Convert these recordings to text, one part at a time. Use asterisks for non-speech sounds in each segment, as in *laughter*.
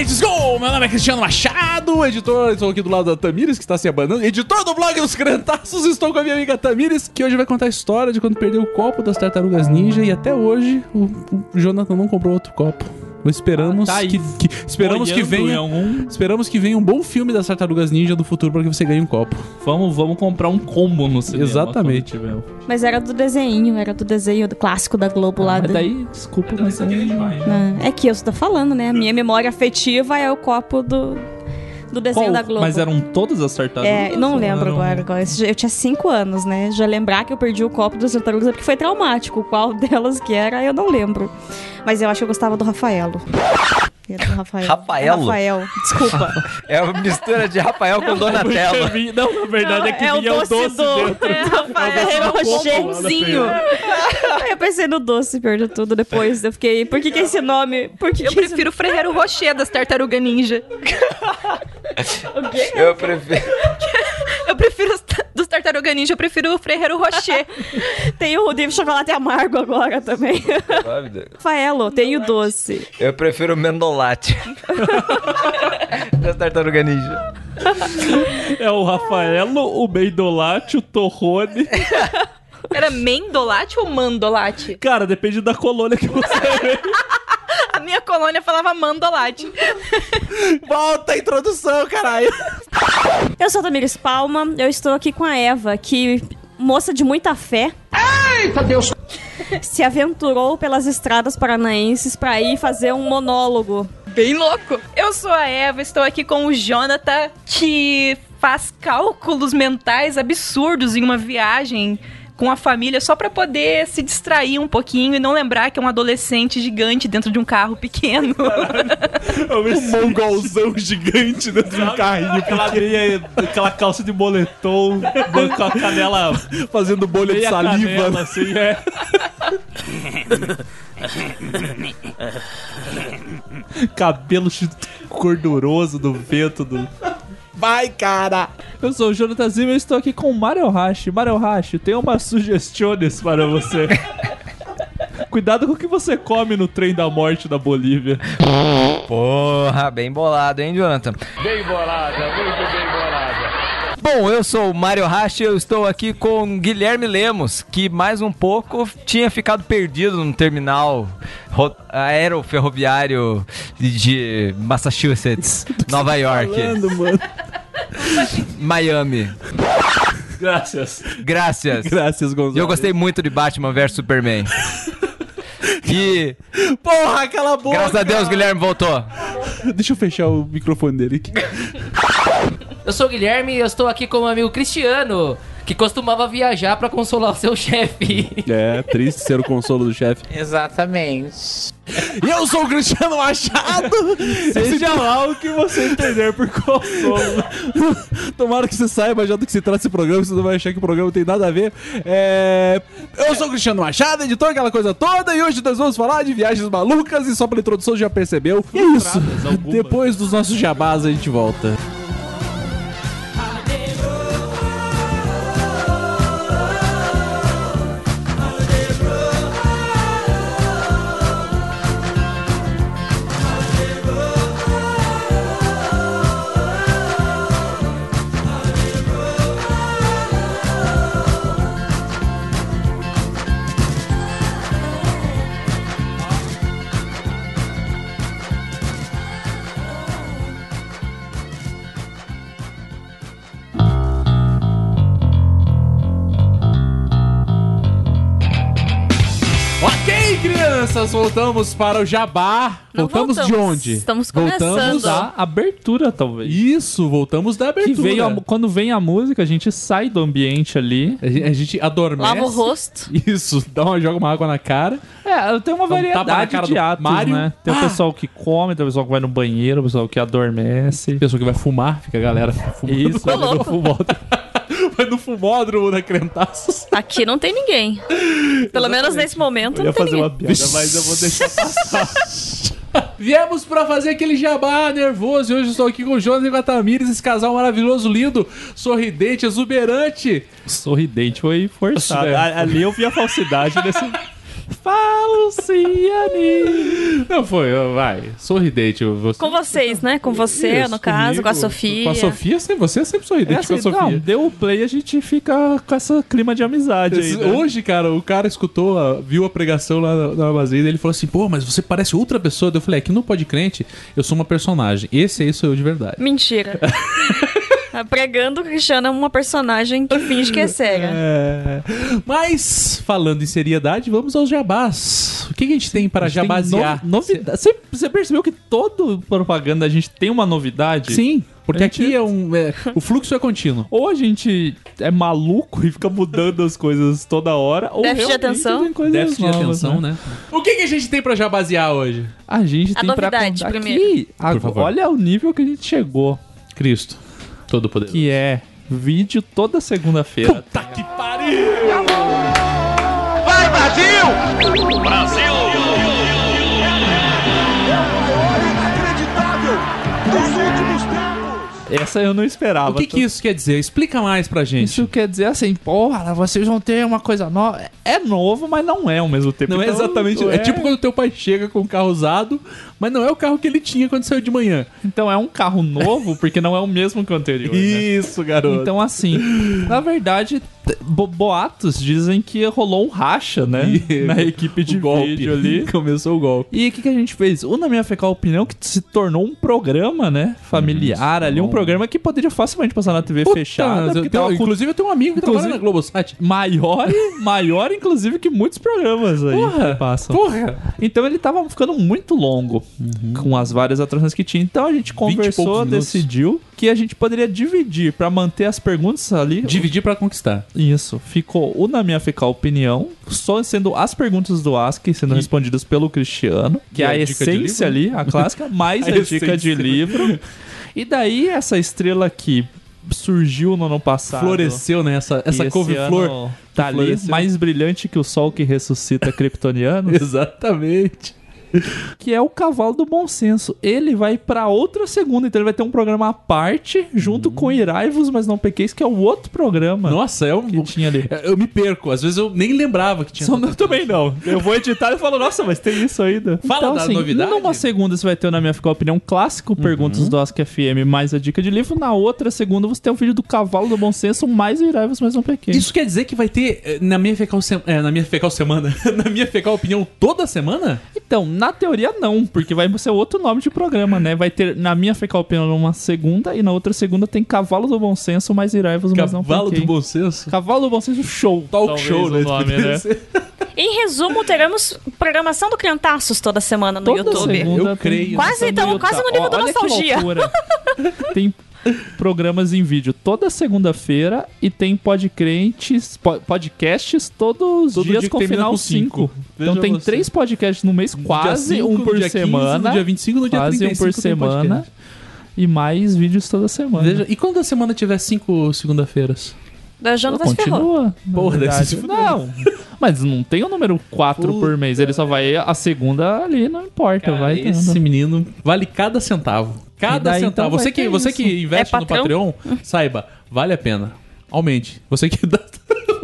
Crentes, go! Meu nome é Cristiano Machado, editor, estou aqui do lado da Tamires, que está se abanando. Editor do blog dos Crentaços, estou com a minha amiga Tamires, que hoje vai contar a história de quando perdeu o copo das tartarugas ninja e até hoje o, o Jonathan não comprou outro copo. Esperamos Ah, tá que, que- esperamos que venha algum- esperamos que venha um bom filme das tartarugas ninja do futuro para que você ganhe um copo. Vamos, vamos comprar um combo no cinema. Exatamente. tiver. Mas era do desenho, era do desenho do clássico da Globo lá. Mas do- daí, desculpa, mas aí... Ah, É que eu estou falando, né? A minha memória afetiva é o copo do, do desenho Qual? da Globo. Mas eram todas as tartarugas? É, não lembro eram- agora, agora. Eu tinha cinco anos, né? Já lembrar que eu perdi o copo das tartarugas é porque foi traumático. Qual *laughs* delas que era, eu não lembro. Mas eu acho que eu gostava do Rafaelo. Era do Rafael. Rafaelo? Rafael, desculpa. É a mistura de Rafael com Donatello. Vi- Não, na verdade é que é o vinha o doce, doce do... dentro. É, Rafael Rochenzinho. Eu pensei no doce, perdi tudo depois. Eu fiquei, por que que esse nome? Por que Eu que prefiro o Ferreiro Rocher das Tartaruga Ninja. *laughs* Eu prefiro. Eu prefiro dos Tartaruga Ninja, eu prefiro o Ferreiro Rocher. *laughs* Tem o de chocolate amargo agora também. Rafaelo, tem o doce. Eu prefiro o Mendolate. *laughs* das Tartaruga Ninja. É o Rafaelo, o Meidolate, o Torrone. Era Mendolate ou Mandolate? Cara, depende da colônia que você vê. A minha colônia falava Mandolate. Volta a introdução, caralho. Eu sou a Tamires Palma, eu estou aqui com a Eva, que, moça de muita fé. Eita Deus! Se aventurou pelas estradas paranaenses para ir fazer um monólogo. Bem louco. Eu sou a Eva, estou aqui com o Jonathan, que faz cálculos mentais absurdos em uma viagem com a família só pra poder se distrair um pouquinho e não lembrar que é um adolescente gigante dentro de um carro pequeno. *laughs* Um mongolzão gigante dentro de um carrinho Aquela meia, aquela calça de moletom, com a canela fazendo bolha de saliva. canela, assim, é. Cabelo gorduroso do vento do... Vai, cara! Eu sou o Jonathan Zima e estou aqui com o Mario Hashi. Mario Hashi, tem umas sugestões para você. *laughs* Cuidado com o que você come no trem da morte da Bolívia. Porra, bem bolado, hein, Jonathan? Bem bolada, muito bem. Bom, eu sou o Mário Rache, eu estou aqui com Guilherme Lemos, que mais um pouco tinha ficado perdido no terminal ro- aeroferroviário de Massachusetts, *laughs* Nova York, Falando, mano. Miami. Graças. Graças. Graças, Gonzalo. Eu gostei muito de Batman vs Superman. *laughs* E Porra, aquela boca! graças a Deus, Guilherme voltou. Deixa eu fechar o microfone dele aqui. *laughs* Eu sou o Guilherme e eu estou aqui com o meu amigo Cristiano, que costumava viajar pra consolar o seu chefe. *laughs* É, triste ser o consolo do chefe. Exatamente. E eu sou o Cristiano Machado! Seja lá o que você entender por consolo. *laughs* Tomara que você saiba já do que se trata esse programa, você não vai achar que o programa tem nada a ver. É... Eu sou o Cristiano Machado, editor, aquela coisa toda, e hoje nós vamos falar de viagens malucas, e só pela introdução já percebeu. E é isso. algumas. Depois dos nossos jabás a gente volta. Crianças, voltamos para o jabá. Não voltamos, de voltamos, onde? estamos Voltamos começando. Da abertura, talvez. Isso, voltamos da Que abertura. veio a- quando vem a música, a gente sai do ambiente ali. A gente, a gente adormece. Lava o rosto. Isso, *laughs* dá uma, joga uma água na cara. É, tem uma um na variedade de atos, Mário. né? Tem o Ah! pessoal que come, tem o pessoal que vai no banheiro, o pessoal que adormece. Pessoa que vai fumar, fica a galera fumando. Isso, no fumódromo. *laughs* *laughs* Vai no fumódromo da Crentaços. Aqui não tem ninguém. Pelo menos nesse momento Eu não ia tem fazer ninguém. uma piada, mas eu vou deixar passar. *laughs* Viemos pra fazer aquele jabá nervoso e hoje eu estou aqui com o Jonas e com a Tamires, esse casal maravilhoso, lindo, sorridente, exuberante. Sorridente foi forçado. A- Ali eu vi a falsidade desse. *laughs* Falciane! Não, foi, vai. Sorridente. Você... Com vocês, né? Com você, Isso, no caso, com a comigo. Sofia. Com a Sofia, sempre- você é sempre É sorridente assim, com a Sofia. não, deu o play a gente fica com esse clima de amizade aí, Esse- né? Hoje, cara, o cara escutou, viu a pregação lá na, na armazém e ele falou assim: pô, mas você parece outra pessoa. Daí Eu falei: aqui no Pode Crente, eu sou uma personagem. Esse aí sou eu de verdade. Mentira. *laughs* Pregando, o Cristiano é uma personagem que finge que é cega. *laughs* É. Mas, falando em seriedade, vamos aos jabás. O que, que a gente tem para gente jabasear? no- novidade. Você, você percebeu que todo propaganda a gente tem uma novidade? Sim, porque gente- aqui é um. é, *laughs* o fluxo é contínuo. Ou a gente é maluco e fica mudando as coisas toda hora, ou Déficit de realmente atenção. tem coisas Déficit de novas, atenção, né? O que, que a gente tem pra jabasear hoje? A gente A tem pra novidade, contar primeiro. aqui. agora, olha o nível que a gente chegou, Cristo. Todo poder. que é vídeo toda segunda-feira. Puta que pariu! Essa eu não esperava. O que, que isso quer dizer? Explica mais pra gente. Isso quer dizer assim, porra, vocês vão ter uma coisa nova. É novo, mas não é ao mesmo tempo. Não é Então, exatamente. É... tipo quando teu pai chega com um carro usado, mas não é o carro que ele tinha quando saiu de manhã. Então é um carro novo, porque não é o mesmo que o anterior. né? Isso, garoto. Então, assim, na verdade, t- bo- boatos dizem que rolou um racha, né? *laughs* E- Na equipe de o golpe vídeo ali. *laughs* Começou o golpe. E o que, que a gente fez? O Na Minha Fecal Opinião, que se tornou um programa, né? Familiar ali, um programa que poderia facilmente passar na TV fechada. Puta, porque eu tenho- tava com- inclusive, eu tenho um amigo que Inclusive- trabalha na Globosat. Maior, maior, inclusive, que muitos programas aí Porra, que passam. Porra! Então ele tava ficando muito longo com as várias atrações que tinha. Então a gente conversou, decidiu que a gente poderia dividir pra manter as perguntas ali. Dividir pra conquistar. Isso. Ficou o Na Minha Fecal Opinião, só sendo as perguntas do Ask sendo E- respondidas pelo Cristiano, que é a, a essência ali, a clássica, *laughs* mais A a, dica de livro. E daí essa estrela que surgiu no ano passado. Floresceu, né? Essa, essa couve-flor. Tá ali, floresceu. mais brilhante que o sol que ressuscita *laughs* kryptoniano. Exatamente. *laughs* que é o cavalo do bom senso. Ele vai pra outra segunda, então ele vai ter um programa à parte, junto com Iraivos, mas não Pequeis, que é o outro programa Nossa, é um. que tinha ali. Eu me perco. Às vezes eu nem lembrava que tinha. Só eu também não. Eu vou editar e falo, nossa, mas tem isso ainda. Fala da novidade. Numa segunda você vai ter, na minha ficar opinião, clássico Perguntas do Ask FM mais a dica de livro. Na outra segunda você tem um vídeo do Cavalo do Bom Senso mais o Iraivos, mais não Pequeis. Isso quer dizer que vai ter eh, na minha fecal, se- eh, na minha fecal semana, na minha fecal opinião toda semana? Então, na teoria não, porque vai ser outro nome de programa, né? Vai ter, na minha fecal opinião, numa segunda, e na outra segunda tem Cavalo do Bom Senso mais Iraivos, mais não Cavalo do bom senso. Cavalo do Bom Senso Show. Talk talvez show, o né? nome, né? Em resumo, teremos programação do Criantaços toda semana no Toda YouTube. segunda Eu creio. Quase, então, quase no nível da Olha que nostalgia. *laughs* tem programas em vídeo toda segunda-feira e tem podcrentes, po- podcasts todos os Todo dias dia com final com 5. cinco. Então tem você. três podcasts no mês, quase Dia um cinco, por no dia 15, semana. no dia 25 no dia quase um 35 por tem semana. podcast. E mais vídeos toda semana. Veja, e quando a semana tiver cinco segunda-feiras? Da se ferrou. Continua. na Porra, deve se Não. Mas não tem o número 4 Puta. por mês. Ele só vai a segunda ali, não importa. vai tendo. esse menino vale cada centavo. Cada daí, então, centavo. você vai que, você isso. que investe É no patrão? Patreon, saiba, vale a pena. Aumente. Você que dá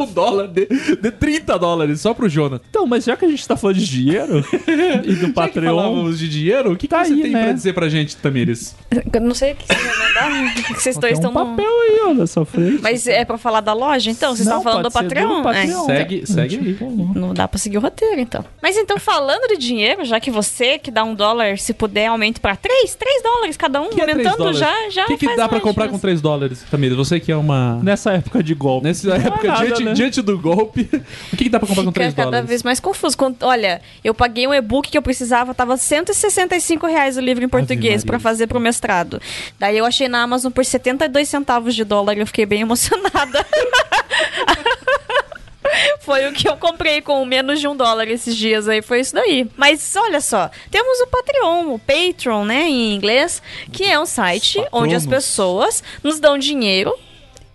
o dólar de, de 30 dólares só pro Jonathan. Então, mas já que a gente tá falando de dinheiro *laughs* e do Já que Patreon, falávamos de dinheiro, o que, que Tá você aí, tem né? pra dizer pra gente, Tamires? Eu Não sei o que você vai mandar. que Vocês tem dois um estão no... papel aí, ó, na sua frente. Mas é pra falar da loja, então? Vocês estão falando do Patreon? do Patreon. É. Segue, segue aí. Não dá pra seguir o roteiro, então. Mas então, falando de dinheiro, já que você que dá um dólar, se puder, aumente pra três, três dólares cada um, que é aumentando dólares? já, já O que, que faz dá pra comprar com diferença. 3 dólares, Tamires? Você que é uma... Nessa época de golpe. Nessa Não é época, nada, diante, né? diante do golpe, o que, que dá pra comprar com Fica 3 cada dólares? vez mais confuso. Quando- olha, eu paguei um e-book que eu precisava, tava 165 reais o livro em português pra fazer pro mestrado. Daí eu achei na Amazon por 72 centavos de dólar e eu fiquei bem emocionada. *laughs* Foi o que eu comprei com menos de um dólar esses dias aí, foi isso daí. Mas olha só, temos o Patreon, o Patreon, né, em inglês, que é um site onde as Patronos. pessoas nos dão dinheiro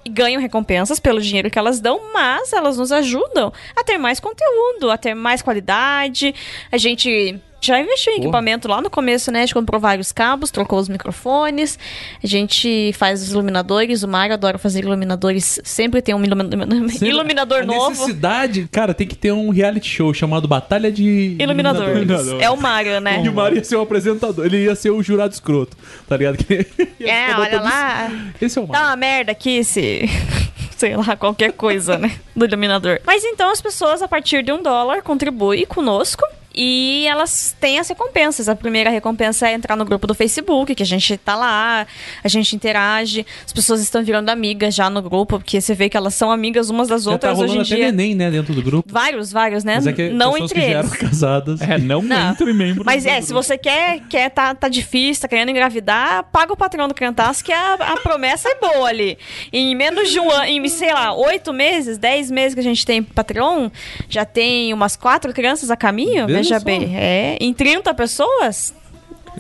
ganham recompensas pelo dinheiro que elas dão, mas elas nos ajudam a ter mais conteúdo, a ter mais qualidade. A gente Já investiu em equipamento lá no começo, né? A gente comprou vários cabos, trocou os microfones. A gente faz os iluminadores. O Mário adora fazer iluminadores. Sempre tem um ilumina- *laughs* Sempre- iluminador a novo. necessidade, cara, tem que ter um reality show chamado Batalha de Iluminadores. Iluminadores. É o Mário, né? E o Mário ia ser o apresentador, ele ia ser o jurado escroto, tá ligado? Que É, olha lá. Esse é o Tá Mário. uma merda aqui se. *laughs* Sei lá, qualquer coisa, né? Do iluminador. Mas então as pessoas, a partir de um dólar, contribuem conosco. E elas têm as recompensas. A primeira recompensa é entrar no grupo do Facebook, que a gente tá lá, a gente interage. As pessoas estão virando amigas já no grupo, porque você vê que elas são amigas umas das Já tá outras hoje rolando em até dia. neném, né, dentro do grupo. Vários, vários, né? Mas é que Não pessoas entre que já eles. casadas. É, não, Não. entre membros. Mas do é, grupo. se você quer, quer tá, tá difícil, tá querendo engravidar, paga o patrão do Crentaço, que a, a promessa é boa ali. Em menos de um ano, em, sei lá, oito meses, dez meses que a gente tem Patreon, já tem umas quatro crianças a caminho, Veja veja bem. É, em 30 pessoas,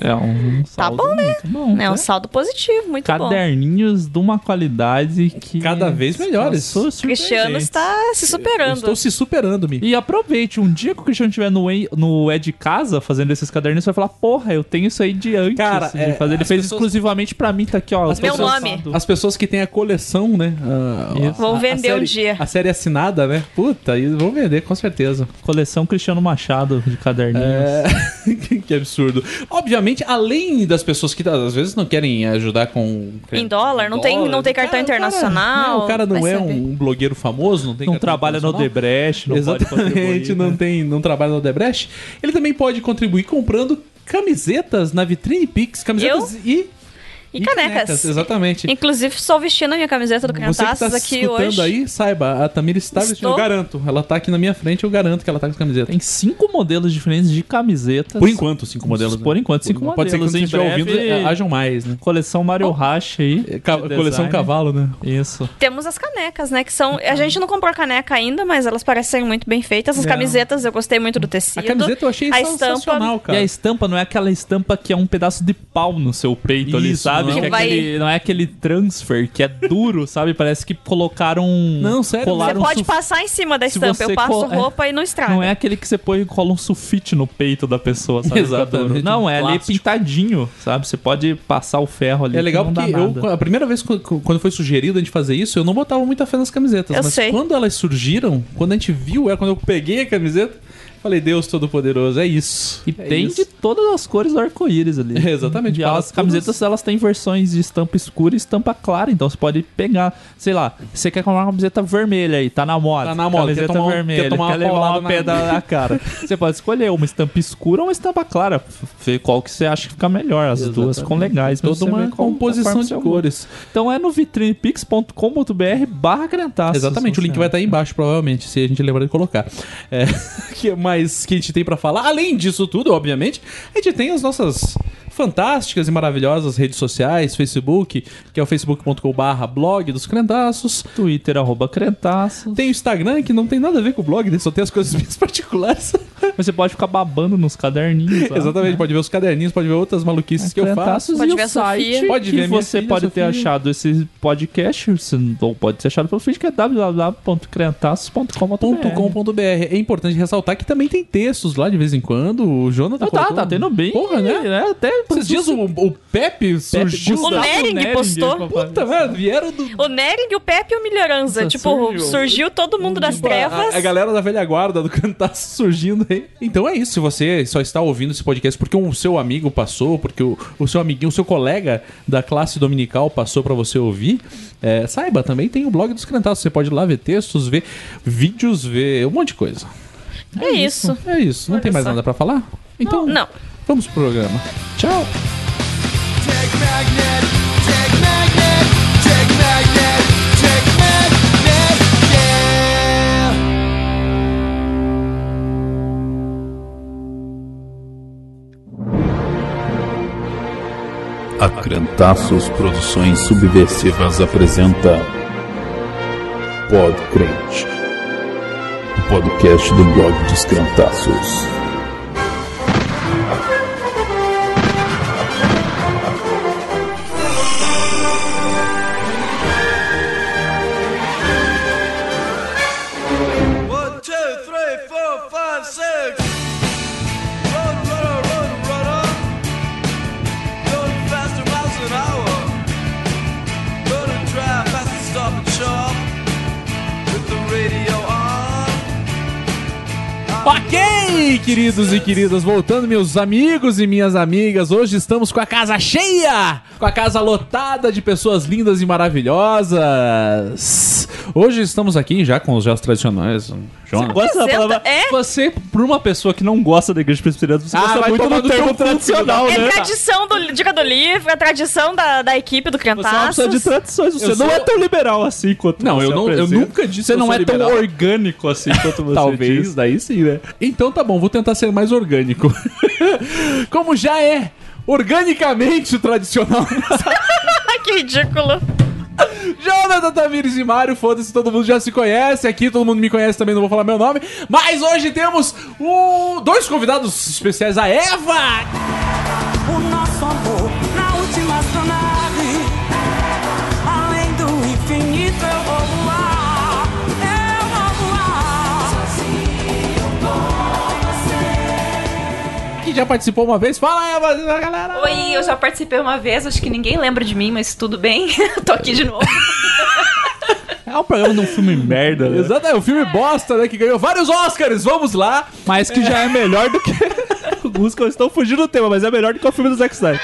É um Tá saldo bom, né? muito bom. é um saldo positivo, muito bom. Caderninhos de uma qualidade que... Cada vez melhores. Cristiano está se Eu superando. estou se superando, me. E aproveite, um dia que o Cristiano estiver no, E- no É de Casa fazendo esses caderninhos, você vai falar, porra, eu tenho isso aí de antes. Cara, de é, fazer. Ele fez pessoas- exclusivamente pra mim, tá aqui, ó. As eu Meu nome. As pessoas que têm a coleção, né? a- Vão a vender um série- dia. A série assinada, né? Puta, e vão vender, com certeza. Coleção Cristiano Machado de caderninhos. É... *laughs* que absurdo. Obviamente, além das pessoas que às vezes não querem ajudar com. Em dólar, não tem- não tem cartão o cara- internacional, né, o cara não é saber. um blogueiro famoso, não tem Não trabalha no internacional. Debrecht, não pode Exatamente, não, né? tem, não trabalha no Debrecht. Ele também pode contribuir comprando camisetas na Vitrine Pix, camisetas e, E canecas. Exatamente. Inclusive, estou vestindo a minha camiseta do Crentaços tá aqui escutando hoje. aí, saiba, a Tamira está vestindo, Estou. eu garanto. Ela tá aqui na minha frente, eu garanto que ela tá com camiseta. Tem cinco modelos diferentes de camisetas. Por enquanto, cinco modelos. né? Por enquanto, cinco Pode ser que modelos. quando você ouvindo, hajam mais, né? Coleção Mario Hash aí. É, ca- de Coleção cavalo, né? Isso. Temos as canecas, né? Que são. A gente não comprou caneca ainda, mas elas parecem muito bem feitas. As É. camisetas, eu gostei muito do tecido. A camiseta eu achei a sensacional, E cara. a estampa não é aquela estampa que é um pedaço de pau no seu peito ali, Isso, sabe? não. Que é vai- aquele- não é aquele transfer que é duro, *laughs* sabe? Parece que colocaram. Não, sério, Você pode suf- passar em cima da estampa. Eu passo col- é. roupa e não estraga. Não é aquele que você põe e cola um sulfite no peito da pessoa, sabe? *laughs* Exatamente. Não, é ali plástico. pintadinho, sabe? Você pode passar o ferro ali. É legal que não porque dá eu, nada. a primeira vez que- quando foi sugerido a gente fazer isso, eu não botava muita fé nas camisetas. Eu mas sei. quando elas surgiram, quando a gente viu, é quando eu peguei a camiseta, falei, Deus Todo-Poderoso, é isso. E É tem isso. de todas as cores do arco-íris ali. É, *laughs* exatamente, E as todas- camisetas, elas têm versões de estampa escura e estampa clara. Então você pode pegar, sei lá, você quer comprar uma camiseta vermelha aí, tá na moda. Tá na moda, Camiseta quer tomar vermelha, quer tomar uma levar uma pedra na *laughs* cara. Você pode escolher uma estampa escura ou uma estampa clara. Ver qual que você acha que fica melhor. As duas ficam legais. pra Toda uma composição de cores. Então é no vitrinepix.com.br barra. Exatamente, o link vai estar aí embaixo, provavelmente, se a gente lembrar de colocar. É, *laughs* que mais que a gente tem pra falar? Além disso tudo, obviamente, a gente tem as nossas fantásticas e maravilhosas redes sociais, Facebook, que é o facebook.com/barra blog dos crentaços. Twitter, arroba crentaços. Tem o Instagram, que não tem nada a ver com o blog, né? só tem as coisas *laughs* minhas particulares. Você pode ficar babando nos caderninhos. lá, Exatamente, né? pode ver os caderninhos, pode ver outras maluquices que eu faço. Pode e ver o a Sofia. site Pode que ver você filha, pode ter achado esse podcast, ou pode ser achado pelo feed, que é www.crentaços.com.br. .com.br. É importante ressaltar que também tem textos lá de vez em quando. O Jonathan Tá, tá, tá tendo bem. Porra, né? Até Esses dias o, o Pepe surgiu. O da- Nering postou. Puta, vieram do. O Nering, o Pepe e o Melhorança. Nossa, tipo, surgiu. surgiu. todo mundo das Tipo, trevas. A, a galera da velha guarda do *laughs* cantaço surgindo aí. Então é isso. Se você só está ouvindo esse podcast porque o seu amigo passou, porque o, o seu amiguinho, o seu colega da classe dominical passou pra você ouvir, é, saiba, também tem o blog dos cantaços. Você pode ir lá ver textos, ver vídeos, ver um monte de coisa. É isso. É isso. Não Olha tem mais só. nada pra falar? Então, Não. Vamos pro programa. Tchau. A Crentaços Produções Subversivas apresenta Pod Crente, o podcast do blog dos Crentaços. Aqui! Queridos e queridas, voltando, meus amigos e minhas amigas. Hoje estamos com a casa cheia, com a casa lotada de pessoas lindas e maravilhosas. Hoje estamos aqui já com os gestos tradicionais. Jonas. Gosta da palavra? é? Você, por uma pessoa que não gosta da igreja presbiteriana, você Ah, gosta muito do termo tradicional, É né? tradição do Dica do Livro, é tradição da, da equipe do Você é uma pessoa Crentaços. de tradições, você Eu não sou- é tão liberal assim quanto Não, você eu não- eu nunca disse Você não é tão liberal. orgânico assim quanto você *laughs* Talvez, diz. daí sim, né? Então tá bom, vou tentar ser mais orgânico. *laughs* Como já é organicamente tradicional. *laughs* que ridículo. Jonathan Tamires e Mário, foda-se, todo mundo já se conhece aqui, todo mundo me conhece também, não vou falar meu nome. Mas hoje temos um- dois convidados especiais, a Eva o nosso amor que já participou uma vez. Fala, Eva, galera! Oi, eu já participei uma vez, acho que ninguém lembra de mim, mas tudo bem. *laughs* Tô aqui de novo. É um programa de um filme merda, né? Exato, é o filme bosta, né? Que ganhou vários Oscars. Vamos lá. Mas que já é melhor do que... *laughs* Alguns que estão fugindo do tema, mas é melhor do que o filme do Zack Snyder.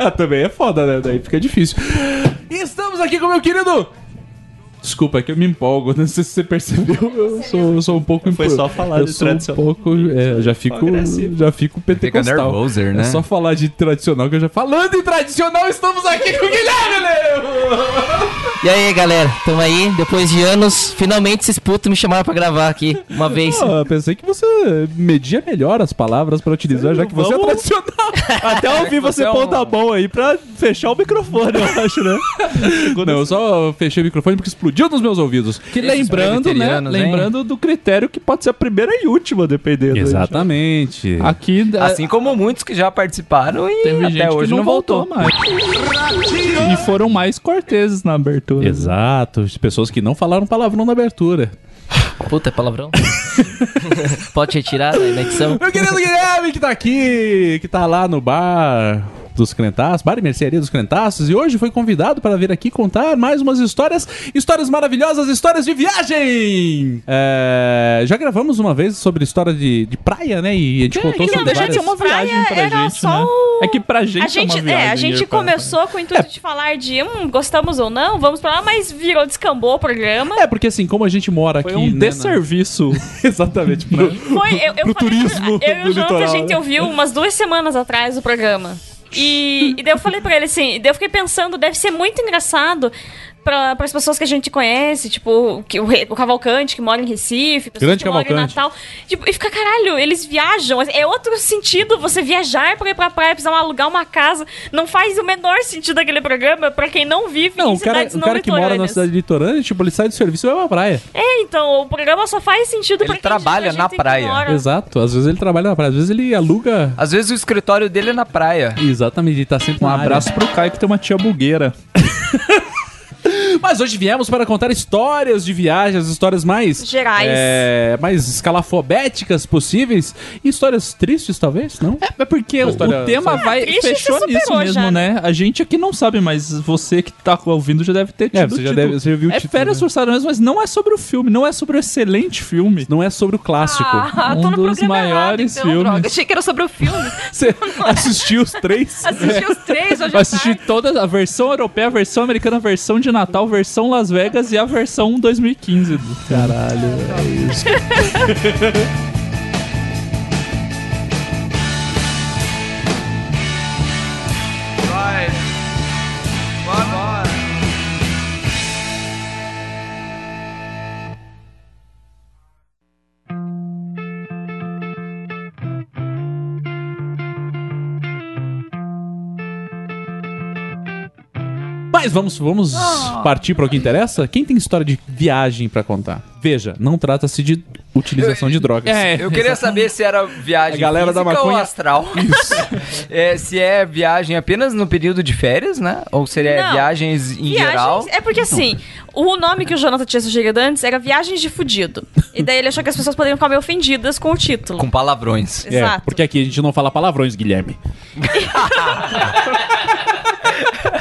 Ah, também é foda, né? Daí fica difícil. E estamos aqui com o meu querido. Desculpa, é que eu me empolgo. *laughs* Não sei se você percebeu. Eu sou, eu sou um pouco Foi só falar eu de sou um tradicional. pouco. É, eu já fico. Já fico pentecostal. nervoser, né? É só falar de tradicional que eu já. Falando em tradicional, estamos aqui com o Guilherme Leo! *laughs* E aí, galera, tamo aí. Depois de anos, finalmente esses putos me chamaram pra gravar aqui uma vez. Ah, eu pensei que você media melhor as palavras pra utilizar, já que você é tradicional. *laughs* Até ouvi você você é um- a mão aí pra fechar o microfone, eu acho, né? Não, eu só fechei o microfone porque explodiu nos meus ouvidos. Que lembrando, né? hein? Lembrando do critério que pode ser a primeira e última, dependendo. Exatamente. Aqui, Assim como muitos que já participaram e teve até gente hoje que não voltou. mais. E foram mais corteses na abertura. Exato, de pessoas que não falaram palavrão na abertura. Puta, é palavrão? *laughs* Pode retirar na edição? Meu querido Guilherme, que tá aqui, que tá lá no bar dos Crentaços, bar e mercearia dos Crentaços, e hoje foi convidado para vir aqui contar mais umas histórias, histórias maravilhosas, histórias de viagem! É, já gravamos uma vez sobre história de, de praia, né? E a gente contou que não sobre deixa de várias... ser uma viagem pra Praia era gente, só né? o- É que pra gente, A gente, é uma viagem. é, a gente pra- começou com o intuito de falar de hum, gostamos ou não, vamos pra lá, mas virou, descambou o programa. É, porque assim, como a gente mora Foi aqui... um né, desserviço. *laughs* Exatamente. pro- Foi, eu, eu pro falei, turismo Eu e o Jonathan, a gente né? ouviu umas duas semanas atrás o programa. E, e daí eu falei pra ele assim, daí eu fiquei pensando, deve ser muito engraçado para as pessoas que a gente conhece, tipo, que, o, o Cavalcante, que mora em Recife, pessoas Grande que moram em. Natal. Tipo, e fica, caralho, eles viajam. É outro sentido você viajar pra ir pra praia, precisar alugar uma casa. Não faz o menor sentido aquele programa pra quem não vive Não, em o cara, cidades o não cara que mora na litorâneas. cidade litorânea, tipo, ele sai do serviço e vai pra praia. É, então, o programa só faz sentido Ele pra quem trabalha a gente na praia. mora. Exato. Às vezes ele trabalha na praia, às vezes ele aluga. Às vezes o escritório dele é na praia. Exatamente, ele tá sempre Um na área. abraço pro Caio que tem uma tia bugueira. *laughs* Mas hoje viemos para contar histórias de viagens, histórias mais Gerais. é, mais escalafobéticas possíveis e histórias tristes, talvez, não? É porque Uma o, história- o tema vai fechou nisso mesmo, já, né? A gente aqui não sabe, mas você que tá ouvindo já deve ter tido É, você já o título. deve- você já viu o É título, Férias né? Forçadas, mas não é sobre o filme, não é sobre o excelente filme. Não é sobre o clássico. Ah, Um tô no dos maiores errado, então, filmes. droga. Achei que era sobre o filme. *laughs* Você assistiu os três? Assisti os três hoje Vai à assistir tarde. toda a versão europeia, a versão americana, a versão de Natal, versão Las Vegas e a versão 2015. do- Caralho, é isso. *laughs* Mas vamos, vamos partir para o que interessa? Quem tem história de viagem para contar? Veja, não trata-se de utilização de drogas. É, Eu queria saber se era viagem A galera da maconha- ou astral. *laughs* É, se é viagem apenas no período de férias, né? Ou seria Não. viagens em Viagens, geral? É porque assim, o nome que o Jonathan tinha sugerido antes era Viagens de Fudido. E daí ele achou que as pessoas poderiam ficar meio ofendidas com o título. Com palavrões. É, Exato. porque aqui a gente não fala palavrões, Guilherme. *laughs*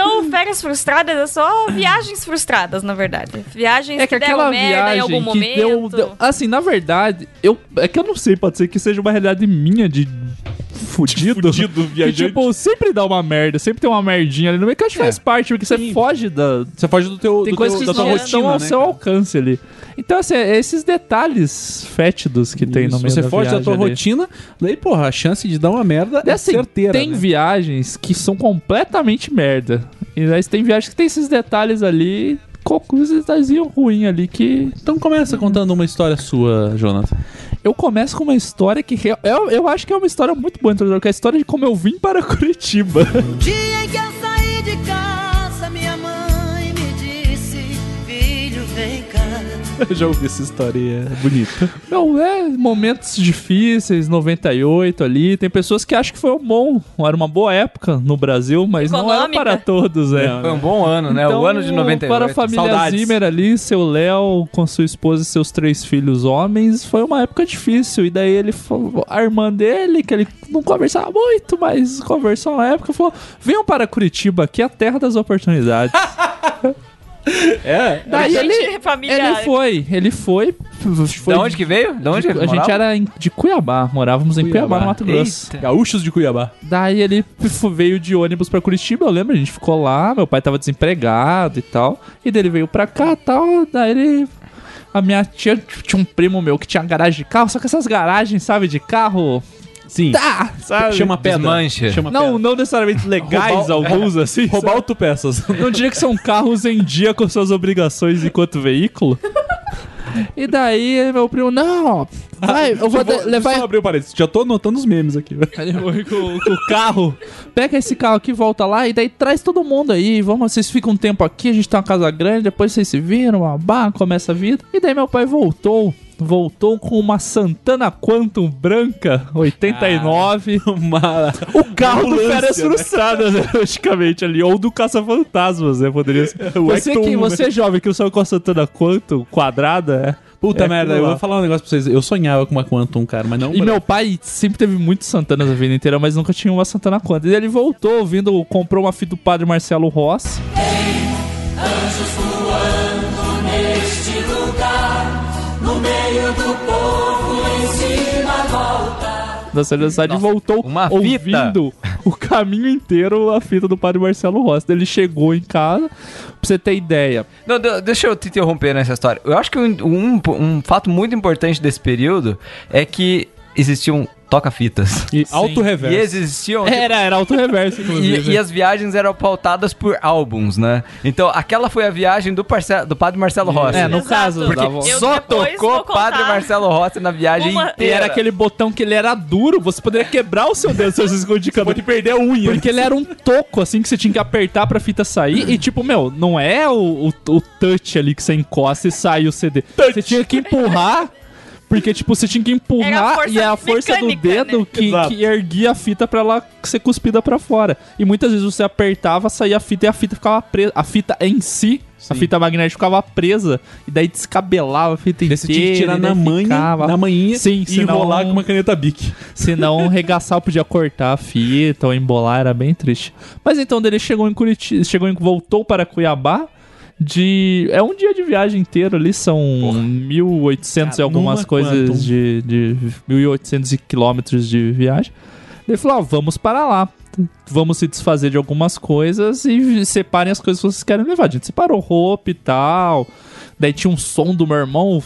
Então, férias frustradas é só viagens frustradas, na verdade. Viagens É que deram aquela merda em viagem algum que momento. deu, deu- Assim, na verdade, eu, é que eu não sei, pode ser que seja uma realidade minha de fudido. fudido, *laughs* que, viajante. tipo, sempre dá uma merda, sempre tem uma merdinha ali no meio que eu acho que É. faz parte, porque você Sim. foge da. Você foge do teu, Tem do coisas teu, que da tua rotina, estão ao né, seu cara? alcance ali. Então, assim, é esses detalhes fétidos que tem no Isso, meio Você da foge da viagem tua ali. rotina, daí, porra, a chance de dar uma merda E é assim, certeira, tem né? viagens que são completamente merda. E aí tem viagens que tem esses detalhes ali, conclusões detalhezinho ruim ali que Então começa contando uma história sua, Jonathan. eu começo com uma história que real- eu, eu acho que é uma história muito boa, que é a história de como eu vim para *laughs* Curitiba. Dia em que eu saí de casa, Eu já ouvi essa história e é bonita. Não, é momentos difíceis, 98 ali. Tem pessoas que acham que foi um bom, era uma boa época no Brasil, mas não era Econômica. para todos, né? Não, Foi um bom ano, né? Então, o ano de 98. Para a família Saudades. Zimmer ali, seu Léo com sua esposa e seus três filhos homens, foi uma época difícil. E daí ele falou, a irmã dele, que ele não conversava muito, mas conversou na época, falou: venham para Curitiba, aqui é a terra das oportunidades. *laughs* É? daí Gente, ele, família- ele foi, ele foi. foi Da onde que veio? Da onde de- a gente era em- de Cuiabá, morávamos em Cuiabá, Cuiabá. no Mato Grosso. Gaúchos de Cuiabá. Daí ele veio de ônibus pra Curitiba, eu lembro, a gente ficou lá, meu pai tava desempregado e tal. E daí ele veio pra cá e tal, daí ele. A minha tia tinha um primo meu que tinha garagem de carro, só que essas garagens, sabe, de carro. Sim. Tá, sabe? Chama pedra. Desmancha. Chama Não, pedra. não necessariamente legais, Roubar- alguns assim. Roubar autopeças. *laughs* Não diria que são carros em dia com suas obrigações enquanto veículo. E daí meu primo, não, vai, eu vou, de- levar. Só abrir o parênteses. Já tô anotando os memes aqui. Eu vou com, com o carro, pega esse carro aqui, volta lá, e daí traz todo mundo aí. Vamos, vocês ficam um tempo aqui, a gente tem uma casa grande, depois vocês se viram, babá, começa a vida. E daí meu pai voltou. Voltou com uma Santana Quantum branca, 89. Uma... o carro do Férias né? Frustradas, né, *laughs* praticamente ali. Ou do Caça-Fantasmas, né? Poderia ser. O Você, que, né? você é jovem que não sabe qual Santana Quantum quadrada, é. Puta É merda, eu vou falar um negócio pra vocês. Eu sonhava com uma Quantum, cara, mas não... E meu pai sempre teve muitos Santanas a vida inteira, mas nunca tinha uma Santana Quantum. E ele voltou ouvindo, comprou uma fita do padre Marcelo Rossi. Da cidade e voltou uma fita. ouvindo o caminho inteiro a fita do padre Marcelo Rossi. Ele chegou em casa, pra você ter ideia. Não, de- deixa eu te interromper nessa história. Eu acho que um, um- um fato muito importante desse período é que existiam toca-fitas. E E auto-reverso. existiam. tipo, Era, era auto-reverso, *laughs* inclusive. E, e as viagens eram pautadas por álbuns, né? Então, aquela foi a viagem do, parce- do padre Marcelo Rossi. É, no Exato. caso, Porque Só tocou padre Marcelo Rossi na viagem uma- E inteira. era aquele botão que ele era duro, você poderia quebrar o seu dedo se você cada Pode perder a unha. Porque ele era um toco, assim, que você tinha que apertar pra fita sair. E, tipo, meu, não é o, o, o touch ali que você encosta e sai o CD. Você tinha que empurrar. Porque, tipo, você tinha que empurrar e é a força do mecânica, dedo né? que, Exato. que erguia a fita pra ela ser cuspida pra fora. E muitas vezes você apertava, saía a fita e a fita ficava presa. A fita em si, a fita magnética ficava presa. E daí descabelava a fita Daí inteira. você tinha que tirar na manha, ficava- na manhinha Sim, e senão- enrolar com uma caneta Bic. se não, *laughs* regaçar podia cortar a fita ou embolar, era bem triste. Mas então, ele chegou em Curitiba, chegou em, voltou para Cuiabá. De. É um dia de viagem inteiro ali, são 1.800 e algumas coisas Quantum. de, de 1.800 quilômetros de viagem. Ele falou: ó, vamos para lá. Vamos se desfazer de algumas coisas e separem as coisas que vocês querem levar. A gente separou roupa e tal. Daí tinha um som do meu irmão,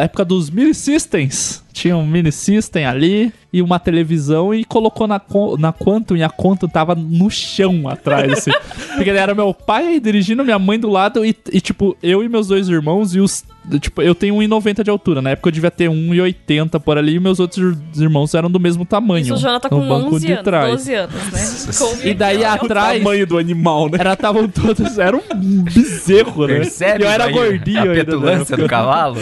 época dos mini systems. Tinha um mini system ali e uma televisão e colocou na, na Quantum e a Quantum tava no chão atrás, assim. *laughs* Porque era meu pai aí dirigindo, minha mãe do lado e, e, tipo, eu e meus dois irmãos e os... Tipo, eu tenho 1,90 de altura. Na época eu devia ter 1,80 por ali e meus outros irmãos eram do mesmo tamanho. Isso o Jonathan no com banco 11 de anos, trás. 12 anos, né? *laughs* E daí atrás... Tamanho do animal, né? Era, estavam todos. Era um bezerro, né? Percebe E eu era gordinho a ainda. petulância né? do cavalo?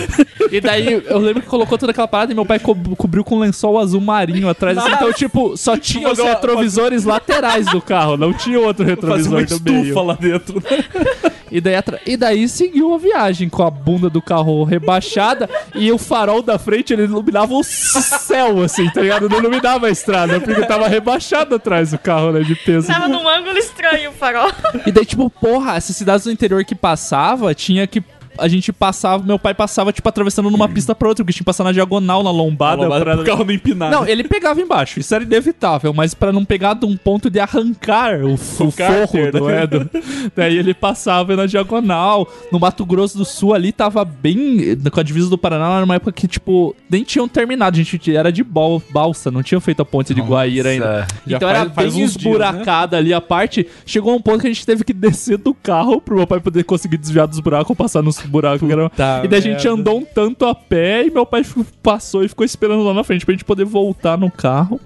E daí eu lembro que colocou toda aquela parada e meu meu pai co cobriu com um lençol azul marinho atrás. assim, então, tipo, só tinha os retrovisores laterais do carro, não tinha outro Fazer uma retrovisor do meio. estufa lá dentro. né? E daí, e daí seguiu a viagem com a bunda do carro rebaixada e o farol da frente ele iluminava o céu, assim, tá ligado? Não iluminava a estrada, porque tava rebaixado atrás do carro, né, de peso. Tava num ângulo estranho o farol. E daí, tipo, porra, essas cidades do interior que passava, tinha que. A gente passava, meu pai passava, tipo, atravessando numa pista pra outra, porque tinha que passar na diagonal, na lombada. Lombada pra... pro carro não empinar. Não, né? ele pegava embaixo, isso era inevitável, mas pra não pegar de um ponto de arrancar o, O o forro, cárter, não né? é? Do- *laughs* daí ele passava na diagonal. No Mato Grosso do Sul ali tava bem. Com a divisa do Paraná, era uma época que, tipo, nem tinham terminado. A gente era de bal- balsa, não tinha feito a ponte de Guaíra ainda. Já então faz- era faz bem uns dias, né? esburacada ali a parte. Chegou um ponto que a gente teve que *laughs* descer do carro pro meu pai poder conseguir desviar dos buracos ou passar nos buracos. que eram- e daí a gente andou um tanto a pé e meu pai ficou- passou e ficou esperando lá na frente pra gente poder voltar no carro.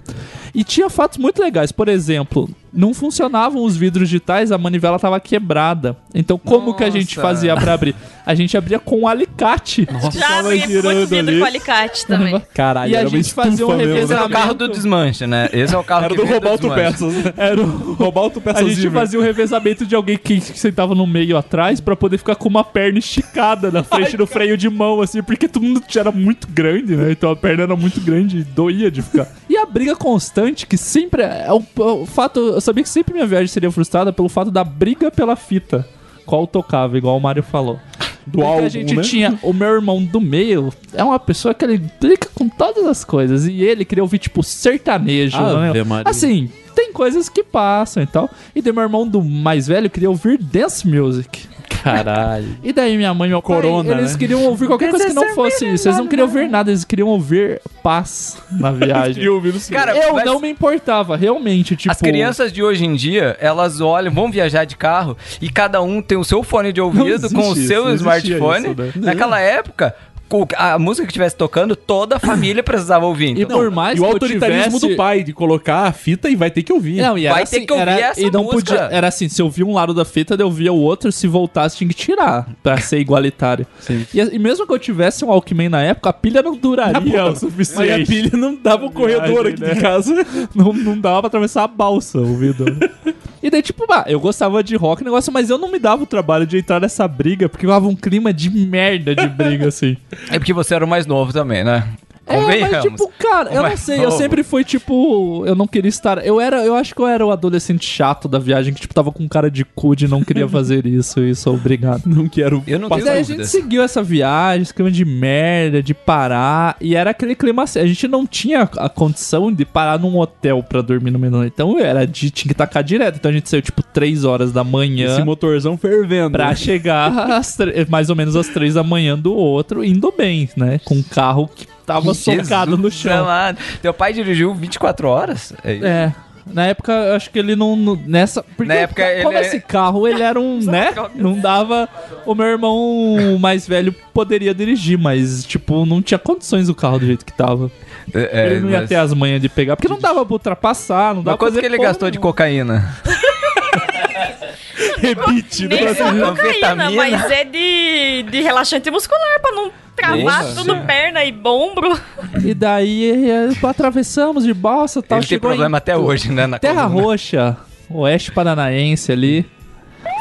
E tinha fatos muito legais. Por exemplo, não funcionavam os vidros digitais, a manivela tava quebrada. Então, como que a gente Nossa. fazia pra abrir? A gente abria com um alicate. Já Tava abri muito vidro ali. com alicate também. Caralho, E a gente fazia um mesmo, né? Esse é o revezamento. carro do desmanche, né? Esse é o carro Era que do desmanche. autopeças, né? Era o... Roubar autopeças A gente Zimmer. fazia um revezamento de alguém que sentava no meio atrás pra poder ficar com uma perna esticada na frente do freio de mão, assim, porque todo mundo era muito grande, né? Então a perna era muito grande e doía de ficar. E a briga constante, que sempre. É o, o fato. Eu sabia que sempre minha viagem seria frustrada pelo fato da briga pela fita. Qual tocava, igual o Mário falou. Do Porque álbum, a gente né? tinha o meu irmão do meio, é uma pessoa que ele briga com todas as coisas. E ele queria ouvir, tipo, sertanejo. Né? Assim, tem coisas que passam e tal. E daí meu irmão do mais velho queria ouvir dance music. Caralho. E daí minha mãe e meu pai, Corona, eles né? queriam ouvir qualquer coisa que não fosse isso. Eles não queriam ouvir nada, eles queriam ouvir paz na viagem. E sim. Cara, Eu mas não me importava, realmente, tipo... As crianças de hoje em dia, elas olham, vão viajar de carro e cada um tem o seu fone de ouvido com o seu smartphone. isso, né? Naquela época, a música que estivesse tocando, toda a família precisava ouvir. E Então, por mais E o que eu autoritarismo tivesse... do pai de colocar a fita e vai ter que ouvir. Não, e Vai ter assim, que ouvir era, essa e não música. podia, era assim, se eu via um lado da fita, eu via o outro, se voltasse tinha que tirar, pra ser igualitário. Sim. E, e mesmo que eu tivesse um Walkman na época, a pilha não duraria Tá bom, o suficiente. Mas a pilha não dava o corredor aqui né? de casa. *laughs* Não, não dava pra atravessar a balsa ouvindo. *laughs* e daí, tipo, bah, eu gostava de rock, negócio, mas eu não me dava o trabalho de entrar nessa briga, porque dava um clima de merda de briga, assim. *laughs* é porque você era o mais novo também, né? É, mas tipo, cara, eu não sei, eu sempre fui tipo, eu não queria estar, eu era, eu acho que eu era o adolescente chato da viagem que tipo tava com cara de cu de não queria fazer *laughs* isso e sou obrigado. Não quero. Eu não daí a gente seguiu essa viagem, esse clima de merda, de parar, e era aquele clima assim, a gente não tinha a condição de parar num hotel pra dormir no meio então era de, tinha que tacar direto, então a gente saiu tipo 3 horas da manhã Esse motorzão fervendo. pra chegar mais ou menos às 3 da manhã do outro, indo bem, né, com um carro que tava socado no chão. amado. Teu pai dirigiu 24 horas? É isso? É. Na época, acho que ele não. nessa. Porque Na época, o- como ele- esse carro, ele era um. *laughs* né? Não dava. O meu irmão mais velho poderia dirigir, mas, tipo, não tinha condições do carro do jeito que tava. É, ele não ia mas- ter as manhas de pegar, porque não dava pra ultrapassar, não dava Uma coisa que ele gastou de cocaína. *laughs* *laughs* Rebite, Nem né? só cocaína, mas é de, de relaxante muscular pra não travar Nossa. tudo perna e ombro. E daí eh, atravessamos de balsa tal. Ele tem chegou problema em até hoje, né? Na Terra coluna. Roxa, oeste paranaense ali.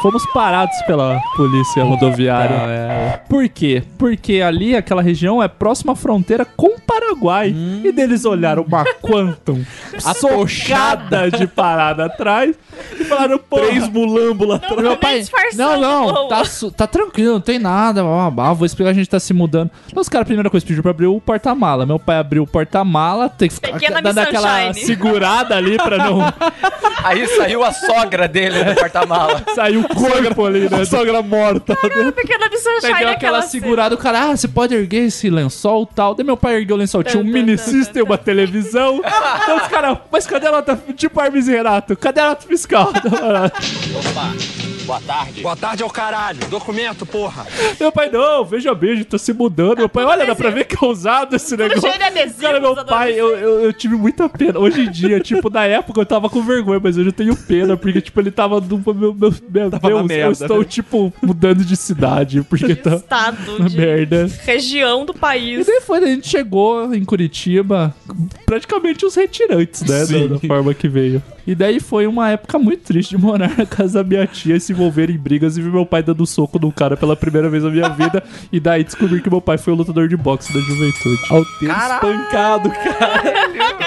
Fomos parados pela polícia rodoviária. Por quê? Porque ali, aquela região, é próxima à fronteira com o Paraguai. E deles olharam uma Quantum *laughs* socada *laughs* de parada atrás e falaram, pô, Três mulambos lá atrás. meu pai, não, não, tá, tá tranquilo, não tem nada. blá, vou explicar, a gente tá se mudando. Então, os caras, a primeira coisa, pediu pra abrir o porta-mala. Meu pai abriu o porta-mala, tem que ficar dando aquela Sunshine. segurada ali pra não *laughs* Aí saiu a sogra dele do porta-mala. sair o corpo *laughs* ali, né? Sogra morta. Uma pequena de sunshine Pegou aquela aquela segurada, o cara, ah, você pode erguer esse lençol e tal. Daí meu pai ergueu o lençol, tinha um mini system, uma televisão. *laughs* Então os caras, mas cadê a nota? Tipo Hermes e Renato, cadê a nota fiscal? *laughs* Boa tarde. Boa tarde ao caralho. Documento, porra. Meu pai, não, veja bem, a gente tá se mudando. Meu pai, olha, dá pra ver que é usado esse negócio. de Cara, meu pai, eu, eu, eu tive muita pena. Hoje em dia, tipo, na época eu tava com vergonha, mas hoje eu tenho pena, porque, tipo, ele tava no. Meu, meu, meu Tava na Deus, merda. eu estou, tipo, mudando de cidade, porque tá Estado na de merda. região do E país. daí foi, a gente chegou em Curitiba, praticamente os retirantes, né? Da, da forma que veio. E daí foi uma época muito triste de morar na casa da minha tia, se envolver em brigas e ver meu pai dando soco num cara pela primeira vez na minha vida. e daí descobrir que meu pai foi o lutador de boxe da juventude. Ao ter espancado, cara.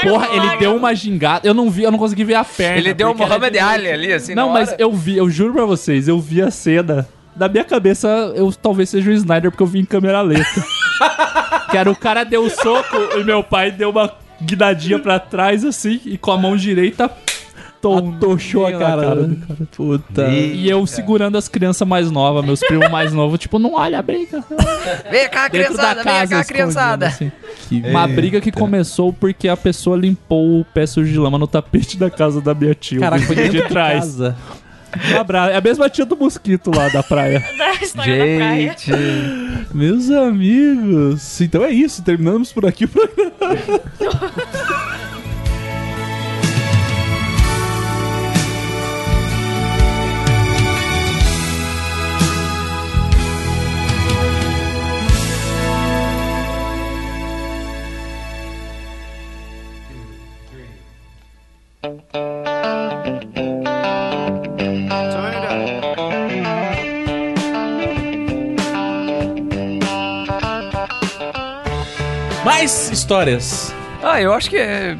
Porra, ele deu uma gingada. Eu não vi, eu não consegui ver a perna. Ele deu era Muhammad de- Ali ali, assim, Não, na mas hora. eu vi, eu juro pra vocês, eu vi a cena. Na minha cabeça, eu talvez seja o Snyder, porque eu vi em câmera lenta. *laughs* que era o cara deu o soco e meu pai deu uma guinadinha pra trás, assim, e com a mão direita. Atochou a na cara. do né? Puta. E eu segurando as crianças mais novas, meus primos mais novos, tipo, não olha a briga. Vem cá, Dentro da criançada, vem casa, cá, criançada. assim. Uma briga que começou porque a pessoa limpou o pé sujo de lama no tapete da casa da minha tia. Caraca, foi de trás. casa. Um abraço. É a mesma tia do mosquito lá da praia. *laughs* Da história da praia. Gente, Meus amigos. Então é isso. Terminamos por aqui o programa. *laughs* Mais histórias. ah, eu acho que é...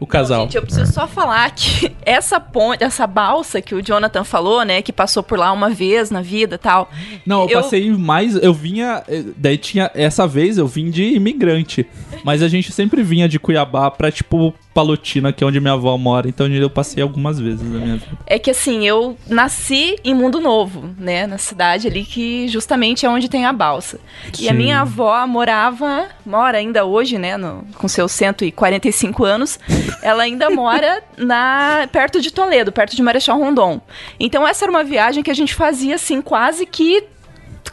O casal. Gente, eu preciso só falar que *laughs* essa ponte, essa balsa que o Jonathan falou, né, que passou por lá uma vez na vida e tal. Não, eu, Eu- passei mais. Eu vinha. eh, Daí tinha. Essa vez eu vim de imigrante. Mas a gente sempre vinha de Cuiabá pra, tipo, Palotina, que é onde minha avó mora. Então eu passei algumas vezes na minha vida. É que assim, eu nasci em Mundo Novo, né, na cidade ali que justamente é onde tem a balsa. E a Sim. minha avó morava, mora ainda hoje, né, no- com seus 145 anos, *laughs* ela ainda mora na perto de Toledo, perto de Marechal Rondon. Então essa era uma viagem que a gente fazia assim, quase que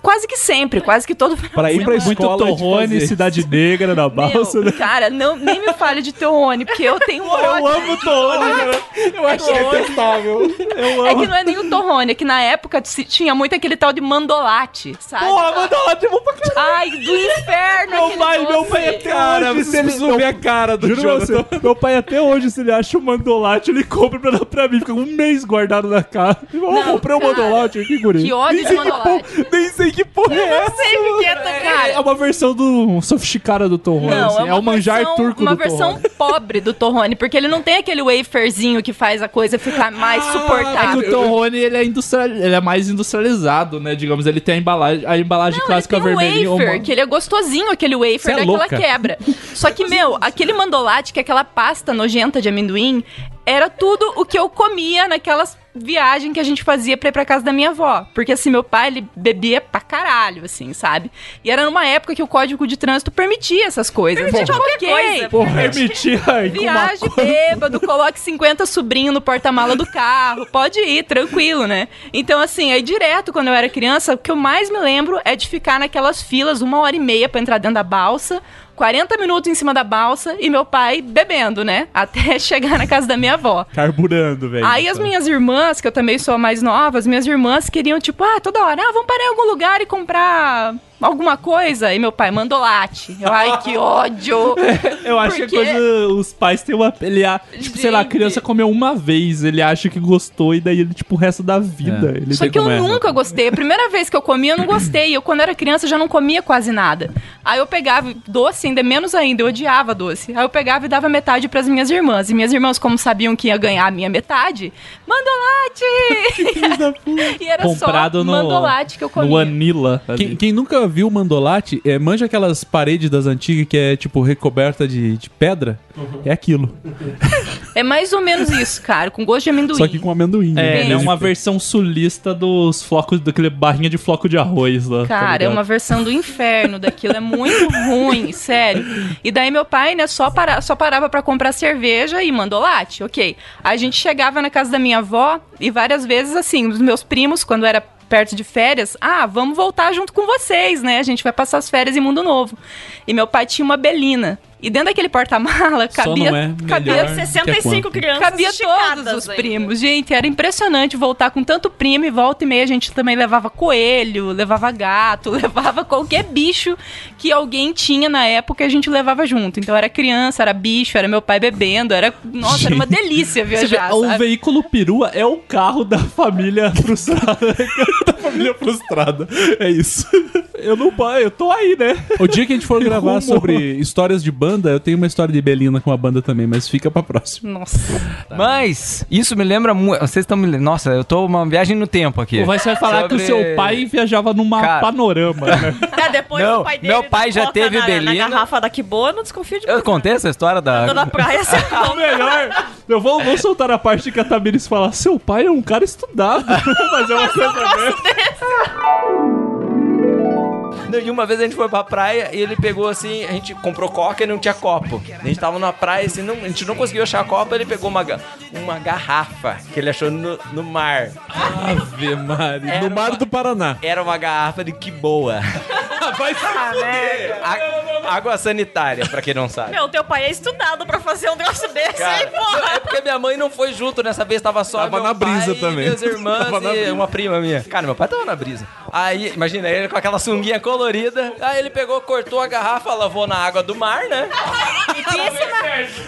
quase que sempre, quase que todo de ir pra escola. Muito a gente Torrone. Cidade Negra na balsa, Meu, né? cara, não, nem me fale de Torrone, porque eu tenho Eu ódio. amo Torrone, *laughs* cara. Eu achei detestável. Eu É amo. que não é nem o Torrone, é que na época se- tinha muito aquele tal de mandolate, sabe? Porra, manda lá, tipo, pra caralho. Ai, do inferno! Meu pai, meu doce. pai até Cara, hoje. se ele- ver a cara do Juro você, meu pai até hoje, se ele acha um mandolate, ele compra pra dar pra mim. Fica um mês guardado na casa. Eu comprei um mandolate aqui, guri. que ódio de mandolate. Nem sei que porra é essa. sei o que é, cara. É uma versão do sofisticada do Torrone. Não, assim. é, uma o manjar versão, turco uma do versão Torrone. *laughs* pobre do Torrone, porque ele não tem aquele waferzinho que faz a coisa ficar mais É suportável. que o Torrone, ele é, industrial, ele é mais industrializado, né? Digamos, ele tem a embalagem, a embalagem Não, ele clássica tem um vermelhinha. wafer, uma- que ele é gostosinho, aquele wafer Cê é daquela louca. quebra. Só que, *laughs* meu, aquele mandolate, que é aquela pasta nojenta de amendoim, era tudo o que eu comia naquelas viagens que a gente fazia pra ir pra casa da minha avó. Porque, assim, meu pai, ele bebia pra caralho, assim, sabe? E era numa época que o código de trânsito permitia essas coisas. Permitia Então, qualquer ok, coisa. Porra, permitia Viagem bêbado, coloque 50 sobrinhos no porta-mala do carro, pode ir, tranquilo, né? Então, assim, aí direto quando eu era criança, o que eu mais me lembro é de ficar naquelas filas uma hora e meia pra entrar dentro da balsa, 40 minutos em cima da balsa e meu pai bebendo, né? Até *laughs* chegar na casa da minha avó. Carburando, velho. Aí as minhas irmãs, que eu também sou a mais nova, as minhas irmãs queriam, tipo, ah, toda hora, ah, vamos parar em algum lugar e comprar alguma coisa. E meu pai, mandolate. Eu, ai, que ódio. *laughs* Eu acho que é Porque- coisa. Os pais têm uma. Ele, a- tipo, sei lá, a Gente. criança comeu uma vez, ele acha que gostou, e daí ele, tipo, o resto da vida. É. Ele Só que eu é. nunca gostei. A primeira vez que eu comi, eu não gostei. Eu, quando era criança, já não comia quase nada. Aí eu pegava doce, ainda menos ainda, eu odiava doce. Aí eu pegava e dava metade pras minhas irmãs. E minhas irmãs, como sabiam que ia ganhar a minha metade, mandolate! *laughs* e era Comprado só no, mandolate que eu comia. no Anila. Quem, quem nunca viu o mandolate, é, manja aquelas paredes das antigas que é tipo recoberta de, de pedra? É aquilo. *laughs* É mais ou menos isso, cara, com gosto de amendoim. Só que com amendoim. É, Bem- é uma versão sulista dos flocos, daquele barrinha de floco de arroz lá. tá Cara, é ligado? uma versão do inferno daquilo, é muito *laughs* ruim, sério. E daí meu pai, né, só, para, só parava pra comprar cerveja e mandolate, ok. A gente chegava na casa da minha avó e várias vezes, assim, os meus primos, quando era perto de férias, ah, vamos voltar junto com vocês, né? A gente vai passar as férias em Mundo Novo. E meu pai tinha uma belina. E dentro daquele porta-mala cabia, é cabia melhor. 65 crianças Cabia todos os ainda. primos. Gente, era impressionante voltar com tanto primo e volta e meia a gente também levava coelho, levava gato, *laughs* levava qualquer bicho que alguém tinha na época a gente levava junto. Então era criança, era bicho, era meu pai bebendo, era. Nossa, era uma delícia Você vê, viajar. o veículo perua é o carro da família frustrada. *laughs* da família frustrada. É isso. Eu não pai, eu tô aí, né? O dia que a gente for *laughs* gravar Rumo. sobre histórias de banda, eu tenho uma história de Belina com a banda também, mas fica pra próxima. Nossa. Mas, isso me lembra muito. Vocês estão me lembrando. Nossa, eu tô uma viagem no tempo aqui. Vai você vai falar que o Sobre- seu pai viajava numa Cara. panorama, né? É, depois Não, o pai dele meu pai já teve na, na Belina. garrafa da Kiboa, eu não desconfio de Eu contei essa história da. Tô na praia, você O *laughs* conta. melhor, eu vou, vou soltar a parte que a Tamiris fala: seu pai é um cara estudado. *laughs* Mas é uma coisa mesmo. *laughs* E uma vez a gente foi pra praia e ele pegou assim, a gente comprou coca e não tinha copo. A gente tava na praia assim, não, a gente não conseguiu achar copo, ele pegou uma, uma garrafa que ele achou no, no mar. Ave Maria. Era No mar uma- do Paraná. Era uma garrafa de que boa. *laughs* Vai se Água sanitária, pra quem não sabe. Meu, teu pai é estudado pra fazer um troço desse, Cara, hein, porra? é porque minha mãe não foi junto nessa vez, tava só Tava meu na brisa pai, também. minhas irmãs *laughs* Tava na e brisa. uma prima minha. Cara, meu pai tava na brisa. Aí, imagina ele com aquela sunguinha colorida. Aí ele pegou, cortou a garrafa, lavou na água do mar, né?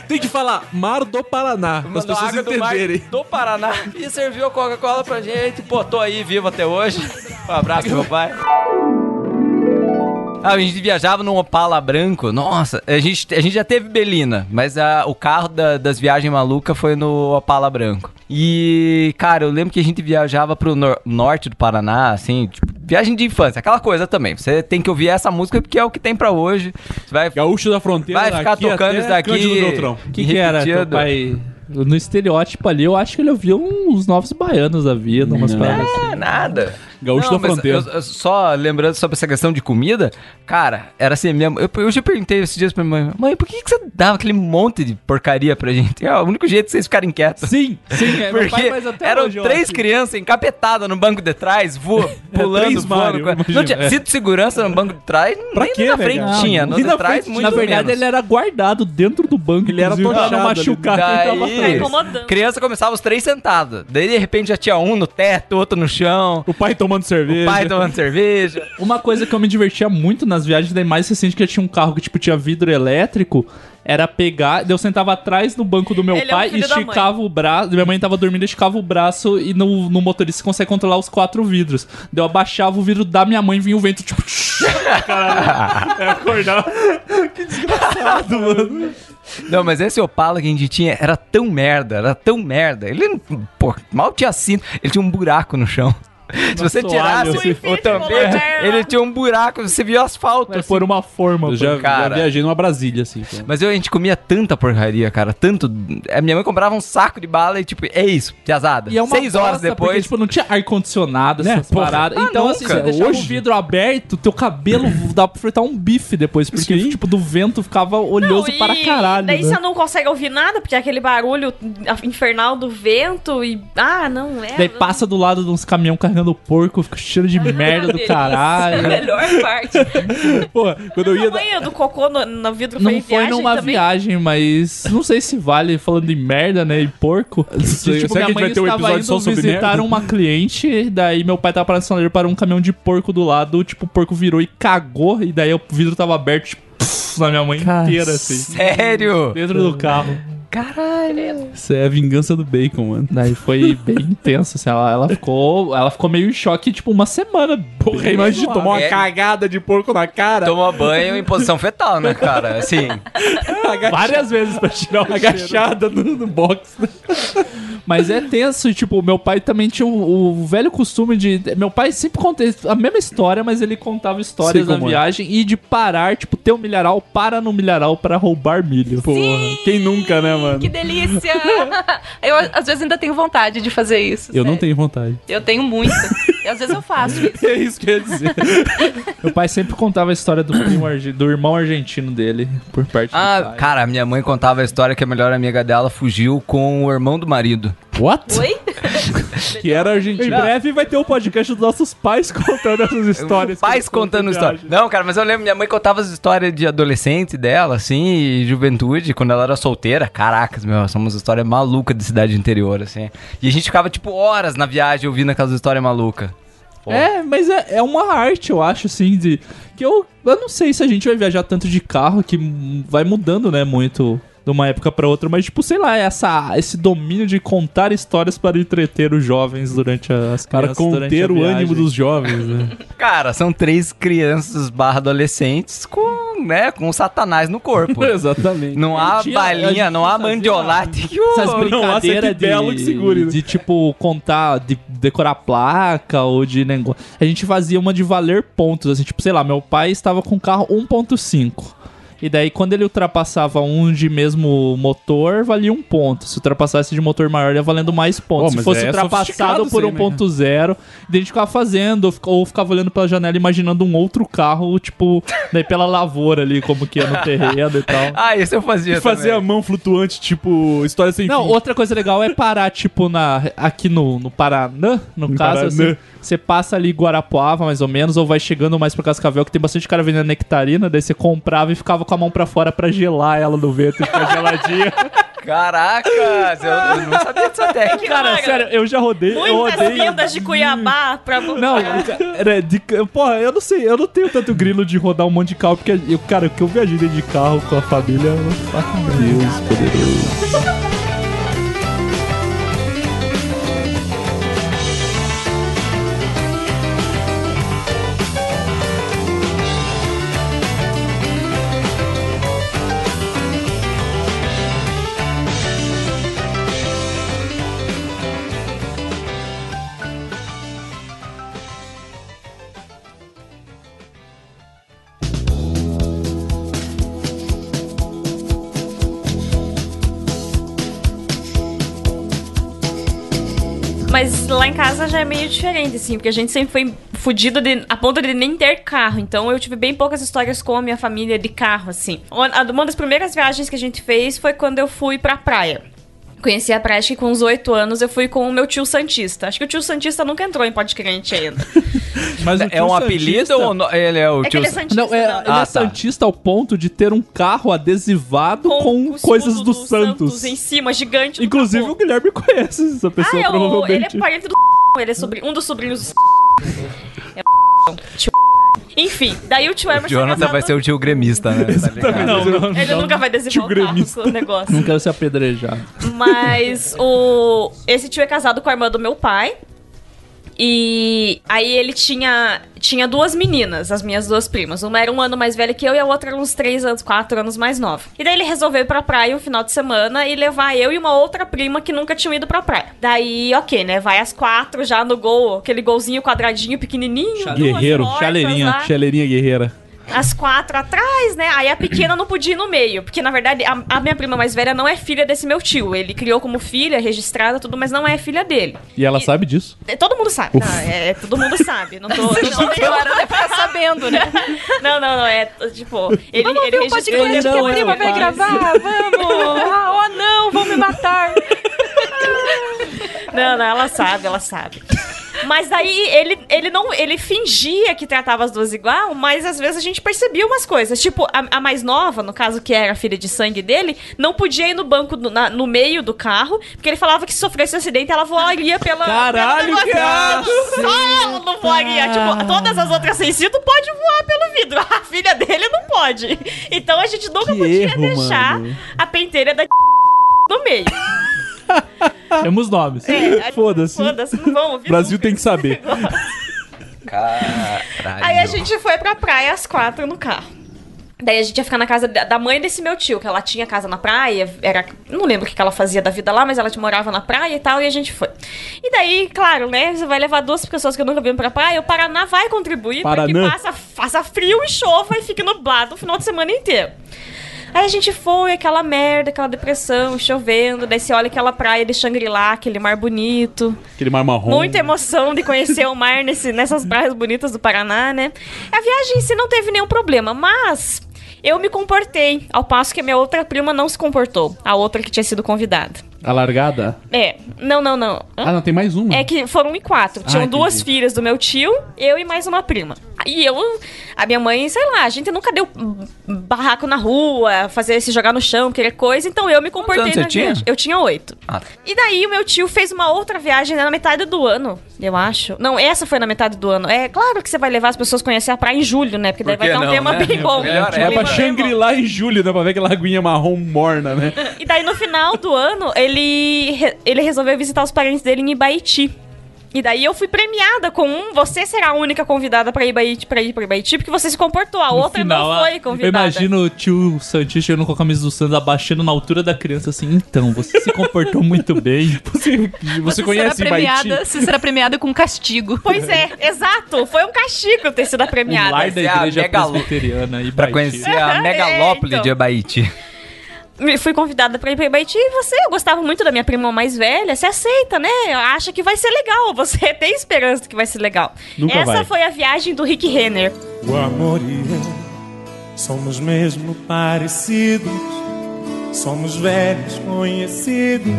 Tem que falar mar do Paraná, para as Mandou pessoas água do mar entenderem. do Paraná e serviu a Coca-Cola pra gente. Pô, tô aí vivo até hoje. Um abraço meu pai. Ah, a gente viajava num Opala branco. Nossa, a gente, a gente já teve Belina, mas a- o carro da- das viagens malucas foi no Opala branco. E, cara, eu lembro que a gente viajava pro nor- norte do Paraná, assim, tipo, viagem de infância, aquela coisa também. Você tem que ouvir essa música porque é o que tem pra hoje. Você vai Gaúcho da fronteira. Vai ficar tocando até isso daqui. O que, que era? Teu pai. No estereótipo ali, eu acho que ele ouvia uns novos baianos da vida, umas paradas assim. É, nada. Gaúcho Não, da fronteira. eu- eu só lembrando sobre essa questão de comida, cara, era assim mesmo. Eu, eu já perguntei esses dias pra minha mãe, mãe, por que, que você dava aquele monte de porcaria pra gente? É o único jeito de vocês ficarem quietos. Sim, sim, é, meu pai Porque faz até eram três acho. crianças encapetadas no banco de trás, voa, *laughs* pulando, três voando. Mario, Não tinha é. cinto de segurança no banco de trás, Pra nem quê, na frente cara? tinha, no e de trás frente, muito Na verdade, menos. ele era guardado dentro do banco. Ele era inclusive, pra não machucar quem tava Daí, criança começava os três sentados. Daí, de repente, já tinha um no teto, outro no chão. O pai tomando cerveja. O pai tomando cerveja. Uma coisa que eu me divertia muito nas viagens, daí mais recente que eu tinha um carro que tipo tinha vidro elétrico, era pegar, eu sentava atrás do banco do meu Ele é um pai e da mãe. esticava o braço, minha mãe tava dormindo, esticava o braço e no, no motorista você consegue controlar os quatro vidros. Daí eu abaixava o vidro da minha mãe e vinha o vento tipo, *laughs* caralho, é acordar. *laughs* que desgraçado, mano. Não, mas esse Opala que a gente tinha era tão merda, era tão merda. Ele, não- pô, mal tinha cinto, ele tinha um buraco no chão. *laughs* Se você tirasse assim. o tampete, Moderna. *laughs* ele tinha um buraco, você viu asfalto. Assim. pôr uma forma. Eu já, Cara. já viajei numa Brasília, assim. então. Mas eu, a gente comia tanta porcaria, cara, tanto. A minha mãe comprava um saco de bala e, tipo, é isso, piazada. E é uma Seis horas bosta, depois. Porque, tipo, não tinha ar-condicionado, Né, essas paradas. Ah, então, nunca. assim, você deixava Hoje? o vidro aberto, teu cabelo *laughs* dá pra fritar um bife depois. Porque, Sim. tipo, do vento ficava oleoso Não, e para caralho. Daí né? você não consegue ouvir nada, porque é aquele barulho infernal do vento e. Ah, não é. Daí passa do lado de uns caminhão carregando porco, fica cheiro de merda do caralho. *laughs* Melhor parte. *laughs* Porra, quando eu ia. A mãe do cocô no, no vidro Não foi, foi viagem numa também. viagem, mas não sei se vale falando de merda, né? E porco. *laughs* Será que a minha gente mãe vai ter um estava episódio só indo sobre visitar merda? uma cliente, daí meu pai tava parando sinaleiro para um caminhão de porco do lado, tipo, o porco virou e cagou, e daí o vidro tava aberto, tipo, na minha mãe inteira, assim. Sério? Dentro do carro. Isso é a vingança do bacon, mano. Daí foi *laughs* bem intenso, assim, ela, ela ficou. Ela ficou meio em choque, tipo, uma semana. Porra, imagina tomar uma É. cagada de porco na cara. Toma banho em posição fetal, né, cara? Assim. várias vezes pra tirar cheiro. Agachada no, no box. Mas é tenso, e, tipo, meu pai também tinha o, o velho costume de. Meu pai sempre conta a mesma história, mas ele contava histórias Sei na é. viagem e de parar, tipo, ter um milharal, para no milharal pra roubar milho. Porra, quem nunca, né, mano? Que delícia! *laughs* Eu, às vezes, ainda tenho vontade de fazer isso. Eu não sério. tenho vontade. Eu tenho muito. E às vezes eu faço *laughs* isso. É isso que eu ia dizer. *laughs* Meu pai sempre contava a história do, primo arge- do irmão argentino dele, por parte do Ah, pai. cara, minha mãe contava a história que a melhor amiga dela fugiu com o irmão do marido. What? Oi? *laughs* Que era Em argentino. breve vai ter o podcast dos nossos pais *laughs* contando essas histórias. Pais contando em história. viagem. Não, cara, mas eu lembro, minha mãe contava as histórias de adolescente dela, assim, e juventude, quando ela era solteira. Caracas, meu, somos história maluca de cidade interior, assim. E a gente ficava, tipo, horas na viagem ouvindo aquelas histórias malucas. Pô. É, mas é, é uma arte, eu acho, assim, de. Que eu, eu não sei se a gente vai viajar tanto de carro que vai mudando, né, muito de uma época pra outra, mas, tipo, sei lá, essa, esse domínio de contar histórias para entreter os jovens durante as Para conter a o ânimo dos jovens, né? *laughs* Cara, são três crianças barra adolescentes com, né, com satanás no corpo. *laughs* Exatamente. Não há Tinha- balinha, não há mandiolate. que o- Essas *laughs* brincadeiras sempre belo que de, segure, né? de, tipo, contar, de decorar placa ou de negócio. A gente fazia uma de valer pontos, assim, tipo, sei lá, meu pai estava com carro 1.5. E daí, quando ele ultrapassava um de mesmo motor, valia um ponto. Se ultrapassasse de motor maior, ia valendo mais pontos. Pô, Se fosse é ultrapassado por isso aí, né? 1.0, daí a gente ficava fazendo, ou fica- ou ficava olhando pela janela, imaginando um outro carro, tipo, daí pela lavoura ali, como que ia no terreno e tal. *laughs* Ah, isso eu fazia E fazer a mão flutuante, tipo, história sem Não, fim. outra coisa legal é parar, tipo, na, aqui no, no Paraná, no No caso, Paraná. assim. Você passa ali Guarapuava, mais ou menos, ou vai chegando mais pra Cascavel, que tem bastante cara vendendo nectarina, daí você comprava e ficava com a mão pra fora pra gelar ela no vento e ficar geladinha. *laughs* Caracas, eu, eu não sabia dessa técnica. cara, Cara, sério, eu já rodei, eu Muitas rodei... vindas de Cuiabá pra... Não, cara, de, porra, eu não sei, eu não tenho tanto grilo de rodar um monte de carro, porque, eu, cara, o que eu viajei dentro de carro com a família, eu Deus poderoso. Lá em casa já é meio diferente, assim, porque a gente sempre foi fudido de, a ponto de nem ter carro. Então eu tive bem poucas histórias com a minha família de carro, assim. Uma, das primeiras viagens que a gente fez foi quando eu fui pra praia. Conheci a que com uns oito anos eu fui com o meu tio Santista. Acho que o tio Santista nunca entrou em Pode Crente ainda. *laughs* Mas o É um Santista- apelido ou no- ele é o É que tio... ele é Santista. Não, é, não. ele Ah, é tá. santista ao ponto de ter um carro adesivado com, o coisas escudo do, Santos. em cima, gigante. do Inclusive capô. o Guilherme conhece essa pessoa, Ah, é o, provavelmente. ele é parente do *laughs* ele é sobrinho, um dos sobrinhos do *laughs* é tio Enfim, daí o tio Emerson é Jonathan casado- vai ser o tio gremista, né? Tá? Não, não, Ele não. nunca vai desenvolver o o negócio. Não quero ser apedrejado. Mas o esse tio é casado com a irmã do meu pai. E aí ele tinha tinha duas meninas, as minhas duas primas. Uma era um ano mais velha que eu e a outra era uns três anos, quatro anos mais nova. E daí ele resolveu ir pra praia um final de semana e levar eu e uma outra prima que nunca tinham ido pra praia. Daí, ok, né? Vai as quatro já no gol, aquele golzinho quadradinho pequenininho. Guerreiro, portas chaleirinha, lá chaleirinha guerreira. As quatro atrás, né? Aí a pequena não podia ir no meio, porque na verdade a, a minha prima mais velha não é filha desse meu tio. Ele criou como filha, registrada, tudo, mas não é filha dele. E ela E- sabe disso. É, Todo mundo sabe. Não, é, todo mundo sabe. Não tô. *laughs* Não, tô- Agora vai ficar sabendo, né? *laughs* não, não, não, É tipo. Ele, ele Pode registrou. crer que não, a é prima o vai gravar, *laughs* vamos! Ah, oh não, vão me matar! Não, não, ela sabe, ela sabe. Mas daí ele, ele não. Ele fingia que tratava as duas igual, mas às vezes a gente percebia umas coisas. Tipo, a, a mais nova, no caso que era a filha de sangue dele, não podia ir no banco do- na- no meio do carro, porque ele falava que se sofresse um acidente, ela voaria pela. Caralho, pela que Só ela não voaria. Tipo, todas as outras sem cinto pode voar pelo vidro. *laughs* A filha dele não pode. Então a gente nunca Que podia erro, deixar mano. a penteira da *laughs* no meio. *laughs* Temos nomes. É, Foda-se. Foda-se, não vão ouvir. Brasil nunca tem que saber. *laughs* Caralho. Aí a gente foi pra praia às quatro no carro. Daí a gente ia ficar na casa da mãe desse meu tio, que ela tinha casa na praia, era, não lembro o que que ela fazia da vida lá, mas ela morava na praia e tal, e a gente foi. E daí, claro, né, você vai levar duas pessoas que eu nunca vi pra praia, o Paraná vai contribuir Paraná. porque passa, faça frio e chova e fique nublado o final de semana inteiro. Aí a gente foi, aquela merda, aquela depressão, chovendo, daí você olha aquela praia de Shangri-La, aquele mar bonito. Aquele mar marrom. Muita emoção de conhecer o mar nesse, nessas praias bonitas do Paraná, né? A viagem em si não teve nenhum problema, mas eu me comportei, ao passo que a minha outra prima não se comportou, a outra que tinha sido convidada. A largada? É, não, não, não. Hã? Ah, não, tem mais uma. É que foram em quatro. Tinham Ah, duas entendi. filhas do meu tio, eu e mais uma prima. E eu, a minha mãe, sei lá, a gente nunca deu barraco na rua, fazer se jogar no chão, querer coisa, então eu me comportei você na tinha? viagem. Eu tinha oito. Ah. E daí o meu tio fez uma outra viagem na metade do ano, eu acho. Não, essa foi na metade do ano. É claro que você vai levar as pessoas a conhecer a praia em julho, né? Porque daí Por vai dar um não, tema né? bem bom. Melhor Um Vai clima pra bom. Shangri-La em julho, né? Pra ver aquela aguinha marrom morna, né? E daí no final do ano, ele, *laughs* re- ele resolveu visitar os parentes dele em Ibaiti. E daí eu fui premiada com um. Você será a única convidada pra Ibaiti, pra ir pra Ibaiti, porque você se comportou. A No outra final, não foi Eu convidada. imagino o tio Santinho chegando com a camisa do Santos, abaixando na altura da criança assim, então, você se comportou muito bem. *laughs* Você, você conhece será premiada, Ibaiti? Você será premiada com castigo. Pois é, *laughs* exato. Foi um castigo ter sido a O premiada. lar da é igreja megalo- presbiteriana e Pra conhecer a *laughs* É, megalópole então. de Abaiti. Me- Fui convidada pra ir pra Ibaiti e você, eu gostava muito da minha prima mais velha, você aceita, né? Acha que vai ser legal, *laughs* você tem esperança que vai ser legal. Nunca Essa vai. foi a viagem do Rick Renner. O amor e eu somos mesmo parecidos, somos velhos conhecidos,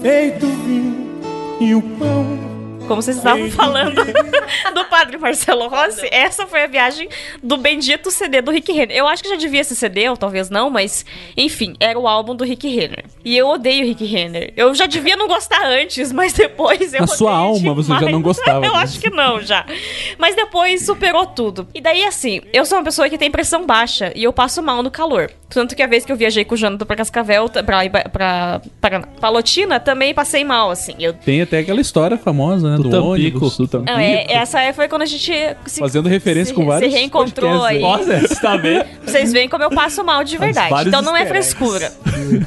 feito vinho e o pão. Como vocês estavam falando *laughs* do padre Marcelo Rossi, essa foi a viagem do bendito CD do Rick Renner. Eu acho que já devia ser CD, ou talvez não, mas enfim, era o álbum do Rick Renner. E eu odeio o Rick Renner. Eu já devia não gostar antes, mas depois eu Na sua alma você já demais. não gostava, eu acho que não, já. Mas depois superou tudo. E daí, assim, eu sou uma pessoa que tem pressão baixa e eu passo mal no calor. Tanto que a vez que eu viajei com o Jonathan pra Cascavel, pra, Iba- pra, pra Palotina, também passei mal, assim. Eu Tem até aquela história famosa, né? Do Do, Tampico. ônibus, do Tampico. não, é, essa aí foi quando a gente se, Fazendo referência se, com vários se reencontrou aí. podcasts, Olha, você tá vendo? *laughs* Vocês veem como eu passo mal de verdade. Então não é frescura.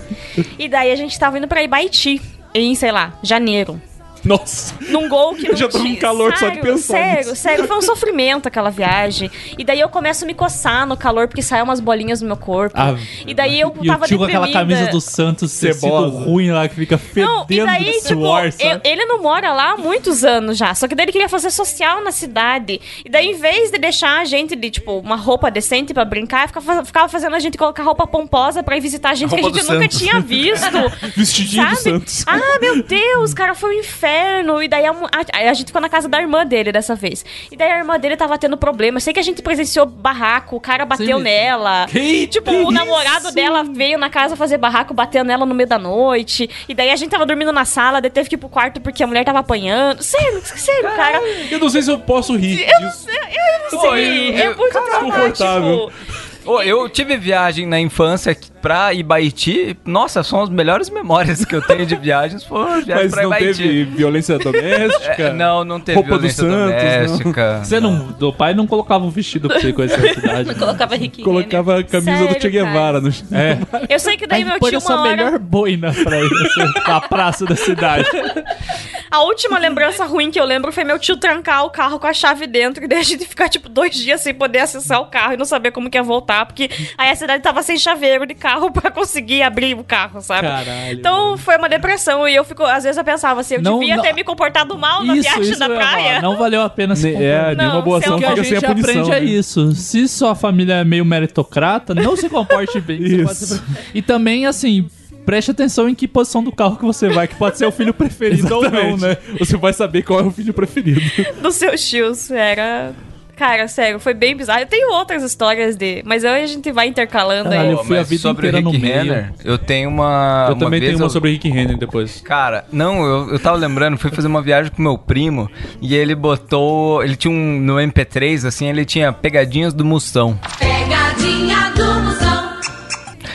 *laughs* e daí a gente tava indo pra Ibaiti em, sei lá, janeiro. *laughs* Nossa. Num gol que Eu não já tô com tinha- calor só de Sério, pensar Sério, nisso. sério, foi um sofrimento aquela viagem. E daí eu começo a me coçar no calor porque saem umas bolinhas no meu corpo. Ah, e daí eu E o tava tio com aquela camisa do Santos, Cebosa. ruim lá, que fica fedendo Não, e daí, de tipo, suor, eu- sabe? ele não mora lá há muitos anos já. Só que daí ele queria fazer social na cidade. E daí, em vez de deixar a gente de, tipo, uma roupa decente pra brincar, ficava, ficava fazendo a gente colocar roupa pomposa pra ir visitar a gente que a gente do nunca Santos. tinha visto. *laughs* Vestidinho do sabe? Santos. Ah, meu Deus, cara, foi um inferno. E daí a, a- a gente ficou na casa da irmã dele dessa vez. E daí a irmã dele tava tendo problema. Sei que a gente presenciou barraco, o cara bateu Sim. nela. Que tipo, o namorado dela veio na casa fazer barraco, bateu nela no meio da noite. E daí a gente tava dormindo na sala, daí teve que ir pro quarto porque a mulher tava apanhando. Sério, sério, cara. Eu não sei se eu posso rir Eu não sei, eu não Pô, sei. eu- é eu- muito desconfortável. Ô, eu tive viagem na infância pra Ibaiti. Nossa, são as melhores memórias que eu tenho de viagens. Foram viagens Mas pra não Ibaiti. teve violência doméstica? *laughs* É, não, não teve Roupa do violência Santos, doméstica. Você não, do pai não colocava um vestido pra você conhecer a cidade. *laughs* Colocava Rick Colocava a camisa Sério, do Che Guevara no É. Eu sei que daí Aí meu tio a sua uma hora... melhor boina pra ir na praça da cidade. *laughs* A última lembrança ruim que eu lembro foi meu tio trancar o carro com a chave dentro e daí a gente ficar, tipo, dois dias sem poder acessar o carro e não saber como que ia voltar, porque aí a cidade tava sem chaveiro de carro *laughs* pra conseguir abrir o carro, sabe? Caralho. Então foi uma depressão e eu fico, às vezes eu pensava assim, eu Não, devia não. ter me comportado mal na Isso, viagem isso da falar. praia. Não valeu a pena se comportar. É, nenhuma Não, boa se ação fica sem gente a punição. aprende é né? isso. Se sua família é meio meritocrata, não se comporte bem. ser- E também, assim, preste atenção em que posição do carro que você vai, que pode ser o filho preferido ou não, né? Você vai saber qual é o filho preferido. *laughs* Dos seus tios, era... Cara, sério, foi bem bizarro. Eu tenho outras histórias de... Mas aí a gente vai intercalando Caralho, aí. eu fui a vida sobre inteira Rick no. Renner, eu tenho uma. eu uma também vez tenho uma eu- sobre Rick Renner depois. Cara, não, eu, eu tava lembrando, fui fazer uma viagem com meu primo e ele botou. Ele tinha um. No MP3, assim, ele tinha pegadinhas do Moção. Pegadinha.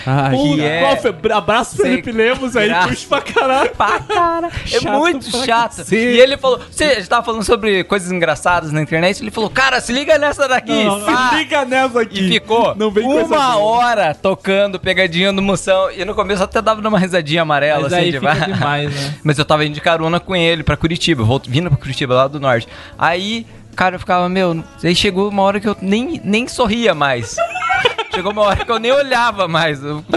Ah, que é- Qual, abraço Felipe Lemos aí, Graças. puxa pra caralho. Pra cara. *laughs* É Chato muito chato. E ele falou, você a gente tava falando sobre coisas engraçadas na internet, ele falou, cara, se liga nessa daqui. Não, se liga nessa aqui. E ficou uma hora tocando pegadinha no moção. E no começo eu até dava uma risadinha amarela, Mas assim, de *laughs* demais, né? Mas eu tava indo de carona com ele pra Curitiba, vindo pra Curitiba, lá do norte. Aí, cara, eu ficava, meu, aí chegou uma hora que eu nem, nem sorria mais. Chegou uma hora que eu nem olhava mais. eu- *laughs*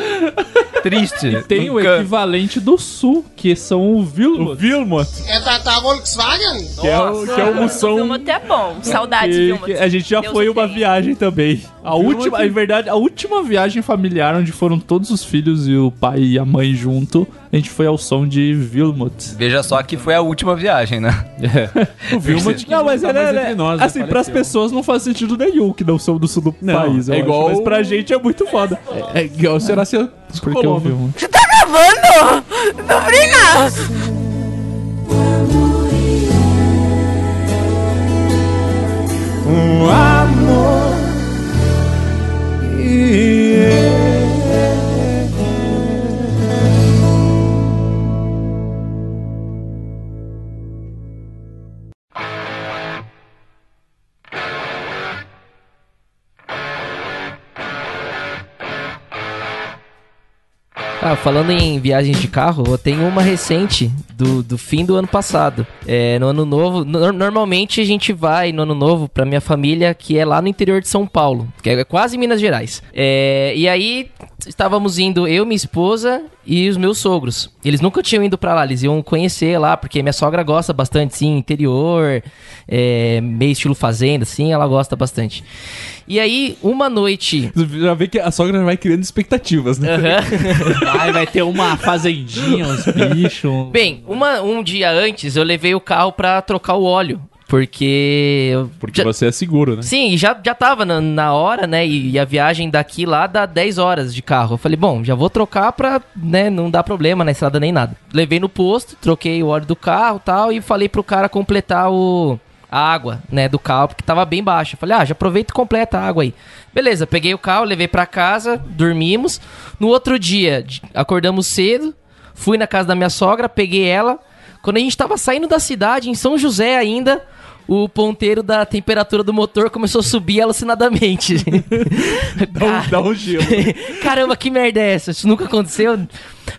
Triste. Tem o Nunca- equivalente do sul, que são o O Vilmot. Vilmot, É da, da Volkswagen? que é o, que é o moção. Vilmot é bom. Saudade, que- Vilmot. a gente já Deus foi o uma tenha. viagem também. A Vilmot- última, em verdade, a última viagem familiar onde foram todos os filhos e o pai e a mãe junto, a gente foi ao som de Vilmot. Veja só que foi a última viagem, né? *laughs* O Vilmot que Não, mas tá ele mais é, já assim, pras faleceu. pessoas não faz sentido nenhum que não são do sul do Não, país. é acho, igual Mas pra gente é muito foda. É igual será se eu Porque o Vilmot. um amor. Ah, falando em viagens de carro, eu tenho uma recente do, do fim do ano passado. É, no ano novo, no- normalmente a gente vai no ano novo pra minha família, que é lá no interior de São Paulo, que é quase Minas Gerais. É, e aí estávamos indo eu, minha esposa e os meus sogros. Eles nunca tinham ido pra lá, eles iam conhecer lá, porque minha sogra gosta bastante, sim, interior, é, meio estilo fazenda, assim, ela gosta bastante. E aí, uma noite. Já vê que a sogra vai criando expectativas, né? Aham. *laughs* Ai, vai ter uma fazendinha, uns bichos. Bem, uma, um dia antes eu levei o carro pra trocar o óleo. Porque. Porque já- você é seguro, né? Sim, já, já tava na, na hora, né? E, e a viagem daqui lá dá 10 horas de carro. Eu falei, bom, já vou trocar pra, né, não dar problema na estrada nem nada. Levei no posto, troquei o óleo do carro e tal, e falei pro cara completar o. A água, né, do carro, porque tava bem baixa. Falei, ah, já aproveita e completa a água aí. Beleza, peguei o carro, levei pra casa, dormimos. No outro dia, acordamos cedo, fui na casa da minha sogra, peguei ela. Quando a gente tava saindo da cidade, em São José ainda, o ponteiro da temperatura do motor começou a subir alucinadamente. *laughs* Dá um, dá um gelo. *laughs* Caramba, que merda é essa? Isso nunca aconteceu.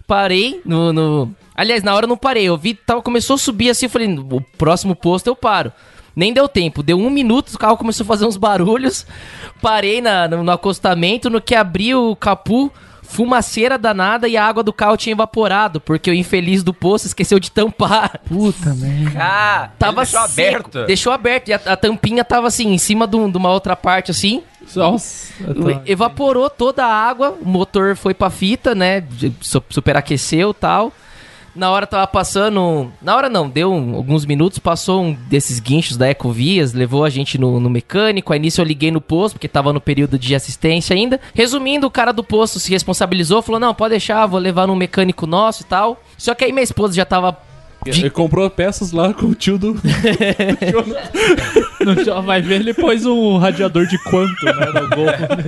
Parei no, no- Aliás, na hora eu não parei. Eu vi, tava, começou a subir assim. Eu falei, o próximo posto eu paro. Nem deu tempo. Deu um minuto, o carro começou a fazer uns barulhos. Parei na, no, no acostamento. No que abri o capu, fumaceira danada e a água do carro tinha evaporado. Porque o infeliz do posto esqueceu de tampar. Puta merda. Ah, Tava deixou seco. aberto. Deixou aberto. E a, a tampinha tava assim, em cima de, um- de uma outra parte assim. Nossa. Evaporou toda a água, o motor foi pra fita, né? Superaqueceu e tal. Na hora tava passando. Na hora não, deu um- alguns minutos, passou um desses guinchos da Ecovias, levou a gente no, no mecânico. Aí nisso eu liguei no posto, porque tava no período de assistência ainda. Resumindo, o cara do posto se responsabilizou, falou: não, pode deixar, vou levar num mecânico nosso e tal. Só que aí minha esposa já tava. Ele comprou peças lá com o tio do. *laughs* No já vai ver, ele pôs um radiador de quanto, né? No gol.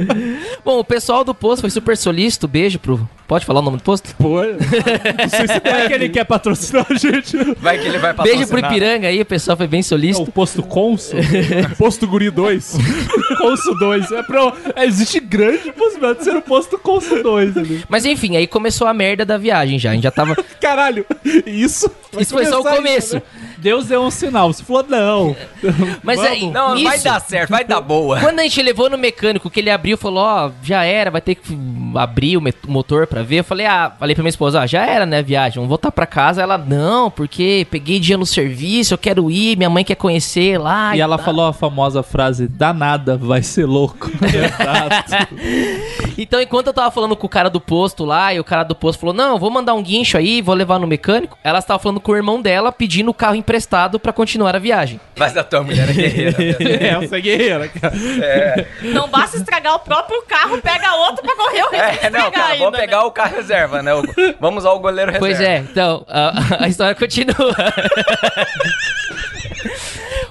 *laughs* Bom, o pessoal do posto foi super solícito. Beijo pro. Pode falar o nome do posto? Pô, não sei se Não é que ele quer patrocinar a gente. Vai que ele vai Beijo pro patrocinar. Ipiranga aí, o pessoal foi bem É solícito. o posto Consul. *laughs* Posto Guri 2. *laughs* Consul 2. É pra... Existe grande possibilidade de ser o posto Consul 2 ali. Mas enfim, aí começou a merda da viagem já. A gente já tava. Caralho, isso. vai Isso foi só o começo. né? Deus deu um sinal. Você falou, não. *laughs* Mas aí, Não, vai dar certo, vai dar boa. Quando a gente levou no mecânico, que ele abriu e falou, ó, já era, vai ter que abrir o motor pra ver. Eu falei, ah, falei pra minha esposa, ah, já era, né, a viagem, vamos voltar pra casa. Ela, não, porque peguei dia no serviço, eu quero ir, minha mãe quer conhecer lá. E ela tal." falou a famosa frase: danada, vai ser louco. *laughs* Exato. Então, enquanto eu tava falando com o cara do posto lá, e o cara do posto falou: Não, vou mandar um guincho aí, vou levar no mecânico. Ela estava falando com o irmão dela, pedindo o carro emprestado pra continuar a viagem. Mas a tua mulher é guerreira. *laughs* É, essa é guerreira, cara. Não basta estragar o próprio carro, pega outro pra correr o risco de É, não, cara, vou ainda, pegar o carro reserva, né? Vamos ao goleiro reserva. Pois é, então, a, a história continua.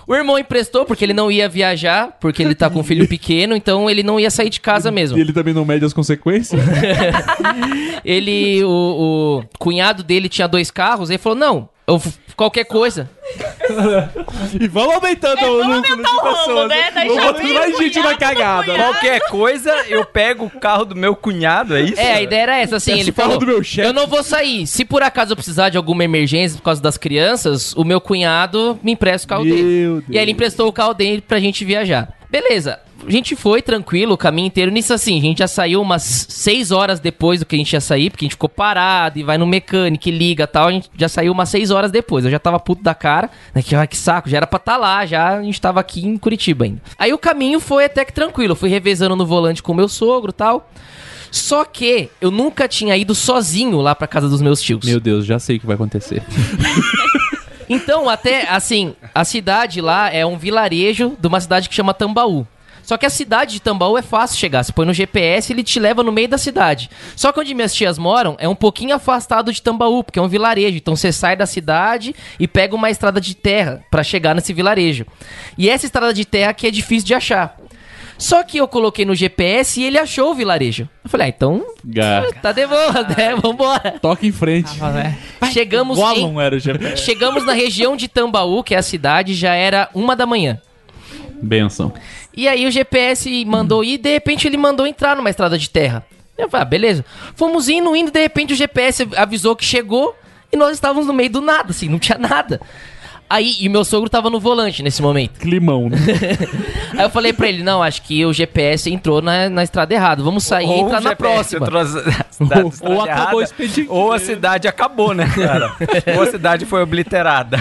O irmão emprestou porque ele não ia viajar, porque ele tá com um filho pequeno, então ele não ia sair de casa mesmo. E ele também não mede as consequências? *laughs* Ele, o, o cunhado dele tinha dois carros, ele falou: Não, eu, qualquer coisa. e vamos aumentando É, o vamos núcleo aumentar de o pessoas. né? Daí Vamos já botando mais o gente na cagada. Qualquer coisa, eu pego o carro do meu cunhado, é isso? É, a ideia era essa, assim, ele falou, do meu chefe. eu não vou sair. Se por acaso eu precisar de alguma emergência por causa das crianças, o meu cunhado me empresta o carro Meu dele. Deus. E aí ele emprestou o carro dele pra gente viajar. Beleza. A gente foi tranquilo o caminho inteiro. Nisso assim, a gente já saiu umas seis horas depois do que a gente ia sair, porque a gente ficou parado e vai no mecânico e liga e tal. A gente já saiu umas seis horas depois. Eu já tava puto da cara, né? Que, ah, que saco, já era pra estar lá, já a gente tava aqui em Curitiba ainda. Aí o caminho foi até que tranquilo. Eu fui revezando no volante com o meu sogro e tal. Só que eu nunca tinha ido sozinho lá pra casa dos meus tios. Meu Deus, já sei o que vai acontecer. *laughs* Então, até assim, a cidade lá é um vilarejo de uma cidade que chama Tambaú. Só que a cidade de Tambaú é fácil chegar. Você põe no GPS ele te leva no meio da cidade. Só que onde minhas tias moram é um pouquinho afastado de Tambaú, porque é um vilarejo. Então você sai da cidade e pega uma estrada de terra pra chegar nesse vilarejo. E essa estrada de terra aqui é difícil de achar. Só que eu coloquei no GPS e ele achou o vilarejo. Eu falei, ah, então tá de boa, né? Vambora. Toca em frente. Chegamos em, era o GPS. Chegamos na região de Tambaú, que é a cidade, já era uma da manhã. Benção. E aí o GPS mandou ir, de repente ele mandou entrar numa estrada de terra. Eu falei, ah, beleza. Fomos indo, indo, de repente o GPS avisou que chegou e nós estávamos no meio do nada, assim, não tinha nada. Aí, e meu sogro tava no volante nesse momento. Climão, né? *laughs* Aí eu falei pra ele, não, acho que o GPS entrou na, na estrada errada, vamos sair e Ou entrar o na próxima. entrou *laughs* na cidade- Ou cidade acabou errada, o expediente. Ou a cidade acabou, né, cara? *laughs* ou a cidade foi obliterada.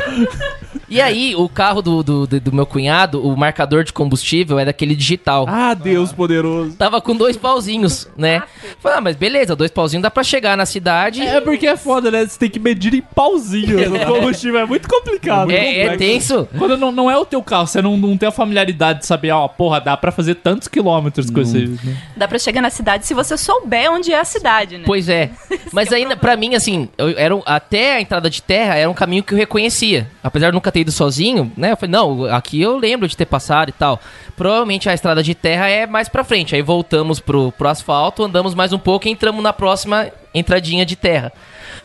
E aí, o carro do, do, do- do meu cunhado, o marcador de combustível é daquele digital. Ah, Deus poderoso. Tava com dois pauzinhos, né? Falei, ah, mas beleza, dois pauzinhos dá pra chegar na cidade. É porque é foda, né? Você tem que medir em pauzinho. O combustível é muito complicado. É, é tenso. Quando não, não é o teu carro, você não, não tem a familiaridade de saber, ó, porra, dá pra fazer tantos quilômetros com esse. né? Dá pra chegar na cidade se você souber onde é a cidade, né? Pois é. *laughs* Mas ainda, pra mim, assim, eu, era um- até a entrada de terra era um caminho que eu reconhecia. Apesar de nunca ter ido sozinho, né? Eu falei, não, aqui eu lembro de ter passado e tal. Provavelmente a estrada de terra é mais pra frente. Aí voltamos pro, pro asfalto, andamos mais um pouco e entramos na próxima entradinha de terra.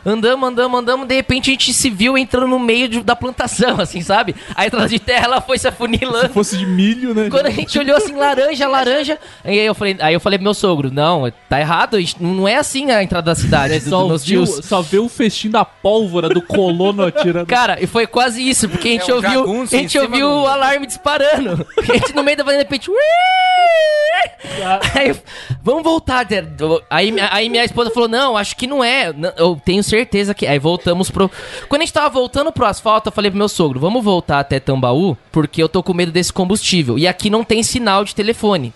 Andamos, andamos, andamos, de repente a gente se viu entrando no meio de- da plantação, *laughs* assim, sabe? A entrada de terra ela foi se afunilando. Se fosse de milho, né? Quando a gente olhou assim, laranja, laranja. Aí eu falei, aí eu falei pro meu sogro, não, tá errado, não é assim a entrada da cidade. dos Só, viu, só vê o festim da pólvora do colono atirando. Cara, e foi quase isso, porque a gente É um ouviu, jagunço a gente ouviu do- o alarme disparando. A gente no meio da fazenda, de repente. *laughs* Aí, vamos voltar. Aí, minha- aí minha esposa falou: Não, acho que não é. Eu tenho certeza que. Aí voltamos pro. Quando a gente tava voltando pro asfalto, eu falei pro meu sogro: Vamos voltar até Tambaú, porque eu tô com medo desse combustível. E aqui não tem sinal de telefone.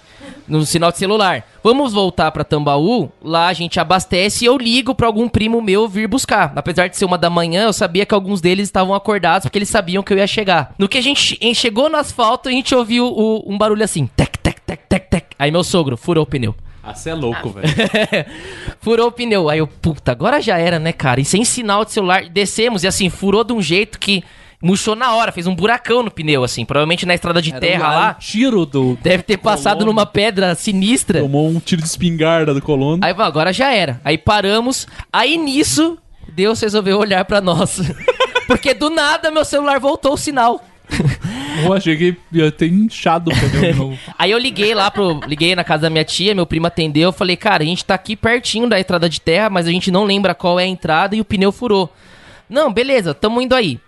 No sinal de celular. Vamos voltar pra Tambaú, lá a gente abastece e eu ligo pra algum primo meu vir buscar. Apesar de ser uma da manhã, eu sabia que alguns deles estavam acordados porque eles sabiam que eu ia chegar. No que a gente che- chegou no asfalto, a gente ouviu o- um barulho assim: tec, tec, tec, tec, tec. Aí meu sogro furou o pneu. Ah, você é louco, velho. *laughs* furou o pneu. Aí eu, puta, agora já era, né, cara? E sem sinal de celular, descemos e assim, furou de um jeito que murchou na hora, fez um buracão no pneu, assim. Provavelmente na estrada de terra Era um lá. tiro do. Deve ter passado Colono. numa pedra sinistra. Tomou um tiro de espingarda do colono. Aí, agora já era. Aí paramos. Aí nisso, Deus resolveu olhar pra nós. *laughs* Porque do nada meu celular voltou o sinal. *laughs* Eu achei que ia ter inchado o pneu de novo. Aí eu liguei lá pro. Liguei na casa da minha tia, meu primo atendeu. Eu falei, cara, a gente tá aqui pertinho da entrada de terra, mas a gente não lembra qual é a entrada e o pneu furou. Não, beleza, tamo indo aí.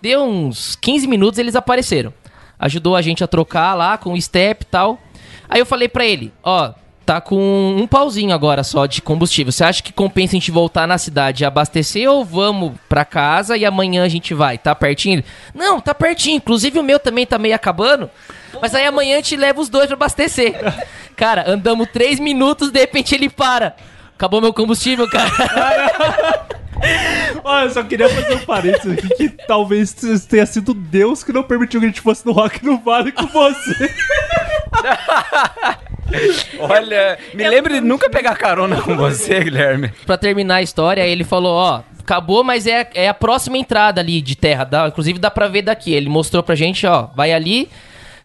Deu uns 15 minutos eles apareceram. Ajudou a gente a trocar lá com o step e tal. Aí eu falei pra ele, ó, tá com um pauzinho agora só de combustível. Você acha que compensa a gente voltar na cidade e abastecer ou vamos pra casa e amanhã a gente vai? Tá pertinho? Ele, Não, tá pertinho. Inclusive o meu também tá meio acabando. Mas aí amanhã a gente leva os dois pra abastecer. Cara, andamos três minutos, de repente ele para. Acabou meu combustível, cara. *laughs* Olha, eu só queria fazer um parênteses aqui que talvez tenha sido Deus que não permitiu que a gente fosse no Rock no Vale com você. *laughs* *laughs* Olha, me lembre de nunca pegar carona com você, *laughs* Guilherme. pra terminar a história, ele falou, ó, acabou, mas é, é a próxima entrada ali de terra. Dá, inclusive dá pra ver daqui. Ele mostrou pra gente, ó, vai ali.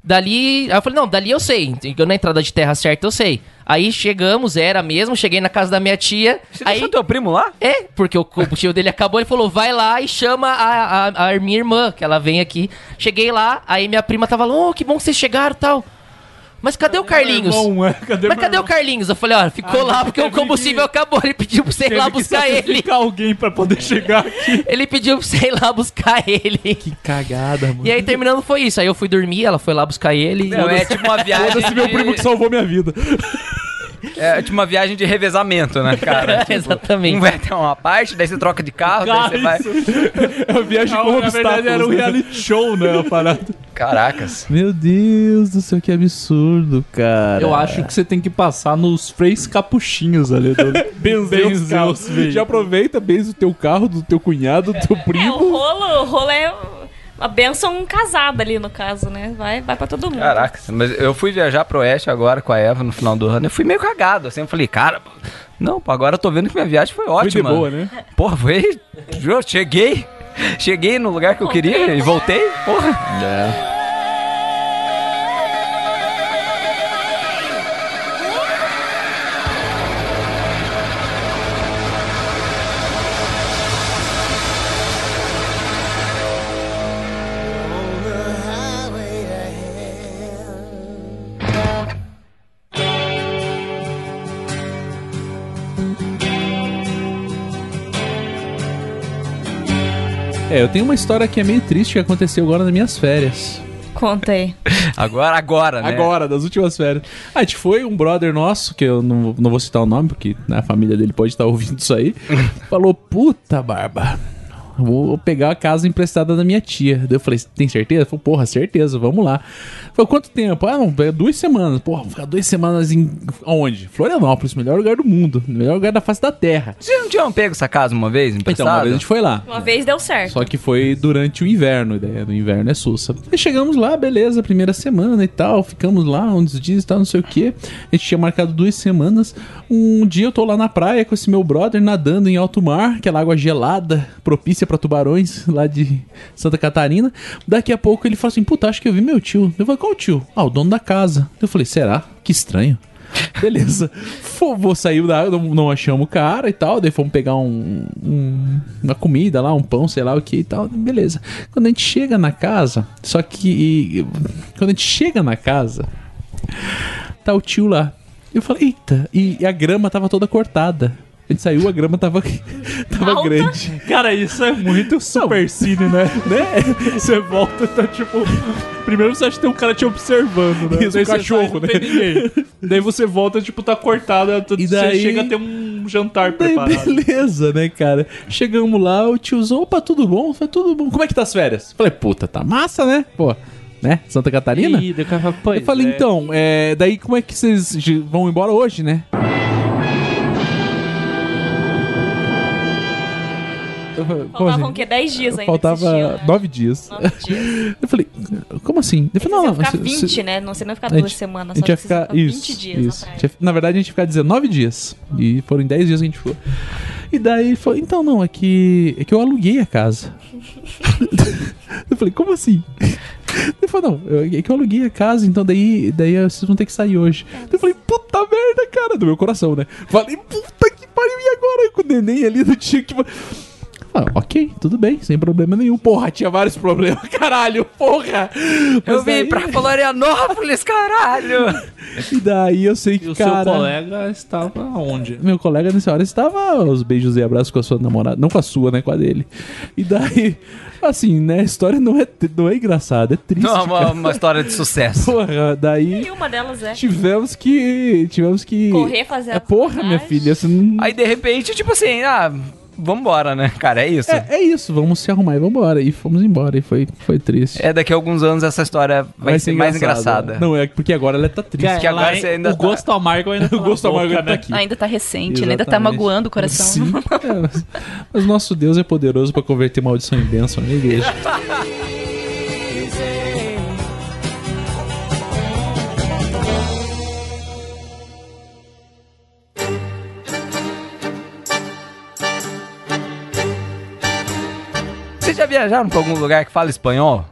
Dali. Aí eu falei, não, dali eu sei. Eu na entrada de terra certa eu sei. Aí chegamos, era mesmo, cheguei na casa da minha tia. Você aí, deixou teu primo lá? É, porque o combustível dele acabou, ele falou, vai lá e chama a, a, a minha irmã, que ela vem aqui. Cheguei lá, aí minha prima tava lá, oh, que bom que vocês chegaram e tal. Mas cadê o Carlinhos? Irmão, é? Cadê Mas cadê o irmão? Carlinhos? Eu falei, ó, ficou Ah, lá porque o combustível acabou. Ele pediu pra você ir lá que buscar ele. alguém pra poder chegar aqui. *laughs* Ele pediu pra você ir lá buscar ele. Que cagada, mano. E aí terminando foi isso. Aí eu fui dormir, ela foi lá buscar ele. Não, é tipo uma viagem. Foda-se meu de- primo que salvou minha vida. É tipo uma viagem de revezamento, né, cara? *laughs* Tipo, Exatamente. Um vai até uma parte, daí você troca de carro, daí você vai. É uma viagem com Na verdade era um né? reality *laughs* show, né, a parada. Caracas. *laughs* Meu Deus do céu, que absurdo, cara. Eu acho que você tem que passar nos freis capuchinhos ali. Do... Os carros. veículos. Já aproveita, benze o teu carro, do teu cunhado, do teu É, o primo. rolo, o rolo é uma benção casada ali, no caso, né? Vai, vai pra todo mundo. Caracas. Mas eu fui viajar pro oeste agora com a Eva no final do ano. Eu fui meio cagado, assim. Eu falei, cara, não, pô, agora eu tô vendo que minha viagem foi Foi ótima. de boa, né? Porra, foi. Juro, cheguei. Cheguei no lugar que eu queria e voltei. Porra. É. É, eu tenho uma história que é meio triste que aconteceu agora nas minhas férias. Conta aí. *laughs* Agora, agora, né? Agora, das últimas férias. Ah, a gente foi, um brother nosso, que eu não, não vou citar o nome, porque né, a família dele pode estar ouvindo isso aí, *laughs* falou, puta, Barba, vou pegar a casa emprestada da minha tia. Daí eu falei, tem certeza? Falou, porra, certeza, vamos lá. Falei, quanto tempo? Ah, não, é duas semanas. Porra, vou ficar duas semanas em... Onde? Florianópolis, melhor lugar do mundo, melhor lugar da face da terra. Vocês não tinham pego essa casa uma vez? Então, uma emprestada? vez a gente foi lá. Uma vez deu certo. Só que foi durante o inverno, ideia no inverno é sussa. E chegamos lá, beleza, primeira semana e tal, ficamos lá uns dias e tal, não sei o que. A gente tinha marcado duas semanas. Um dia eu tô lá na praia com esse meu brother nadando em alto mar, aquela água gelada, propícia pra tubarões lá de Santa Catarina. Daqui a pouco ele falou assim: Puta, acho que eu vi meu tio. Eu falei: Qual tio? Ah, o dono da casa. Eu falei: Será? Que estranho. *laughs* Beleza. Vou sair da não, não achamos o cara e tal. Daí fomos pegar um, um- uma comida lá, um pão, sei lá o que e tal. Beleza. Quando a gente chega na casa, só que. Quando a gente chega na casa, tá o tio lá. Eu falei, eita, e, e a grama tava toda cortada. A gente saiu, a grama tava, *laughs* tava Alta. grande. Cara, isso é muito supercine, né? *laughs* Né? Você volta, tá tipo. Primeiro você acha que tem um cara te observando, né? Isso, Daí um cachorro, sai, né? tem ninguém. Daí você volta, tipo, tá cortada. E Você daí- chega a ter um jantar Daí, preparado. beleza, né, cara? Chegamos lá, o tiozão, opa, tudo bom? Foi tudo bom. Como é que tá as férias? Falei, puta, tá massa, né? Pô, né? Santa Catarina? Ih, Eu falei, é. então, é, daí como é que vocês vão embora hoje, né? Faltavam assim? o quê? 10 dias ainda. Faltava vocês tinham, né? nove dias. *laughs* Dias. Eu falei, como assim? Eu falei, não, iam não. ficar você- 20, você- né? Não, você não ia ficar a duas gente- semanas. A gente só ia iam ficar. Isso. 20 dias isso. na Na verdade, a gente ia ficar 19 dias. E foram em 10 dias que a gente ficou. E daí ele falou: então, não, é que, é que eu aluguei a casa. *laughs* eu falei: como assim? Ele falou: não, eu- é que eu aluguei a casa, então daí, daí vocês vão ter que sair hoje. Eu falei: puta merda, cara, do meu coração, né? Falei: puta que pariu, e agora? Com o neném ali não tinha que. Ah, ok, tudo bem, sem problema nenhum. Porra, tinha vários problemas, *laughs* caralho, porra! Eu vim daí- pra Florianópolis, caralho! E daí eu sei E que, o cara... seu colega estava onde? Meu colega nessa hora estava aos beijos e abraços com a sua namorada. Não com a sua, né? Com a dele. E daí, assim, né? A história não é, não é engraçada, é triste. Não, uma, cara. uma história de sucesso. Porra, daí E uma delas é tivemos que. Tivemos que. correr, fazer É a porra, minha filha. Não... Aí de repente, tipo assim, ah, vambora, né? Cara, é isso. é, é isso, vamos se arrumar e vambora. E fomos embora. E foi, foi triste. É, daqui a alguns anos essa história vai, ser, mais engraçada. Não, é porque agora ela tá triste. Que agora você ainda o tá- gosto amargo ainda *laughs* tá O gosto amargo ainda tá né? aqui. Ainda tá recente, né? ainda tá Exatamente. magoando o coração. Sim. *laughs* É, mas, mas nosso Deus é poderoso pra converter maldição em bênção na igreja. *laughs* Vocês já viajaram pra algum lugar que fala espanhol?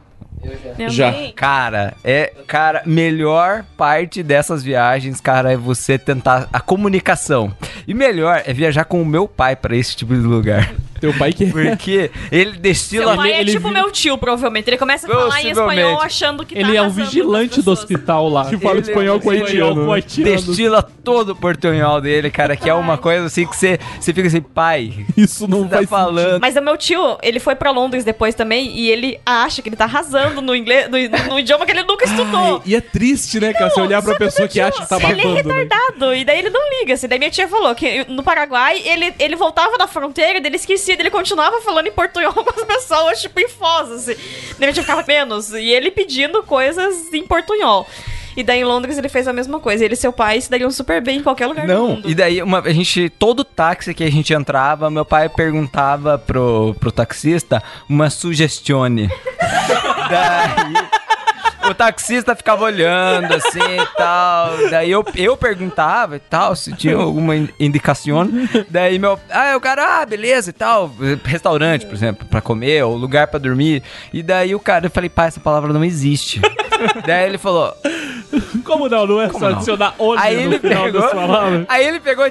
Já. Cara, é, cara, melhor parte dessas viagens, cara, é você tentar a comunicação. E melhor é viajar com o meu pai pra esse tipo de lugar. Teu pai que Porque ele destila Seu pai é ele tipo vi- meu tio, provavelmente. Ele começa a falar em espanhol achando que tá Ele é o vigilante do hospital lá. Que fala Ele espanhol é com haitiano. com haitiano. destila todo o portunhol dele, cara, que é uma coisa assim que você, você fica assim, pai, Isso não você tá falando. Mas o meu tio, ele foi pra Londres depois também e ele acha que ele tá arrasando no inglês, no, no idioma que ele nunca estudou. Ai, e é triste, né, cara? Você olhar pra pessoa que tio, acha que tá Ele é babando, né? retardado, e daí ele não liga. Assim. Daí minha tia falou que no Paraguai ele, ele voltava da fronteira, daí ele esquecia, ele continuava falando em portunhol *laughs* com as pessoas, tipo, em Foz, assim. Minha tia ficava menos. E ele pedindo coisas em portunhol. E daí em Londres ele fez a mesma coisa. Ele e seu pai se dariam super bem em qualquer lugar do Não, mundo. e daí uma, a gente, todo táxi que a gente entrava, meu pai perguntava pro, pro taxista uma sugestione. *laughs* daí o taxista ficava olhando assim e tal. Daí eu, eu perguntava e tal, se tinha alguma in- indicação. Daí meu, ah, o cara, ah, beleza e tal. Restaurante, por exemplo, pra comer, ou lugar pra dormir. E daí o cara, eu falei, pai, essa palavra não existe. daí ele falou, Como não? Não é só não? adicionar olho Aí ele final pegou. Aí ele pegou.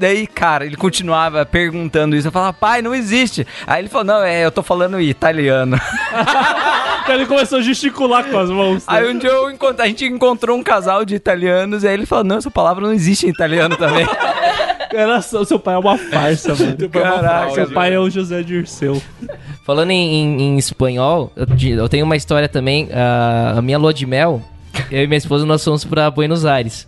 Daí, cara, ele continuava perguntando isso. Eu falava, pai, não existe. Aí ele falou, não, é, eu tô falando italiano. *laughs* Aí ele começou a gesticular com as mãos. Aí um dia eu encont- a gente encontrou um casal de italianos. E aí ele falou, não, essa palavra não existe em italiano também. *laughs* Era só- seu pai é uma farsa, mano. Caraca, Seu pai é o José Dirceu. Falando em, em- em espanhol, eu, eu tenho uma história também. ah, a minha lua de mel, eu e minha esposa nós fomos pra Buenos Aires.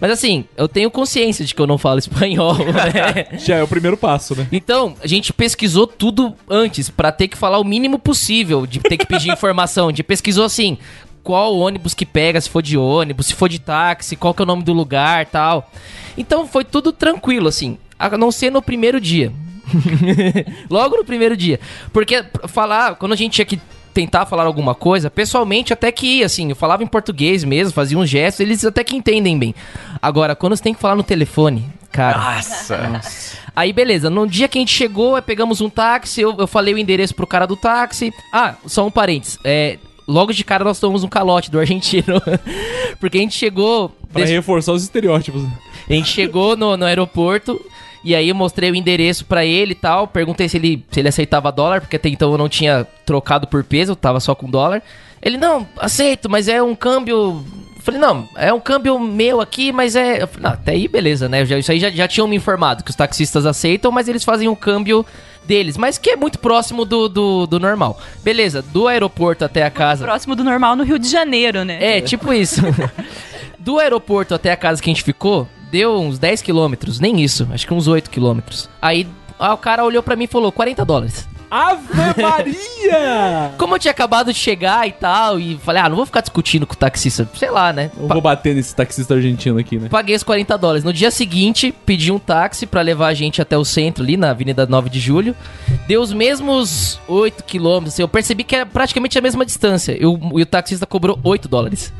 Mas assim, eu tenho consciência de que eu não falo *laughs* espanhol, né? Já é o primeiro passo, né? Então, a gente pesquisou tudo antes pra ter que falar o mínimo possível, de ter que pedir *laughs* informação. A gente pesquisou assim, qual ônibus que pega, se for de ônibus, se for de táxi, qual que é o nome do lugar, tal. Então foi tudo tranquilo assim, a não ser no primeiro dia. *laughs* Logo no primeiro dia. Porque falar, quando a gente tinha que tentar falar alguma coisa, pessoalmente até que ia, assim, eu falava em português mesmo, fazia uns gestos, eles até que entendem bem. Agora, quando você tem que falar no telefone, cara, Nossa. Aí, beleza. No dia que a gente chegou, pegamos um táxi, eu, eu falei o endereço pro cara do táxi. Ah, só um parênteses. É, logo de cara nós tomamos um calote do argentino. *laughs* Porque a gente chegou. Pra reforçar os estereótipos. A gente chegou no, no aeroporto. E aí eu mostrei o endereço pra ele e tal. Perguntei se ele, se ele aceitava dólar, porque até então eu não tinha trocado por peso, eu tava só com dólar. Ele, não, aceito, mas é um câmbio. Falei, não, é um câmbio meu aqui, mas é. Eu falei, não, até aí beleza, né? Já- isso aí já, já tinham me informado que os taxistas aceitam, mas eles fazem um câmbio deles, mas que é muito próximo do, do, do normal. Beleza, do aeroporto até a casa. Próximo do normal no Rio de Janeiro, né? É, tipo isso. *laughs* Do aeroporto até a casa que a gente ficou, deu uns 10 quilômetros, nem isso, acho que uns 8 quilômetros. Aí ah, o cara olhou pra mim e falou, 40 dólares. Ave *laughs* Maria! Como eu tinha acabado de chegar e tal, e falei, ah, não vou ficar discutindo com o taxista, sei lá, né? Eu vou bater nesse taxista argentino aqui, né? Paguei os 40 dólares. No dia seguinte, pedi um táxi pra levar a gente até o centro, ali na Avenida 9 de Julho. Deu os mesmos 8 quilômetros. assim, eu percebi que era praticamente a mesma distância. E o, e o taxista cobrou 8 dólares.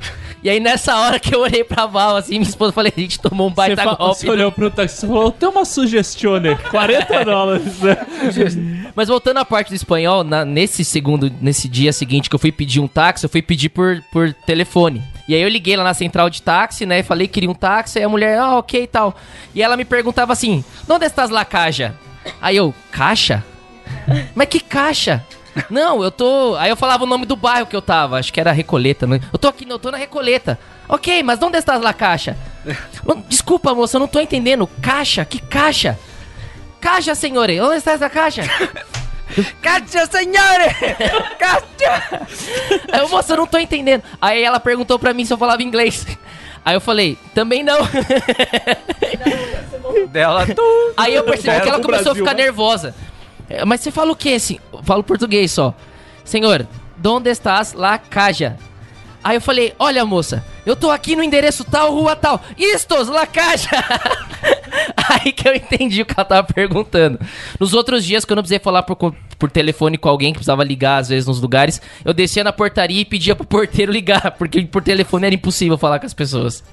E aí, nessa hora que eu olhei pra Val, assim, minha esposa falei, a gente tomou um Você, baita fa- golpe. você olhou pro taxista e falou, tem uma sugestione, 40 dólares, né? *laughs* Mas voltando à parte do espanhol, na- nesse segundo, nesse dia seguinte que eu fui pedir um táxi, eu fui pedir por, por telefone. E aí eu liguei lá na central de táxi, né? e Falei que queria um táxi, aí a mulher, ah, ok e tal. E ela me perguntava assim, onde estás la caixa? Aí eu, caixa? Mas que caixa? Não, eu tô. Aí eu falava o nome do bairro que eu tava, acho que era Recoleta, né? Eu tô aqui, eu tô na Recoleta. Ok, mas onde estás la caixa? Desculpa, moça, eu não tô entendendo. Caixa? Que caixa? Caixa, senhores, onde está essa caixa? *laughs* Caixa, senhores! Caixa! Aí eu, moça, eu não tô entendendo. Aí ela perguntou pra mim se eu falava inglês. Aí eu falei, também não. Dela, tu. Aí eu percebi que ela começou Brasil, a ficar né? nervosa. É, Mas você fala o que assim? Eu falo português só. Senhor, donde estás la caja? Aí eu falei, olha moça, eu tô aqui no endereço tal, rua tal. Istos, la caixa! *laughs* Aí que eu entendi o que ela tava perguntando. Nos outros dias, quando eu precisei falar por, por telefone com alguém que precisava ligar, às vezes, nos lugares, eu descia na portaria e pedia pro porteiro ligar, *laughs* porque por telefone era impossível falar com as pessoas.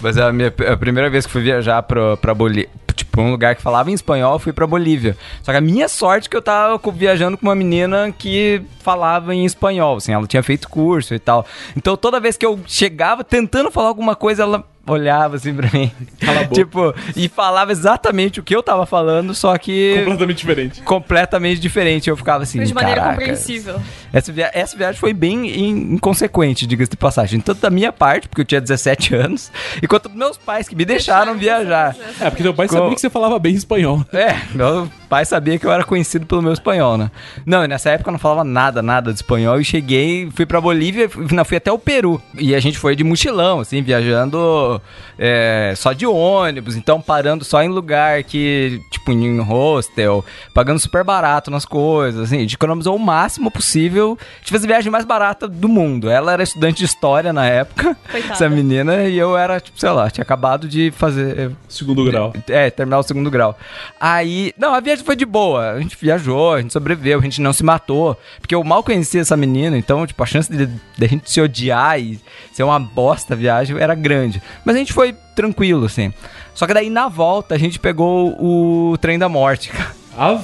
Mas a minha a primeira vez que fui viajar pra, pra Bolívia. Tipo, um lugar que falava em espanhol, fui pra Bolívia. Só que a minha sorte é que eu tava viajando com uma menina que falava em espanhol, assim, ela tinha feito curso e tal. Então toda vez que eu chegava tentando falar alguma coisa, ela olhava assim pra mim. Cala a boca. tipo, e falava exatamente o que eu tava falando, só que Completamente diferente. completamente diferente. Eu ficava assim, de maneira "Caraca, compreensível. essa, via- essa viagem foi bem in- inconsequente, diga-se de passagem. Tanto da minha parte, porque eu tinha 17 *laughs* anos, e quanto dos meus pais, que me deixaram viajar. É, porque teu pai Com- sabia que você falava bem espanhol. É, meu pai sabia que eu era conhecido pelo meu espanhol, né? Não, e nessa época eu não falava nada, nada de espanhol. E cheguei, fui pra Bolívia, fui, não, fui até o Peru. E a gente foi de mochilão, assim, viajando é, só de ônibus. Então, parando só em lugar que, tipo, em hostel, pagando super barato nas coisas, assim. A gente economizou o máximo possível. A gente fez a viagem mais barata do mundo. Ela era estudante de história na época, Coitada. essa menina, e eu era, tipo, sei lá, tinha acabado de fazer Segundo grau. é, terminar o segundo grau. Aí, não, a viagem foi de boa. A gente viajou, a gente sobreviveu, a gente não se matou. Porque eu mal conhecia essa menina, então, tipo, a chance de, de a gente se odiar e ser uma bosta a viagem era grande. Mas a gente foi tranquilo, assim. Só que daí, na volta, a gente pegou o trem da morte, *laughs* cara.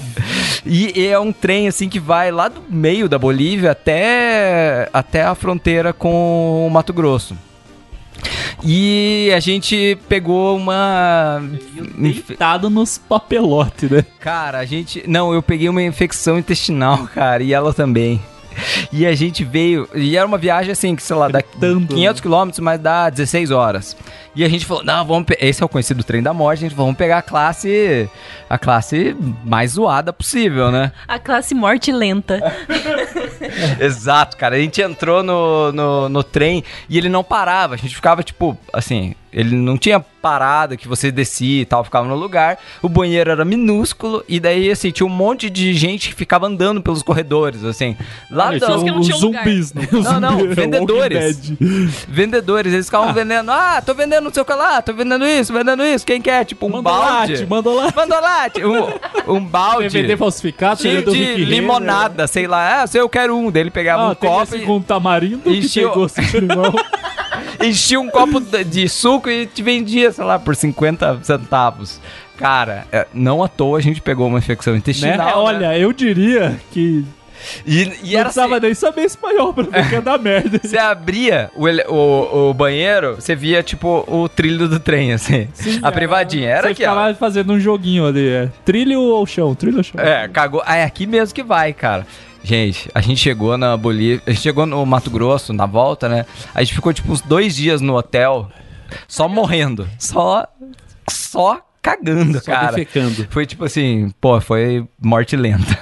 E é um trem, assim, que vai lá do meio da Bolívia até, até a fronteira com o Mato Grosso. E a gente pegou uma. Deitado nos papelotes, né? Cara, a gente. Não, eu peguei uma infecção intestinal, *laughs* cara, e ela também. E a gente veio. E era uma viagem assim, que sei lá, dá Gritando, 500 quilômetros, mas dá 16 horas. E a gente falou: não, vamos. Esse é o conhecido trem da morte, a gente falou, vamos pegar a classe. A classe mais zoada possível, né? A classe morte lenta. *laughs* Exato, cara. A gente entrou no, no, no trem e ele não parava. A gente ficava, tipo, assim, ele não tinha parada que você descia e tal, ficava no lugar. O banheiro era minúsculo e daí, assim, tinha um monte de gente que ficava andando pelos corredores, assim. Lá Olha, da- não os tinha zumbis, né? Não, não, Walking vendedores. Dead. Vendedores, eles ficavam vendendo, ah, tô vendendo não sei o que lá, tô vendendo isso, vendendo isso, quem quer? Tipo, um Mandolate, balde. mandolate. Mandolate, um, um *laughs* balde. DVD falsificado, Cheio de Renner. limonada, sei lá. Ah, se eu quero um. Daí ele pegava Ah, um copo e com tamarindo que encheu- tem gosto de limão. *laughs* enchia um copo de de suco e te vendia, sei lá, por 50 centavos. Cara, é, não à toa a gente pegou uma infecção né? intestinal. né? Olha, eu diria que E, e não era precisava assim, nem saber espanhol pra que ia dar merda. você abria o, o, o banheiro, você via, tipo, o trilho do trem, assim. a privadinha. Era Você ó. ficava fazendo um joguinho ali, é. Trilho ou chão? Trilho ou chão? É, cagou. Ah, é aqui mesmo que vai, cara. Gente, a gente chegou na Bolívia, a gente chegou no Mato Grosso, na volta, né? A gente ficou, tipo, uns dois dias no hotel, só morrendo. Só, só cagando, só cara. defecando. Foi tipo assim, pô, foi morte lenta.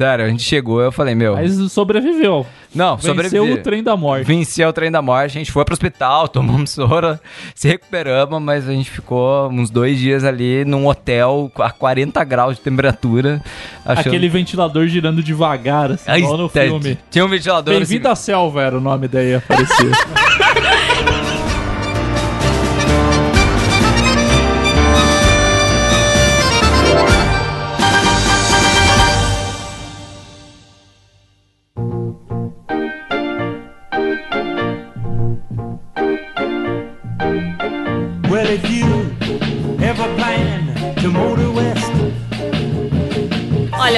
Sério, a gente chegou, eu falei, meu, Mas sobreviveu. não, Venceu sobreviveu. o trem da morte. Venceu o trem da morte, a gente foi pro hospital, *laughs* tomamos soro, se recuperamos, mas a gente ficou uns dois dias ali num hotel a 40 graus de temperatura. achando- Aquele ventilador girando devagar, assim, Ai, igual no tá, filme. Tinha um ventilador assim, Bem-vindo à selva era o nome daí aparecer. *laughs*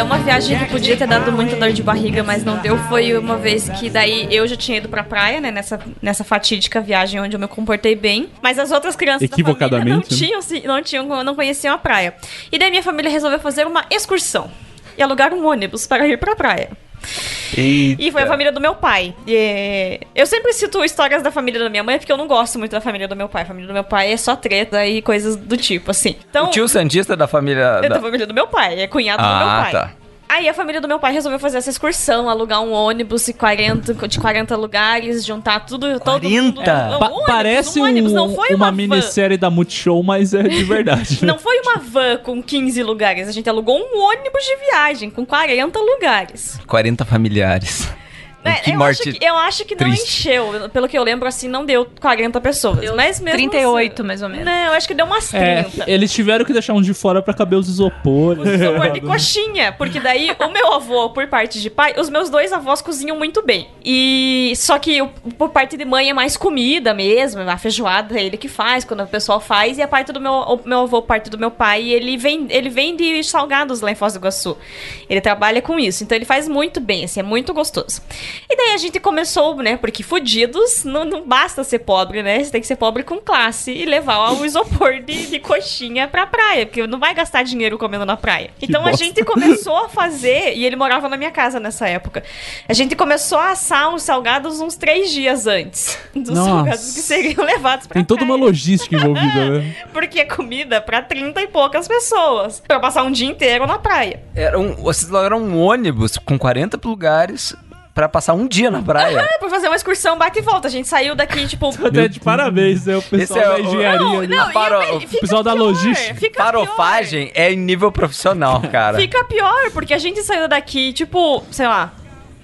Olha, uma viagem que podia ter dado muita dor de barriga, mas não deu, foi uma vez que daí eu já tinha ido pra praia, né? Nessa, nessa fatídica viagem onde eu me comportei bem. Mas as outras crianças da família não Equivocadamente, né? tinham, não tinham, não conheciam a praia. E daí minha família resolveu fazer uma excursão. E alugar um ônibus para ir pra praia. E foi a família do meu pai. E, é, eu sempre cito histórias da família da minha mãe, porque eu não gosto muito da família do meu pai. A família do meu pai é só treta e coisas do tipo, assim. Então, O tio Santista da família. é da- da família do meu pai, é cunhado do meu Ah, pai. tá. Aí a família do meu pai resolveu fazer essa excursão, alugar um ônibus de 40, de 40 lugares, juntar tudo, todo mundo. 40? Um Pa- ônibus, parece um ônibus, não foi uma, uma, minissérie da Multishow, mas é de verdade. *laughs* Não foi uma van com 15 lugares, a gente alugou um ônibus de viagem com 40 lugares. 40 familiares. É, que eu, morte acho que, eu acho que não triste. encheu. Pelo que eu lembro, assim, não deu 40 pessoas. mas mesmo 38, mais ou menos. Não, eu acho que deu umas 30. É, eles tiveram que deixar uns de fora pra caber os isopores. Isopor de coxinha, porque daí o meu avô, por parte de pai, os meus dois avós cozinham muito bem. E só que o- por parte de mãe é mais comida mesmo, a feijoada é ele que faz, quando o pessoal faz, e a parte do meu, o meu avô, parte do meu pai, ele vem, ele vende salgados lá em Foz do Iguaçu. Ele trabalha com isso, então ele faz muito bem, assim, é muito gostoso. E daí a gente começou, né, porque fudidos não, não basta ser pobre, né? Você tem que ser pobre com classe e levar o isopor de, de coxinha pra praia, porque não vai gastar dinheiro comendo na praia. Então a gente começou a fazer, e ele morava na minha casa nessa época. A gente começou a assar os salgados uns três dias antes *laughs* dos Nossa. salgados que seriam levados pra Tem toda uma praia. logística envolvida, né? *laughs* Porque é comida pra 30 e poucas pessoas. Pra passar um dia inteiro na praia. Era um, vocês lograram um ônibus com 40 lugares pra passar um dia na praia. É, pra fazer uma excursão bate e volta. A gente saiu daqui, tipo. Até de parabéns, né? O pessoal Esse é da o- engenharia. Não, ali. não, e Paro- o- fica pessoal da pior, logística. Fica Farofagem é em nível profissional, cara. Fica pior, porque a gente saiu daqui, tipo, sei lá,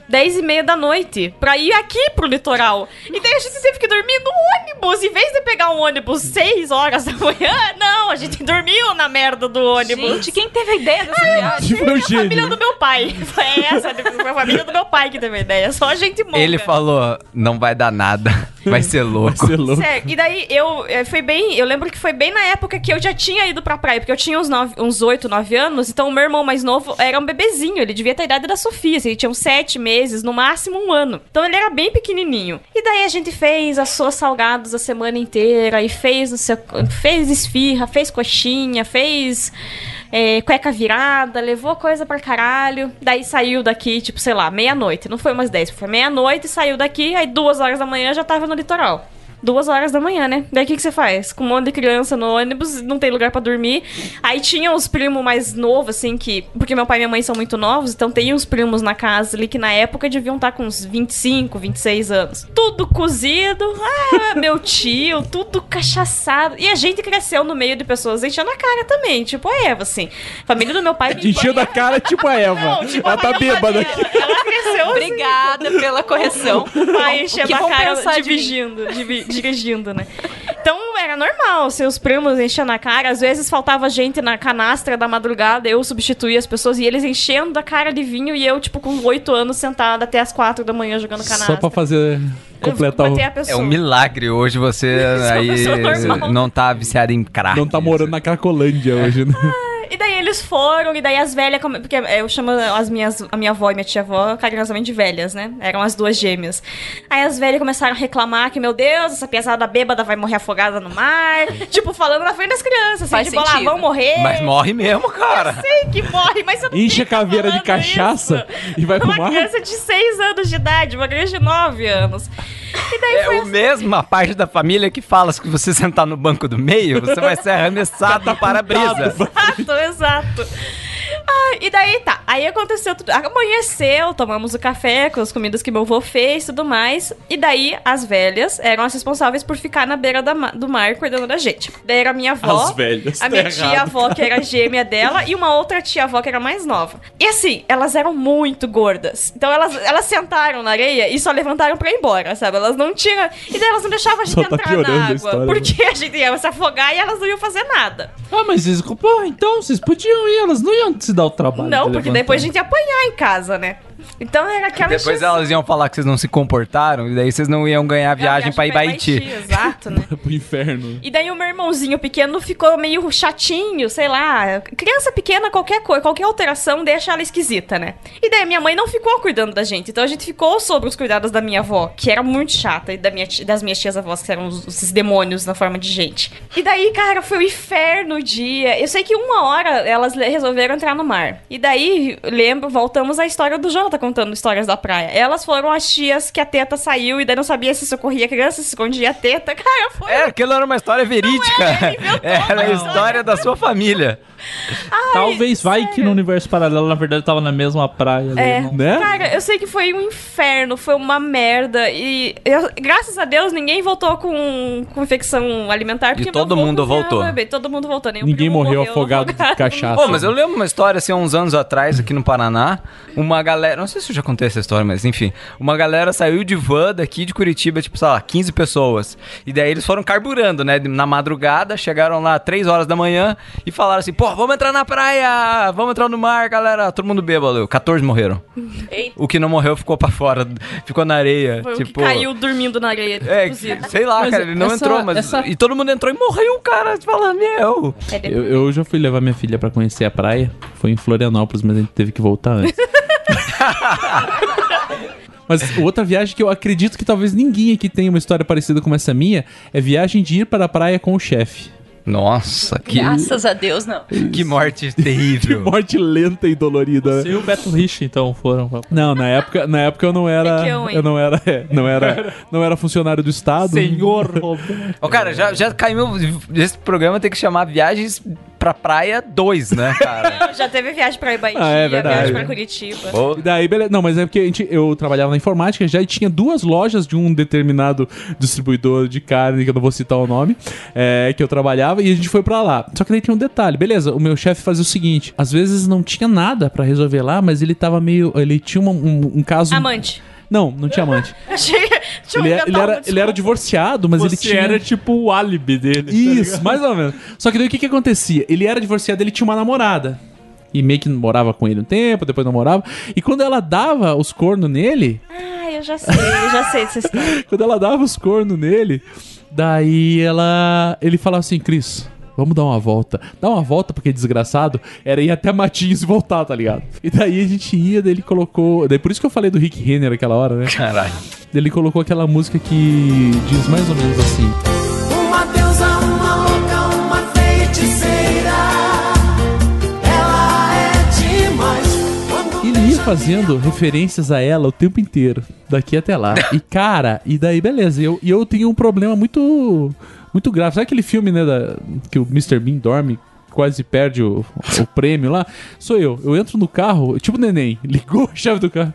10 e meia da noite, pra ir aqui pro litoral. E daí a gente teve que dormir no ônibus. Em vez de pegar um ônibus 6 horas da manhã, *laughs* não, a gente dormiu na merda do ônibus. Gente, quem teve a ideia dessa viagem? Tipo, um a família gênio. do meu pai. *laughs* Foi essa, foi a família do meu pai que teve a ideia. Só a gente monta. Ele falou, não vai dar nada, *laughs* vai ser louco. Você é louco. Sério, e daí eu eh, foi bem. Eu lembro que foi bem na época que eu já tinha ido pra praia, porque eu tinha uns, nove, uns 8, 9 anos, então o meu irmão mais novo era um bebezinho, ele devia ter a idade da Sofia, assim, ele tinha uns 7 meses, no máximo um ano. Então ele era bem pequenininho. E daí a gente fez assou salgados a semana inteira, e fez, sei, fez esfirra, fez coxinha, fez. eh, cueca virada, levou coisa pra caralho. Daí saiu daqui, tipo, sei lá, meia-noite. Não foi umas 10, foi meia-noite, saiu daqui, aí duas horas da manhã já tava no litoral. Duas horas da manhã, né? Daí o que, que você faz? Com um monte de criança no ônibus, não tem lugar pra dormir. Aí tinha os primos mais novos, assim, que. Porque meu pai e minha mãe são muito novos, então tem uns primos na casa ali que na época deviam estar com uns 25, 26 anos. Tudo cozido. Ah, meu tio, tudo cachaçado. E a gente cresceu no meio de pessoas enchendo a cara também, tipo a Eva, assim. Família do meu pai. Encheu da cara tipo a Eva. Não, tipo, Ela a tá bêbada aqui. Ela cresceu assim. Obrigada pela correção. Pai O enchendo que a cara mim? *laughs* dirigindo, né? Então era normal, seus primos enchendo a cara. Às vezes faltava gente na canastra da madrugada, eu substituía as pessoas e eles enchendo a cara de vinho e eu, tipo, com oito anos, sentada até as quatro da manhã jogando canastra. Só pra fazer. Completar o. É um milagre hoje você *laughs* aí não tá viciado em crack. Não tá morando na Cracolândia hoje, né? E daí eles foram, e daí as velhas. Porque eu chamo as minhas, a minha avó e minha tia-avó carinhosamente de velhas, né? Eram as duas gêmeas. Aí as velhas começaram a reclamar que, meu Deus, essa pesada bêbada vai morrer afogada no mar. *laughs* tipo, falando na frente das crianças. Assim, Faz tipo, lá, sentido. vão morrer. Mas morre mesmo, cara. sei que morre, mas eu não Enche a caveira de cachaça isso. e vai pro Uma mar. criança de 6 anos de idade, uma criança de 9 anos. E daí É foi o mesmo a parte da família que fala que você sentar no banco do meio, você vai ser arremessado no para-brisa. Exato, exato. Ah, e daí tá. Aí aconteceu tudo. Amanheceu, tomamos o café com as comidas que meu avô fez e tudo mais. E daí as velhas eram as responsáveis por ficar na beira da ma- do mar cuidando da gente. Daí era a minha avó. As velhas, A tá minha errado. tia-avó, que era gêmea dela, e uma outra tia-avó que era mais nova. E assim, elas eram muito gordas. Então elas, elas sentaram na areia e só levantaram pra ir embora, sabe? Elas não tinham. E daí elas não deixavam a gente Só tá entrar piorando a na água. história, né? porque a gente ia se afogar e elas não iam fazer nada. Ah, mas vocês, pô, então vocês podiam ir, elas não iam se dar o trabalho. Não, de porque levantar. depois a gente ia apanhar em casa, né? Então era aquela Depois encheção- elas iam falar que vocês não se comportaram, e daí vocês não iam ganhar a viagem pra Ibaiti. Exato, né? *laughs* Pro inferno. E daí o meu irmãozinho pequeno ficou meio chatinho, sei lá. Criança pequena, qualquer coisa, qualquer alteração deixa ela esquisita, né? E daí a minha mãe não ficou cuidando da gente. Então a gente ficou sobre os cuidados da minha avó, que era muito chata, e da minha, das minhas tias avós, que eram os- esses demônios na forma de gente. E daí, cara, foi o inferno o dia. Eu sei que uma hora elas resolveram entrar no mar. E daí, lembro, voltamos à história do Jonathan contando histórias da praia. Elas foram as tias que a teta saiu e daí não sabia se socorria a criança, se escondia a teta. *laughs* Cara, foi É, aquilo era uma história verídica. ele inventou *laughs* Era a história da sua família. Talvez vai que no universo paralelo, na verdade, tava na mesma praia. ali, É, Né? cara, eu sei que foi um inferno, foi uma merda. E eu- graças a Deus ninguém voltou com, com infecção alimentar. Porque todo meu avô mundo voltou. bem, Todo mundo voltou. Nem o Ninguém morreu morreu afogado de *laughs* cachaça. Pô, mas eu lembro uma história, assim, há uns anos atrás, aqui no Paraná, uma galera, não sei se eu já contei essa história, mas enfim, uma galera saiu de van daqui de Curitiba, tipo, sei lá, 15 pessoas, e daí eles foram carburando, né, na madrugada, chegaram lá 3 horas da manhã e falaram assim, pô, vamos entrar na praia, vamos entrar no mar, galera, todo mundo bêbado, 14 morreram. Eita. O que não morreu ficou pra fora, ficou na areia, Foi o tipo... que caiu dormindo na areia. É, cozido. sei lá, Mas cara, ele não essa- entrou, mas... essa- E todo mundo entrou e morreu, cara, falando, meu... Eu, eu já fui levar minha filha pra conhecer a praia. Foi em Florianópolis, mas a gente teve que voltar antes. *laughs* Mas outra viagem que eu acredito que talvez ninguém aqui tenha uma história parecida com essa minha é viagem de ir para a praia com o chefe. Nossa, que, Graças a Deus, não. que morte *laughs* Que terrível. morte lenta e dolorida. Você e o Beto Rich, então, foram. Não, na época, na época eu não era, É que eu, eu não era, é, não era, não era funcionário do estado. Senhor Roberto. Ô, cara, já, já caiu. Esse programa tem que chamar Viagens pra Praia 2, né, cara? *laughs* Já teve viagem pra Ibaiti, Ah, é verdade. viagem pra Curitiba. E daí, beleza. Não, mas é porque a gente, eu trabalhava na informática já tinha duas lojas de um determinado distribuidor de carne, que eu não vou citar o nome, é, que eu trabalhava, e a gente foi pra lá. Só que daí tinha um detalhe, beleza, o meu chefe fazia o seguinte, às vezes não tinha nada pra resolver lá, mas ele tava meio... Ele tinha uma- um, um caso... Amante. Não, não tinha amante. *laughs* Achei. Deixa eu Ele, é- inventar ele uma era, ele era desculpa. divorciado, mas ele Você tinha... era tipo o álibi dele. tá Isso, ligado? mais ou menos. Só que daí o que que acontecia? Ele era divorciado, ele tinha uma namorada. E meio que morava com ele um tempo, depois não morava. E quando ela dava os cornos nele, Ah, eu já sei, eu já sei dessa *laughs* história. quando ela dava os cornos nele, daí ela. Ele falava assim, Cris. Vamos dar uma volta. Dar uma volta, porque desgraçado era ir até Matinhos e voltar, tá ligado? E daí a gente ia, daí ele colocou. Daí por isso que eu falei do Rick Renner aquela hora, né? caralho. Daí ele colocou aquela música que diz mais ou menos assim. Uma deusa, uma louca, uma feiticeira. Ela é demais. Ele ia fazendo referências a ela o tempo inteiro, daqui até lá. E cara, e daí beleza. E eu, e eu tenho um problema muito muito grave. Sabe aquele filme, né, da- que o Mr. Bean dorme, quase perde o, o prêmio lá? Sou eu. Eu entro no carro, tipo neném, *laughs* ligou a chave do carro.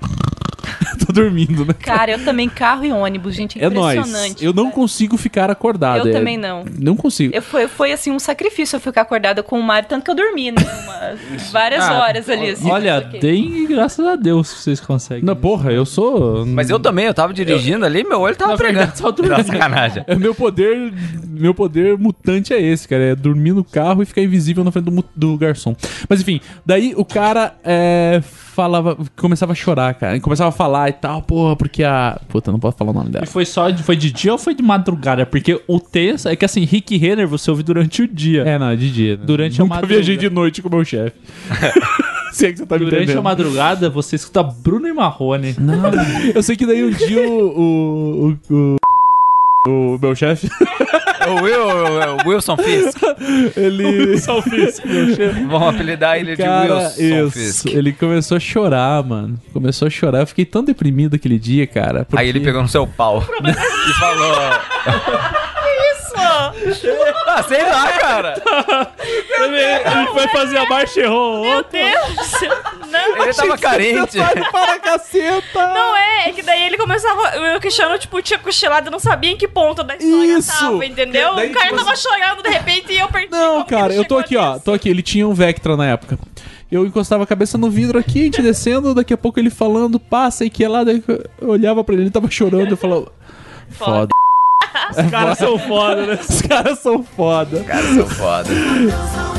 *laughs* Tô dormindo, né? Cara, eu também carro e ônibus, gente. É É nóis. impressionante. Eu não consigo ficar acordado. Eu é- também não. Não consigo. Eu foi, foi assim um sacrifício eu ficar acordada com o Mário, tanto que eu dormi, né? Umas, *laughs* várias Ah, horas ali. assim, Olha, deem graças a Deus que vocês conseguem. Não, porra, eu sou. Mas eu também, eu tava dirigindo ali, meu olho tava pregando. só dormi. Não, sacanagem. É, meu poder, meu poder mutante é esse, cara. É dormir no carro e ficar invisível na frente do, do garçom. Mas enfim, daí o cara é, falava, começava a chorar, cara. Começava a falar e tal, porra, porque a. Puta, não posso falar o nome dela. E foi só de, foi de dia ou foi de madrugada? Porque o texto é que assim, Rick Renner você ouve durante o dia. É, não, é de dia. né? Durante a Nunca madrugada. viajei de noite com o meu chefe. *laughs* Se é que você tá me Durante entendendo. a madrugada você escuta Bruno e Marrone. Não, *laughs* eu sei que daí um dia o. o, o, o- o meu chefe, O Will, o Wilson Fisk. ele. Meu chefe. Vamos apelidar ele de Cara, Wilson isso. Fisk. Ele começou a chorar, mano. Começou a chorar. Eu fiquei tão deprimido aquele dia, cara. Aí ele porque- pegou no seu pau e falou. *laughs* Isso! Ah, sei lá, *laughs* cara. Ele, ele foi fazer a marcha e errou Meu outra. Deus! Não, Ele tava carente. Para, caceta! não é, é que daí ele começava. O Cristiano, tipo, tinha cochilado e não sabia em que ponto da história Isso! tava, entendeu? Daí, o cara tipo tava chorando de repente e eu perdi. Não, cara, eu tô aqui, ó. Tô aqui. Ele tinha um Vectra na época. Eu encostava a cabeça no vidro aqui, a gente descendo, daqui a pouco ele falando, passa e que é lá, daí eu olhava pra ele, ele tava chorando, eu falava. Foda. Os caras são foda, né? Os caras são foda. Cara, sou foda. *laughs*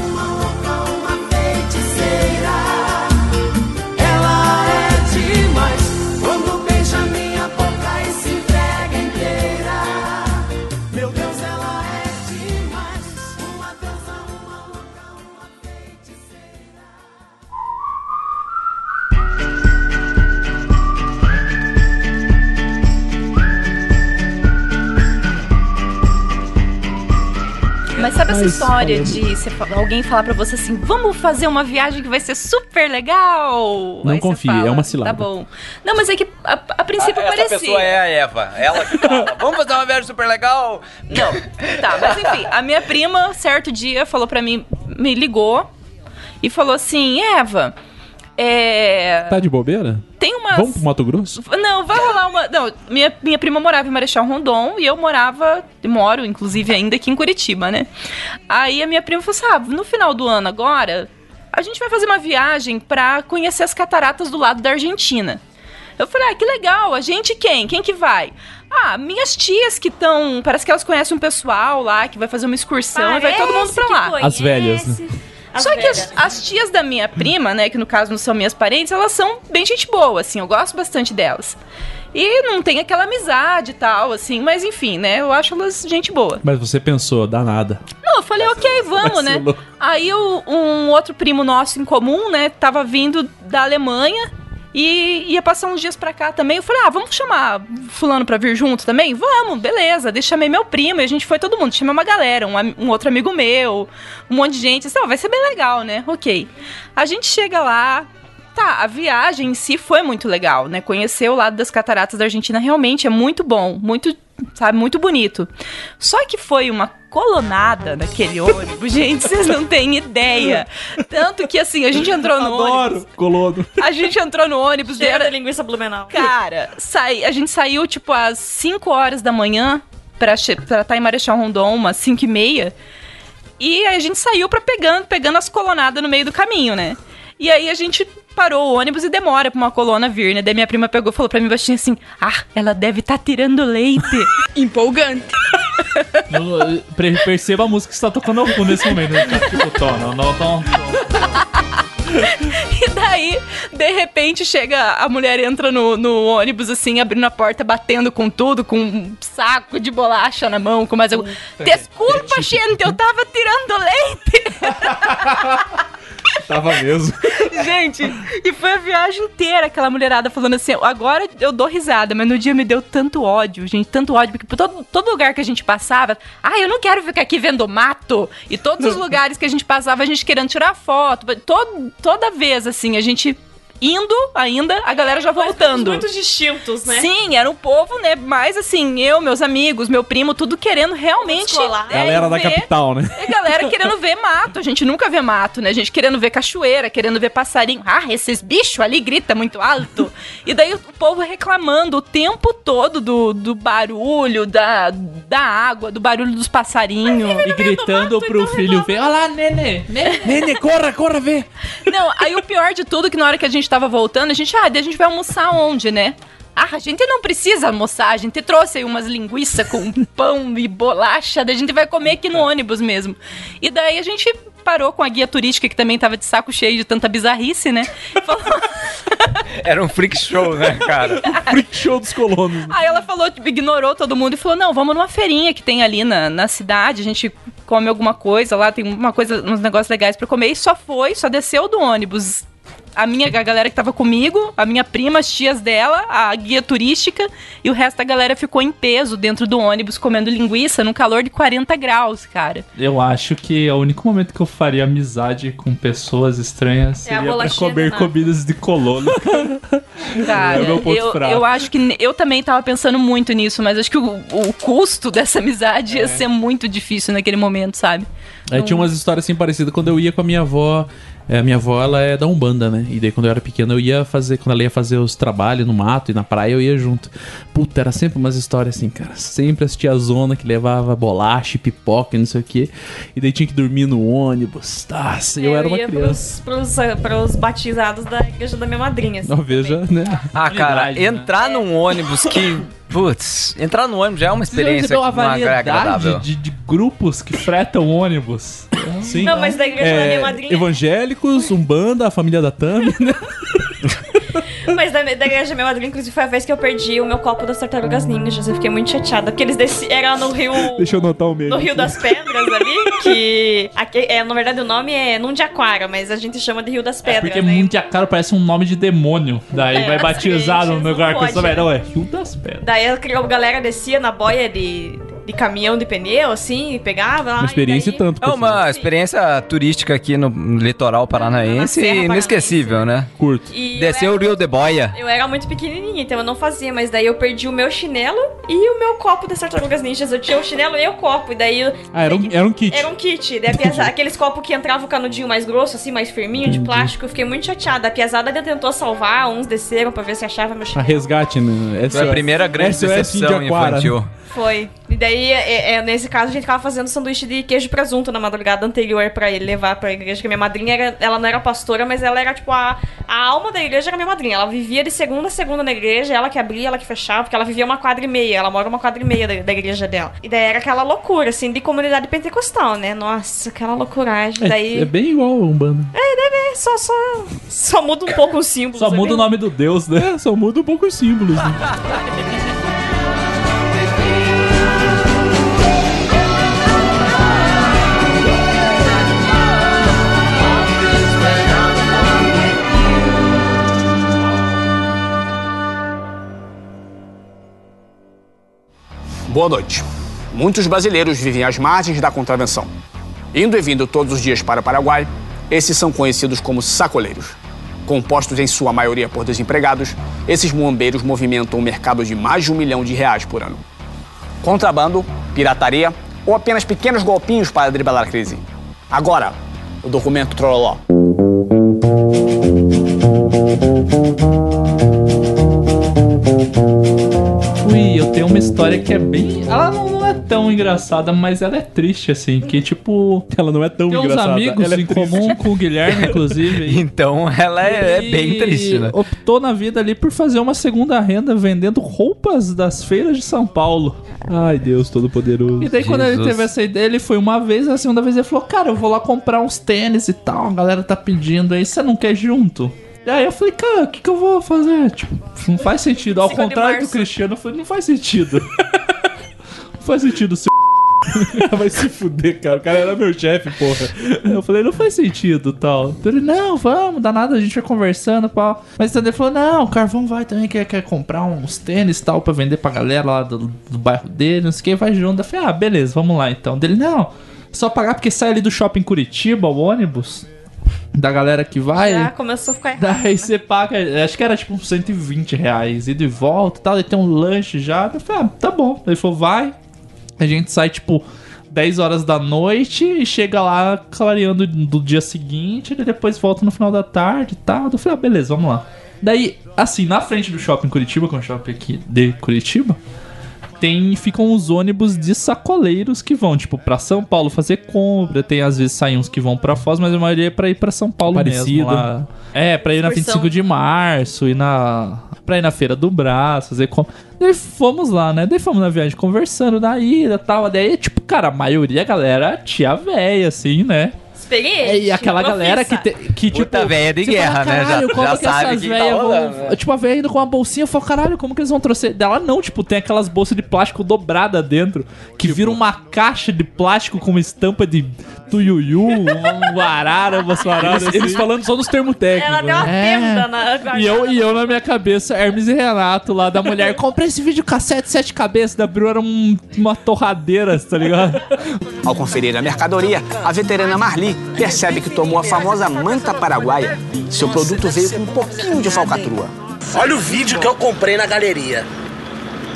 Mas sabe essa história de você alguém falar pra você assim, vamos fazer uma viagem que vai ser super legal? Não Aí você confie, fala, é uma cilada. Tá bom. Não, mas é que a, a princípio Essa parecia. pessoa é a Eva. Ela que fala. *laughs* Vamos fazer uma viagem super legal? Não, tá, mas enfim, a minha prima, certo dia, falou pra mim, me ligou e falou assim: Eva, é. Tá de bobeira? Tem umas. Vamos pro Mato Grosso? Não, vai rolar uma. Não, minha, minha prima morava em Marechal Rondon e eu morava. Moro, inclusive, ainda aqui em Curitiba, né? Aí a minha prima falou assim: ah, no final do ano agora, a gente vai fazer uma viagem pra conhecer as cataratas do lado da Argentina. Eu falei, ah, que legal, a gente quem? Quem que vai? Ah, minhas tias que estão. Parece que elas conhecem um pessoal lá que vai fazer uma excursão e vai todo mundo pra lá. As velhas, né? Só que as, as tias da minha prima, né, que no caso não são minhas parentes, elas são bem gente boa, assim, eu gosto bastante delas. E não tem aquela amizade e tal, assim, mas enfim, né, eu acho elas gente boa. Mas você pensou, dá nada. Não, eu falei, ok, vamos, né? Aí o- um outro primo nosso em comum, né, tava vindo da Alemanha e ia passar uns dias pra cá também. Eu falei, ah, vamos chamar fulano pra vir junto também? Vamos, beleza. Daí chamei meu primo e a gente foi todo mundo. Chamei uma galera, um, um outro amigo meu, um monte de gente. Ó, vai ser bem legal, né? Ok. A gente chega lá... Tá, a viagem em si foi muito legal, né? Conhecer o lado das cataratas da Argentina realmente é muito bom, muito, sabe, muito bonito. Só que foi uma colonada naquele ônibus, *laughs* gente, vocês não têm ideia. Tanto que assim, a gente entrou no ônibus. Adoro, colono. A gente entrou no ônibus, Cheiro era, de linguiça blumenau. Cara, sai, a gente saiu tipo às 5 horas da manhã pra estar em Marechal Rondon, umas 5 e meia. E aí a gente saiu pra pegando, pegando as colonadas no meio do caminho, né? E aí a gente parou o ônibus e demora pra uma colona vir, né? Daí minha prima pegou e falou pra mim baixinho assim: Ah, ela deve estar tirando leite. *laughs* Empolgante. Perceba a música que está tocando ao fundo nesse momento. né? Tipo, não, não, tom. E daí, de repente, chega a mulher entra no, no ônibus, assim, abrindo a porta, batendo com tudo, com um saco de bolacha na mão, com mais algum. Desculpa, gente, eu tava tirando leite. *laughs* Tava mesmo. *laughs* Gente, e foi a viagem inteira aquela mulherada falando assim: agora eu dou risada, mas no dia me deu tanto ódio, gente, tanto ódio, porque por todo, todo lugar que a gente passava, ah, eu não quero ficar aqui vendo mato. E todos os lugares que a gente passava, a gente querendo tirar foto. Todo, toda vez, assim, a gente indo ainda, a galera já voltando. Muito distintos, né? Sim, era um povo, né? Mas assim, eu, meus amigos, meu primo, tudo querendo realmente. É, Galera da ver- capital, né? e a galera querendo ver mato. A gente nunca vê mato, né? A gente querendo ver cachoeira, querendo ver passarinho. Ah, esses bichos ali grita muito alto. E daí o povo reclamando o tempo todo do, do barulho, da, da água, do barulho dos passarinhos. E gritando pro filho ver, olha lá, nenê, nenê. Nene, corra, corra, vê. Não, aí o pior de tudo é que na hora que a gente tava voltando, a gente, ah, a gente vai almoçar onde, né? Ah, a gente não precisa almoçar, a gente trouxe aí umas linguiças com *laughs* pão e bolacha, daí a gente vai comer aqui no ônibus mesmo. E daí a gente parou com a guia turística, que também tava de saco cheio de tanta bizarrice, né? *laughs* Falou- *laughs* Era um freak show, né, cara? Freak show dos colonos. Aí ela falou, tipo, ignorou todo mundo e falou: não, vamos numa feirinha que tem ali na, na cidade, a gente come alguma coisa lá, tem uma coisa, uns negócios legais pra comer. E só foi, só desceu do ônibus. A minha a galera que tava comigo, a minha prima, as tias dela, a guia turística, e o resto da galera ficou em peso dentro do ônibus comendo linguiça no calor de 40 graus, cara. Eu acho que o único momento que eu faria amizade com pessoas estranhas É seria pra bolachinha comer comidas de colono. *laughs* Cara, É meu ponto eu, fraco. eu acho que eu também tava pensando muito nisso, mas acho que o, o custo dessa amizade É. ia ser muito difícil naquele momento, sabe? Aí tinha umas histórias assim parecidas quando eu ia com a minha avó. É, a minha avó, ela é da Umbanda, né? E daí quando eu era pequeno eu ia fazer, quando ela ia fazer os trabalhos no mato e na praia, eu ia junto. Puta, era sempre umas histórias assim, cara. Sempre as tiazona que levava bolacha e pipoca e não sei o quê. E daí tinha que dormir no ônibus. Nossa, eu, era uma ia criança. Pros, pros, pros batizados da igreja da minha madrinha. assim, Não, veja, né? Ah, cara, Verdade, né? entrar num ônibus que. *laughs* Putz, entrar no ônibus já é uma Você já experiência uma é agradável. variedade de, de grupos que fretam ônibus? Sim. Não, mas da igreja da É, minha madrinha. evangélicos, Umbanda, a família da Tami, né? *laughs* Mas da, da igreja da minha madrinha, inclusive, foi a vez que eu perdi o meu copo das tartarugas ninjas. Eu fiquei muito chateada, porque eles desci... Era no rio. *laughs* Deixa eu notar o meme. No Rio das Pedras ali, que. Aqui, é, na verdade, o nome é Nundiaquara, mas a gente chama de Rio das É Pedras. porque né? Mundiacaro parece um nome de demônio. Daí É, vai batizar no não lugar com pode, essa né? velha. Não, é Rio das Pedras. Daí a galera descia na boia de. De caminhão de pneu, assim, e pegava lá. Uma experiência e e daí... tanto. É uma experiência turística aqui no litoral paranaense Na Serra inesquecível, né? Curto. E eu Desceu o Rio de Boia. Eu era muito pequenininha, então eu não fazia, mas daí eu perdi o meu chinelo e o meu copo das tartarugas ninjas. Eu tinha o chinelo e o copo, e daí... eu- Ah, era um, era um kit. Era um kit, daí a piazada, aqueles copos que entrava o canudinho mais grosso, assim, mais firminho, de plástico, eu fiquei muito chateada. A piazada ainda tentou salvar, uns desceram pra ver se achava meu A chinelo. resgate, né? Foi a primeira grande SOS decepção Indiaquara. infantil. Foi. E daí, é, é, nesse caso, a gente ficava fazendo sanduíche de queijo e presunto na madrugada anterior pra ele levar pra igreja, que a minha madrinha, era, ela não era pastora, mas ela era, tipo, a, a alma da igreja era minha madrinha. Ela vivia de segunda a segunda na igreja, ela que abria, ela que fechava, porque ela vivia uma quadra e meia, ela mora uma quadra e meia da, da igreja dela. E daí era aquela loucura, assim, de comunidade pentecostal, né? Nossa, aquela loucuragem. É, daí... é bem igual a Umbanda. É, deve, só, só, só muda um pouco os símbolos. Só é muda bem- o nome do Deus, né? É, só muda um pouco os símbolos. Né? *laughs* Boa noite. Muitos brasileiros vivem às margens da contravenção. Indo e vindo todos os dias para o Paraguai, esses são conhecidos como sacoleiros. Compostos em sua maioria por desempregados, esses muambeiros movimentam um mercado de mais de um milhão de reais por ano. Contrabando, pirataria ou apenas pequenos golpinhos para driblar a crise. Agora, o documento Trololó. Tenho uma história que é bem. Ela não, não é tão engraçada, mas ela é triste, assim. Que tipo. Ela não é tão Tem uns engraçada. amigos ela é em triste. comum com o Guilherme, inclusive. *laughs* Então ela é, é bem triste, né? Optou na vida ali por fazer uma segunda renda vendendo roupas das feiras de São Paulo. Ai, Deus Todo-Poderoso. E daí, quando ele Jesus. teve essa ideia, ele foi uma vez, a segunda vez ele falou: Cara, eu vou lá comprar uns tênis e tal. A galera tá pedindo aí, você não quer junto? E aí eu falei, cara, o que, que eu vou fazer? Tipo, não faz sentido. Ao 5 de contrário do. Cristiano, eu falei, não faz sentido. *laughs* não faz sentido seu. *laughs* Vai se fuder, cara. O cara era meu chefe, porra. Eu falei, não faz sentido tal. Então ele, não, vamos, dá nada, a gente vai conversando, pau. Mas ele falou, não, o Carvão vai também, quer, quer comprar uns tênis tal pra vender pra galera lá do, do bairro dele, não sei o que, vai junto. Eu falei, ah, beleza, vamos lá então. Dele, não, só pagar porque sai ali do shopping Curitiba, o ônibus, da galera que vai. Já começou a ficar errado. Daí você paga, acho que era tipo uns 120 reais, ida e volta e tal, daí tem um lanche já. Eu falei, ah, tá bom. Ele falou, vai. A gente sai tipo 10 horas da noite e chega lá clareando do dia seguinte, e depois volta no final da tarde e tal. Eu falei, ah, beleza, vamos lá. Daí, assim, na frente do shopping Curitiba, que é um shopping aqui de Curitiba, tem ficam os ônibus de sacoleiros que vão, tipo, pra São Paulo fazer compra. Tem às vezes saem uns que vão pra Foz, mas a maioria é pra ir pra São Paulo Aparecida. mesmo. Lá. É, pra ir na Excursão. 25 de março, ir na. pra ir na Feira do Braço, fazer compra. Daí fomos lá, né? Daí fomos na viagem conversando da ida e tal. Daí, tipo, cara, a maioria a galera tia véia, assim, né? Experiente. E aquela galera que, te, que tipo. Puta véia de guerra, fala, né? Já- "Caralho, como já que sabe essas que tá rolando, vão. né?" Tipo, a véia indo com uma bolsinha, eu falo, caralho, como que eles vão trouxer? Dela não, tipo, tem aquelas bolsas de plástico dobrada dentro, que Tipo. vira uma caixa de plástico com uma estampa de tuiuiu, um arara, umas paradas Eles, eles assim. falando só dos termos técnicos. Ela deu uma É. tenda na. E eu, e eu na minha cabeça, Hermes e Renato lá da mulher, comprei esse vídeo cassete sete cabeças, da Bru era um- uma torradeira, tá ligado? Ao conferir a mercadoria, a veterana Marli percebe que tomou a famosa manta paraguaia. Seu produto veio com um pouquinho de falcatrua. Olha o vídeo que eu comprei na galeria.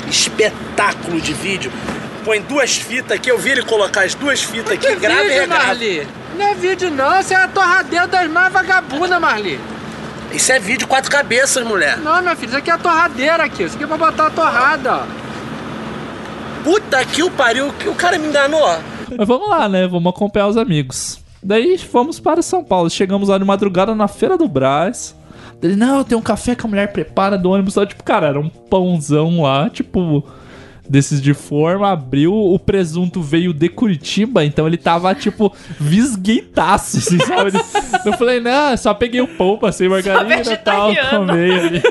Espetáculo de vídeo. Põe duas fitas aqui, eu vi ele colocar as duas fitas aqui, grava e regrava. Marli? Não é vídeo não, você é a torradeira das mais vagabundas, Marli. Isso é vídeo quatro cabeças, mulher. Não, meu filho, isso aqui é a torradeira aqui. Isso aqui é pra botar a torrada, ó. Puta que o pariu, que o cara me enganou. Mas vamos lá, né? Vamos acompanhar os amigos. Daí fomos para São Paulo. Chegamos lá de madrugada na Feira do Brás. Ele, não, tem um café que a mulher prepara do ônibus. Lá, tipo, cara, era um pãozão lá, tipo, desses de forma. Abriu, o presunto veio de Curitiba, então ele tava, tipo, visgueitaço, assim, sabe? *laughs* Eu falei, não, só peguei o pão, passei margarina e tal, tomei ali.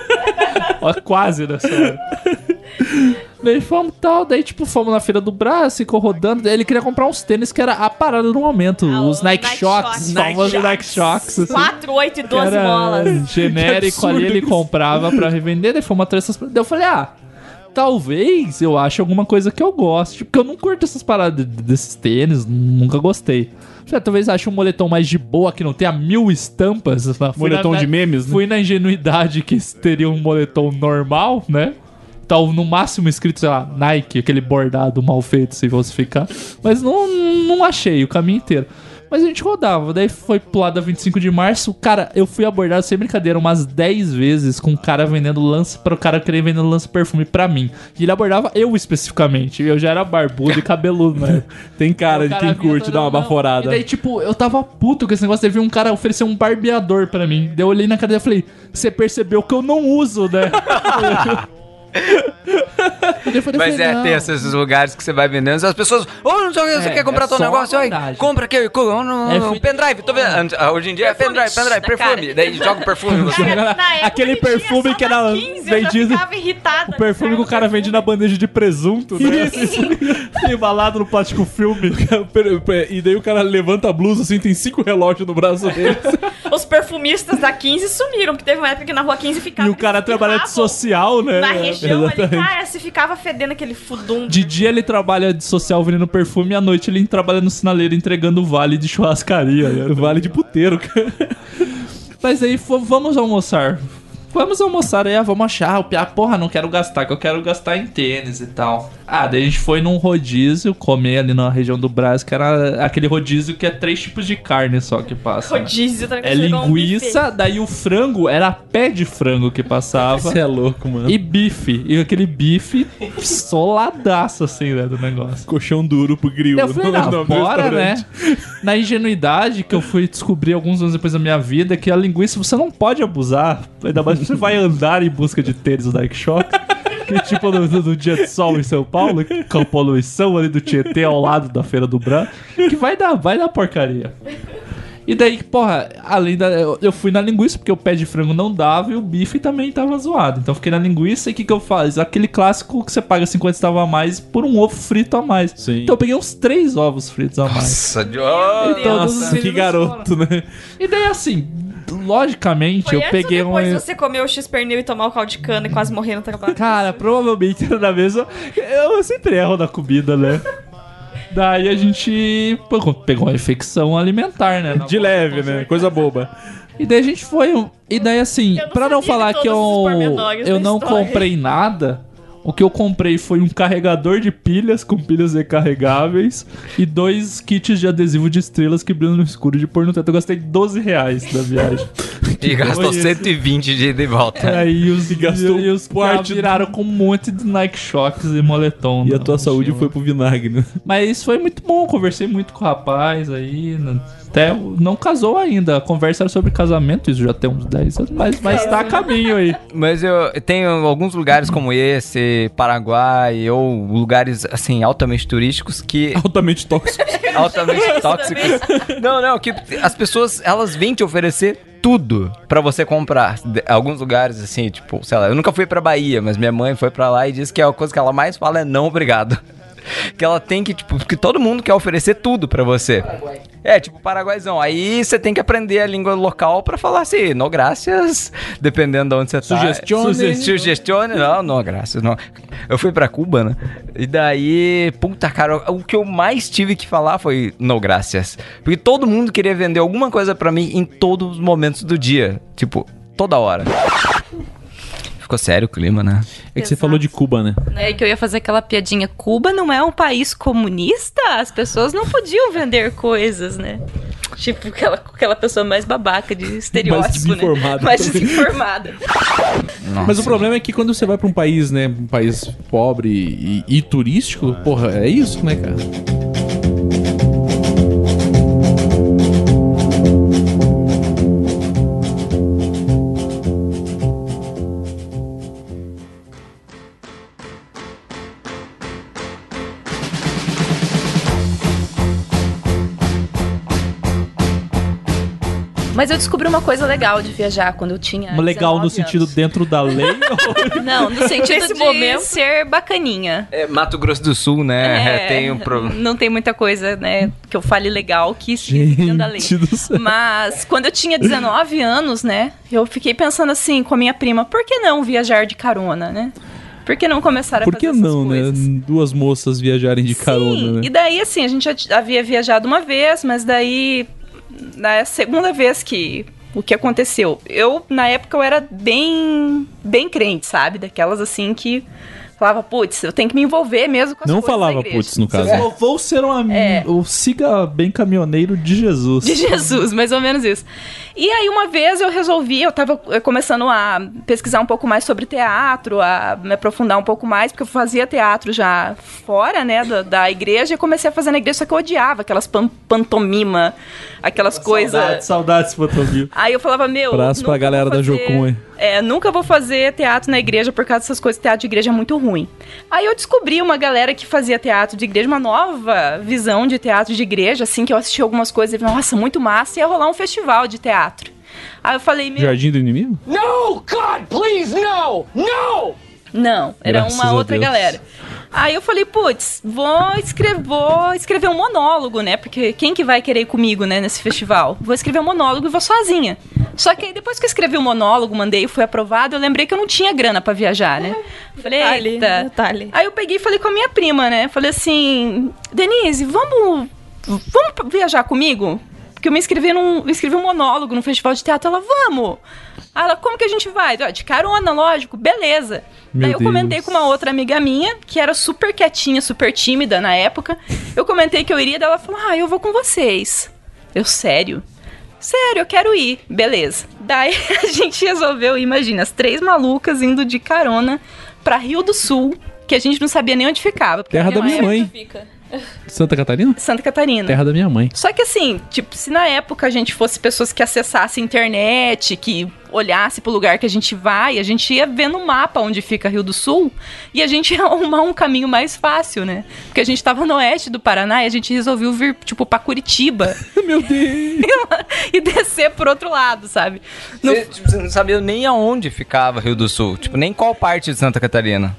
Ó, quase, né, senhora? *laughs* Daí fomos tal, daí tipo, fomos na feira do Brás, ficou rodando. Daí ele queria comprar uns tênis que era a parada do momento. Ah, os Nike, Nike Shocks, famosos Nike Nike Shocks. Assim, 4, 8 e que 12 era bolas. *laughs* Genérico ali, ele comprava pra revender. Daí fomos atrás dessas. Daí eu falei, ah, talvez eu ache alguma coisa que eu goste. Porque eu não curto essas paradas de- desses tênis, nunca gostei. Já, talvez ache um moletom mais de boa, que não tenha mil estampas. *laughs* Moletom de memes, né? Fui na ingenuidade que teria um moletom normal, né? Tá no máximo escrito, sei lá, Nike, aquele bordado mal feito se falsificar. Mas não, não achei o caminho inteiro. Mas a gente rodava, daí foi pro lado da 25 de março. Cara, eu fui abordado sem brincadeira umas 10 vezes com um cara vendendo lança para o cara querer vendendo lança perfume pra mim. E ele abordava eu especificamente. Eu já era barbudo e cabeludo, né? *laughs* Tem cara O de quem curte dar uma baforada. E daí, tipo, eu tava puto com esse negócio. Teve um cara oferecer um barbeador pra mim. Daí eu olhei na cadeira e falei: Você percebeu que eu não uso, né? *laughs* Mas é, "Não." tem esses lugares que você vai vendendo, as pessoas, ô, não sei o que, você É, quer comprar é teu negócio? Aí, compra aqui, um, um, É, um pendrive, tô vendo. Ah, Hoje em dia é pendrive, pendrive, perfume. Daí joga o perfume. no você. Na época Aquele perfume que era na 15, eu já vendido- ficava irritada. O perfume que o cara vende na bandeja de presunto, né? Embalado no plástico filme. E daí o cara levanta a blusa assim, tem cinco relógios no braço dele. Os perfumistas da 15 sumiram, porque teve uma época que na rua 15 ficava. E o cara trabalha de social, né? Na região ali, Exatamente. cara, se ficava fedendo aquele fudum. De dia ele trabalha de social vendendo perfume e à noite ele trabalha no sinaleiro entregando vale de churrascaria. Né? *laughs* Vale de puteiro, cara. Mas aí vamos almoçar. Vamos almoçar aí, ah, vamos achar. O Pia, porra, não quero gastar, que eu quero gastar em tênis e tal. Ah, daí a gente foi num rodízio comer ali na região do Brás, que era aquele rodízio que é três tipos de carne só que passa. né? Rodízio, tá É chegou um linguiça, daí o frango era pé de frango que passava. Você é louco, mano. E bife. E aquele bife soladaço, assim, né, do negócio. Colchão duro pro grill. Eu falei, não, do bora, né? Na ingenuidade que eu fui descobrir alguns anos depois da minha vida que a linguiça você não pode abusar. Ainda mais que você vai andar em busca de tênis do Nike Shock. Tipo no, no dia de sol em São Paulo, com a poluição ali do Tietê ao lado da Feira do Branco, que vai dar, vai dar porcaria. E daí, porra, além da. Eu, eu fui na linguiça porque o pé de frango não dava e o bife também tava zoado. Então eu fiquei na linguiça e o que, que eu faço? Aquele clássico que você paga 50 centavos a mais por um ovo frito a mais. Sim. Então eu peguei uns três ovos fritos a mais. Nossa, de- oh, E Nossa, que garoto, né? E daí, assim, logicamente, Foi eu peguei ou um. depois você comeu o X-pernil e tomar o caldo de cana e quase morrer no trabalho? Cara, provavelmente era na mesma. Eu sempre erro na comida, né? *laughs* Daí a gente pô, pegou uma infecção alimentar, né? De leve, né? Coisa boba. E daí a gente foi. E daí, assim, Eu não pra não falar de que eu, eu não história. comprei nada, o que eu comprei foi um carregador de pilhas com pilhas recarregáveis e dois kits de adesivo de estrelas que brilham no escuro de pôr no teto. Eu gastei 12 reais da viagem. *laughs* *laughs* E gastou esse. 120 de ida e volta. Aí os, E gastou e os parte viraram com um monte de Nike Shocks e moletom. E a na tua saúde mochila. foi pro vinagre, né? Mas foi muito bom, conversei muito com o rapaz aí. né? Até não casou ainda. A conversa era sobre casamento, isso já tem uns 10 anos, mas, mas tá a caminho aí. *laughs* Mas eu tenho alguns lugares como esse, Paraguai, ou lugares, assim, altamente turísticos que... Altamente *laughs* tóxico. altamente tóxicos. Não, não, que as pessoas, elas vêm te oferecer tudo pra você comprar. Alguns lugares, assim, tipo, sei lá, eu nunca fui pra Bahia, mas minha mãe foi pra lá e disse que a coisa que ela mais fala é não, obrigado. Que ela tem que, tipo, que todo mundo quer oferecer tudo pra você. É, tipo, paraguaizão. Aí você tem que aprender a língua local pra falar assim, no graças, dependendo de onde você tá. Sugestione. Suge- Sugestione, não, não, graças, não. Eu fui pra Cuba, né? E daí, puta, cara, o que eu mais tive que falar foi no graças. Porque todo mundo queria vender alguma coisa pra mim em todos os momentos do dia. Tipo, toda hora. Ficou sério o clima, né? É que você falou de Cuba, né? É que eu ia fazer aquela piadinha. Cuba não é um país comunista? As pessoas não podiam vender coisas, né? Tipo, aquela, aquela pessoa mais babaca de estereótipo, desinformada né? Mais desinformada. Mas o problema é que quando você vai pra um país, né? Um país pobre e, e turístico, porra, é isso, né, cara? Mas eu descobri uma coisa legal de viajar quando eu tinha. Legal no 19 sentido anos. dentro da lei. *laughs* Não, no *laughs* sentido Nesse de momento. ser bacaninha. É, Mato Grosso do Sul, né? É, Tem um problema. Não tem muita coisa, né, que eu fale legal que dentro da lei. Gente do céu. Mas quando eu tinha 19 anos, né, eu fiquei pensando assim com a minha prima, por que não viajar de carona, né? Por que não começar a Por fazer que essas não, né? Duas moças viajarem de carona, né? E daí, assim, a gente já havia viajado uma vez, mas daí, na segunda vez que o que aconteceu, eu, na época, eu era bem, bem crente, sabe? Daquelas, assim, que falava, putz, eu tenho que me envolver mesmo com as Não falava putz, no caso. Vou, vou ser um am- É. o siga bem caminhoneiro de Jesus. De Jesus, mais ou menos isso. E aí, uma vez eu resolvi, eu tava eh, começando a pesquisar um pouco mais sobre teatro, a me aprofundar um pouco mais, porque eu fazia teatro já fora, né, da, da igreja, e comecei a fazer na igreja, só que eu odiava aquelas pan pantomima, aquelas coisas. Saudades, saudades, Pantomil. Aí eu falava, meu. Abraço pra galera da Jocum, hein? É, nunca vou fazer teatro na igreja por causa dessas coisas. Teatro de igreja é muito ruim. Aí eu descobri uma galera que fazia teatro de igreja, uma nova visão de teatro de igreja, assim, que eu assisti algumas coisas e falei, nossa, muito massa, ia rolar um festival de teatro. Aí eu falei, meu. Jardim do Inimigo? No, God, please, no! No! Não, era Graças uma outra Deus. galera. Aí eu falei, putz, vou escrever, vou escrever um monólogo, né? Porque quem que vai querer ir comigo, né, nesse festival? Vou escrever um monólogo e vou sozinha. Só que aí depois que eu escrevi o monólogo, mandei e fui aprovado, eu lembrei que eu não tinha grana pra viajar, né? *laughs* Falei, Detalhe, eita. detalhe. Aí eu peguei e falei com a minha prima, né? Falei assim, Denise, vamos, vamos viajar comigo? Porque eu me inscrevi num, escrevi um monólogo num festival de teatro. Ela, vamos! Aí ela, como que a gente vai? "Ah, De carona, lógico, beleza. Meu Daí eu Deus. comentei com uma outra amiga minha, que era super quietinha, super tímida na época. Eu comentei que eu iria, daí ela falou, ah, eu vou com vocês. Eu, sério? Sério, eu quero ir. Beleza. Daí *laughs* a gente resolveu, ir, imagina, as três malucas indo de carona pra Rio do Sul, que a gente não sabia nem onde ficava. porque Terra da minha mãe. fica- Santa Catarina? Santa Catarina. Terra da minha mãe. Só que assim, tipo, se na época a gente fosse pessoas que acessassem a internet, que olhasse pro lugar que a gente vai, a gente ia ver no mapa onde fica Rio do Sul e a gente *laughs* ia arrumar um caminho mais fácil, né? Porque a gente tava no oeste do Paraná e a gente resolveu vir, tipo, pra Curitiba. *laughs* Meu Deus! *laughs* e descer pro outro lado, sabe? No- Você, tipo, você não sabia nem aonde ficava Rio do Sul. Tipo, nem qual parte de Santa Catarina.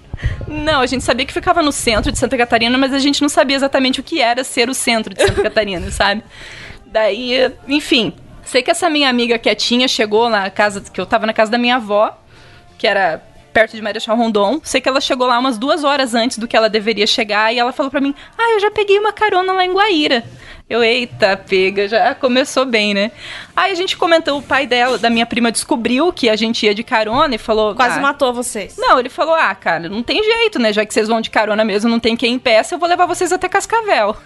Não, a gente sabia que ficava no centro de Santa Catarina, mas a gente não sabia exatamente o que era ser o centro de Santa Catarina, *laughs* sabe? Daí, enfim, sei que essa minha amiga quietinha chegou na casa, que eu tava na casa da minha avó, que era perto de Marechal Rondon. Sei que ela chegou lá umas duas horas antes do que ela deveria chegar e ela falou pra mim: Ah, eu já peguei uma carona lá em Guaíra. Eu, eita, pega, já começou bem, né? Aí a gente comentou, o pai dela, da minha prima, descobriu que a gente ia de carona e falou. Quase "Ah, matou vocês. não, ele falou: ah, cara, não tem jeito, né? Já que vocês vão de carona mesmo, não tem quem impeça, eu vou levar vocês até Cascavel. *laughs*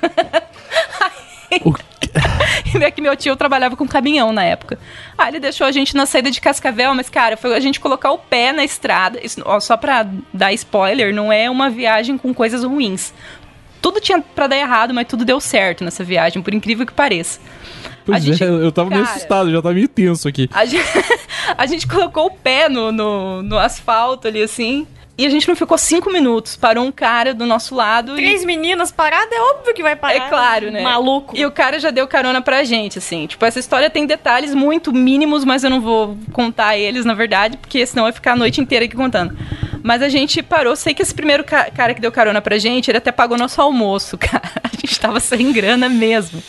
E é que meu tio trabalhava com caminhão na época. Ah, ele deixou a gente na saída de Cascavel, mas, cara, foi a gente colocar o pé na estrada. Isso, ó, só pra dar spoiler, não é uma viagem com coisas ruins. Tudo tinha pra dar errado, mas tudo deu certo nessa viagem, por incrível que pareça. Pois A gente- é, eu tava meio cara, assustado, já tava meio tenso aqui. a gente, *laughs* a gente colocou o pé no, no, no asfalto ali, assim. E a gente não ficou cinco minutos. Parou um cara do nosso lado e. Três meninas paradas, é óbvio que vai parar. É claro, né? Maluco. E o cara já deu carona pra gente, assim. Tipo, essa história tem detalhes muito mínimos, mas eu não vou contar eles, na verdade, porque senão vai ficar a noite inteira aqui contando. Mas a gente parou, sei que esse primeiro ca- cara que deu carona pra gente, ele até pagou nosso almoço, *laughs* cara. A gente tava sem grana mesmo.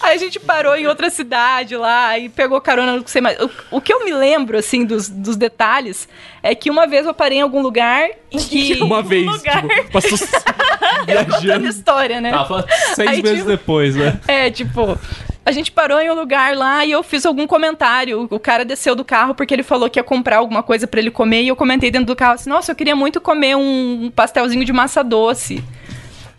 Aí a gente parou em outra cidade lá e pegou carona, não sei mais. O, o que eu me lembro, assim, dos, dos detalhes, é que uma vez eu parei em algum lugar *laughs* em que... Uma vez, lugar. tipo, passou *laughs* Eu contando história, né? Tava seis Aí, meses tipo, depois, né? É, tipo, a gente parou em um lugar lá e eu fiz algum comentário. O cara desceu do carro porque ele falou que ia comprar alguma coisa pra ele comer e eu comentei dentro do carro assim: "Nossa, eu queria muito comer um pastelzinho de massa doce".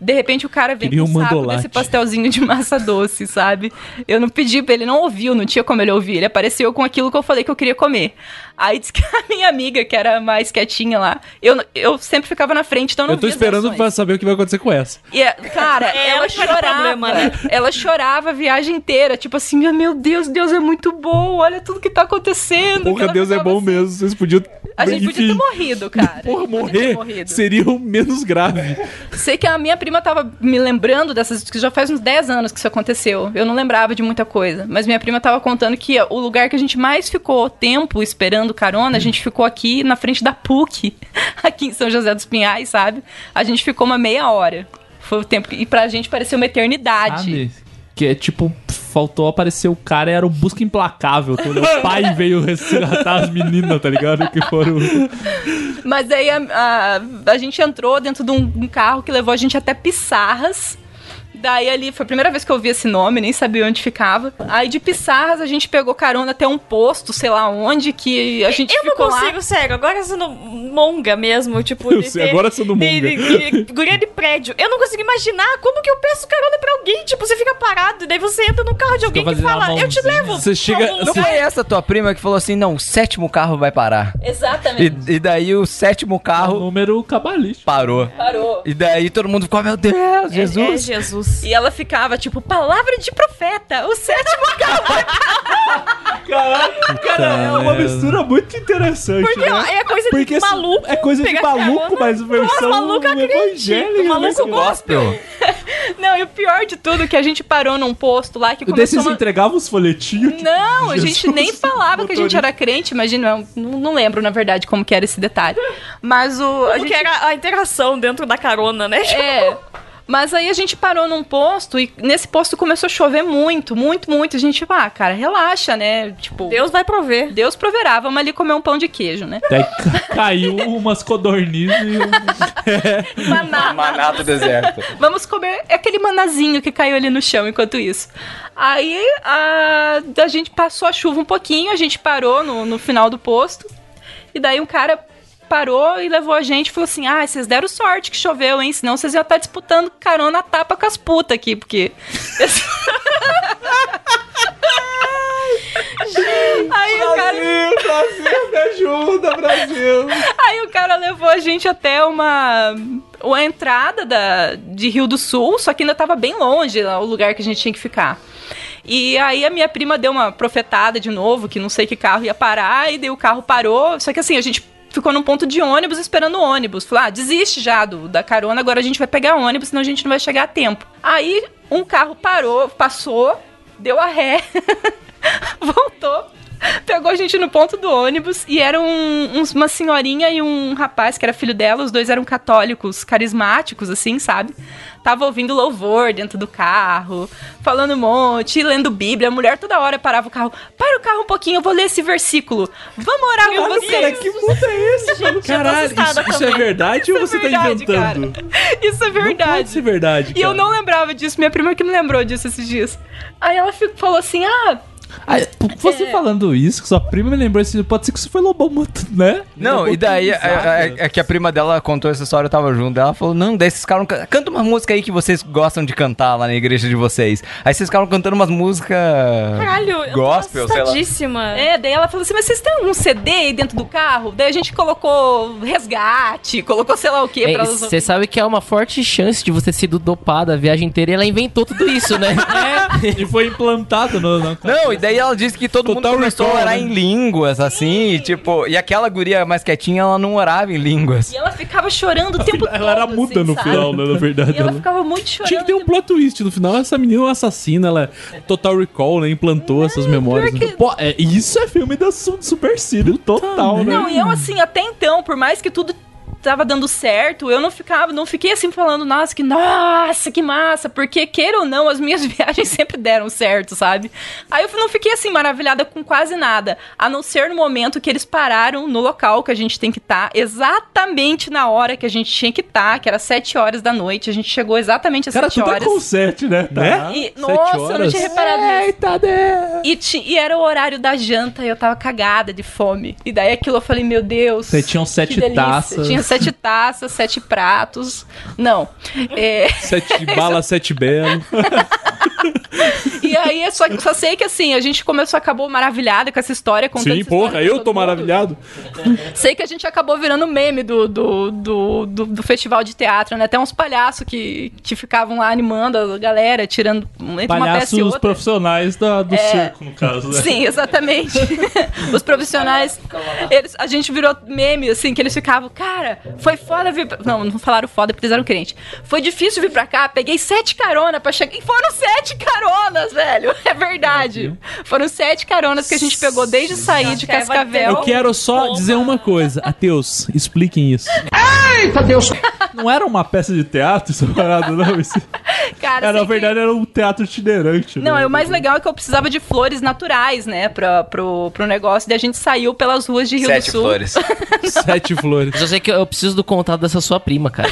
De repente o cara vem Queria com um saco mandolate. desse pastelzinho de massa doce, sabe? Eu não pedi pra ele, não ouviu, não tinha como ele ouvir. Ele apareceu com aquilo que eu falei que eu queria comer. Aí disse que *laughs* a minha amiga, que era mais quietinha lá, eu, eu sempre ficava na frente, então eu não Eu tô esperando pra saber o que vai acontecer com essa. E, é- cara, É, ela ela dar chorava. problema, né? Ela chorava a viagem inteira. Tipo assim, meu Deus, Deus é muito bom. Olha tudo que tá acontecendo. Que Porra, Deus é bom assim. mesmo. Vocês podiam. A gente podia ter morrido, cara. Porra, morrer morrido. seria o menos grave. Sei que a minha prima tava me lembrando dessas. que já faz uns 10 anos que isso aconteceu. Eu não lembrava de muita coisa. Mas minha prima tava contando que o lugar que a gente mais ficou tempo esperando carona, a gente ficou aqui na frente da PUC, *laughs* aqui em São José dos Pinhais, sabe? A gente ficou uma meia hora. Foi o tempo. E pra gente pareceu uma eternidade. Sabe? Que é tipo faltou aparecer o cara e era o Busca Implacável. Quando o pai *laughs* veio resgatar as meninas, tá ligado? Que foram. Mas aí a, a, a gente entrou dentro de um, um carro que levou a gente até Pissarras. Daí ali, foi a primeira vez que eu vi esse nome, nem sabia onde ficava. Aí de Pissarras a gente pegou carona até um posto, sei lá onde, que a gente Eu não ficou consigo, lá. sério, agora sendo monga mesmo, tipo... *laughs* Eu de sei, ter- agora sendo de- monga. de- de- Guria de prédio. Eu não consigo imaginar como que eu peço carona pra alguém. Tipo, você fica parado, daí você entra no carro de alguém que fala, eu te levo. Você chega- Não lugar." foi essa tua prima que falou assim, não, o sétimo carro vai parar. Exatamente. E, e daí o sétimo carro... número cabalístico. Parou. Parou. E daí todo mundo ficou, meu Deus, Jesus. É, Jesus. E ela ficava, tipo, palavra de profeta, o sétimo *laughs* carro vai Caraca, cara, é uma mistura muito interessante, Porque né? é coisa de Porque esse- maluco É coisa de maluco, mas versão Nossa, maluco evangélica. Maluco né? Gospel. *laughs* Não, e o pior de tudo é que a gente parou num posto lá que Desses começou uma... entregavam os folhetinhos. Não, a Jesus, gente nem falava que a gente era crente, imagina, eu não, não lembro, na verdade, como que era esse detalhe. Mas o... a Como gente... que era a interação dentro da carona, né? É. *laughs* Mas aí a gente parou num posto e nesse posto começou a chover muito, muito, muito. A gente, tipo, ah, cara, relaxa, né? Tipo, Deus vai prover. Deus proverá, vamos ali comer um pão de queijo, né? Daí ca- caiu umas codornizes e um... *laughs* Maná. Maná do deserto. Vamos comer aquele manazinho que caiu ali no chão enquanto isso. Aí a, a gente passou a chuva um pouquinho, a gente parou no, no final do posto. E daí um cara parou e levou a gente e falou assim: Ah, vocês deram sorte que choveu, hein? Senão vocês iam estar disputando carona a tapa com as putas aqui, porque. *laughs* Aí o cara. Brasil, Brasil, me ajuda, Brasil. Aí o cara levou a gente até uma, uma entrada da, de Rio do Sul, só que ainda tava bem longe o lugar que a gente tinha que ficar. E aí a minha prima deu uma profetada de novo, que não sei que carro ia parar, e daí o carro parou. Só que assim, a gente ficou num ponto de ônibus esperando o ônibus. Falei, ah, desiste já do, da carona, agora a gente vai pegar ônibus, senão a gente não vai chegar a tempo. Aí um carro parou, passou, deu a ré, *laughs* voltou. Pegou a gente no ponto do ônibus e era um- uma senhorinha e um rapaz que era filho dela. Os dois eram católicos, carismáticos, assim, sabe? Tava ouvindo louvor dentro do carro, falando um monte, lendo Bíblia. A mulher toda hora parava o carro. Para o carro um pouquinho, eu vou ler esse versículo. Vamos orar com vocês. cara, que mundo é esse? Gente, Caralho, isso, isso é verdade ou Isso você é tá verdade, inventando? *laughs* Isso é verdade. Pode ser verdade, E eu cara. não lembrava disso. Minha prima que me lembrou disso esses dias. Aí ela ficou- falou assim: ah. Aí, você É. falando isso, que sua prima me lembrou assim, pode ser que você foi lobomoto, né? Não, e daí é, é- é que a prima dela contou essa história, eu tava junto. Ela falou: Não, daí vocês ficaram. can- Canta uma música aí que vocês gostam de cantar lá na igreja de vocês. Aí vocês ficaram cantando umas músicas. Caralho, eu Gospel, tô sei lá. É, daí ela falou assim: Mas vocês têm um CD aí dentro do carro? Daí a gente colocou resgate, colocou sei lá o quê pra elas Você sabe que é uma forte chance de você ser dopada a viagem inteira e ela inventou tudo isso, né? *laughs* E foi implantado no. no- Não, e daí ela disse que todo mundo Total começou recall, a orar né? em línguas, assim, e, tipo, e aquela guria mais quietinha, ela não orava em línguas. E ela ficava chorando o tempo todo. Ela era muda assim, no sabe? final, né, na verdade. E ela ela- ficava muito chorando. Tinha que ter um plot twist no final. Essa menina é uma assassina, ela é total recall, né? Implantou essas memórias. que- Pô, é, isso é filme da Su- Super Círio total, né? Não, e eu assim, até então, por mais que tudo tava dando certo, eu não ficava, não fiquei assim falando, nossa, que nossa, que massa, porque queira ou não, as minhas *laughs* viagens sempre deram certo, sabe? Aí eu não fiquei assim maravilhada com quase nada, a não ser no momento que eles pararam no local que a gente tem que estar, exatamente na hora que a gente tinha que estar, que era 7 horas da noite, a gente chegou exatamente às Cara, 7 tu tá horas. com sete, né? Tá. E, nossa, eu não horas. tinha reparado nisso. Eita, Deus. E, ti- e era o horário da janta e eu tava cagada de fome. E daí aquilo eu falei, meu Deus. Você tinha sete que delícia. taças. Tinha sete taças, sete pratos. Não. É, Sete bala, sete belo. *laughs* e aí, eu só, só sei que assim, a gente começou, acabou maravilhada com essa história. Sim, essa porra, eu tô mundo. maravilhado. Sei que a gente acabou virando meme do, do, do, do, do festival de teatro, né? Até uns palhaços que, que ficavam lá animando a galera, tirando entre uma peça e Palhaços outra. profissionais da, do É. circo, no caso. Né? Sim, exatamente. *laughs* Os profissionais, eles, a gente virou meme, assim, que eles ficavam, cara, foi foda vir pra... Não, não falaram foda porque eles eram crentes. Foi difícil vir pra cá, peguei sete caronas pra chegar... E foram sete caronas, velho! *laughs* É verdade. Foram sete caronas que a gente pegou desde sair de Cascavel. Eu quero só dizer uma coisa. Ateus, expliquem isso. *laughs* Não era uma peça de teatro essa parada, não? *laughs* Esse- Cara, É, na sei que- verdade era um teatro itinerante. Não, né? é o mais legal é que eu precisava de flores naturais, né, pra, pro, pro negócio. Daí a gente saiu pelas ruas de Rio Sete do Sul. flores. Sete flores. Eu só sei que eu preciso do contato dessa sua prima, cara.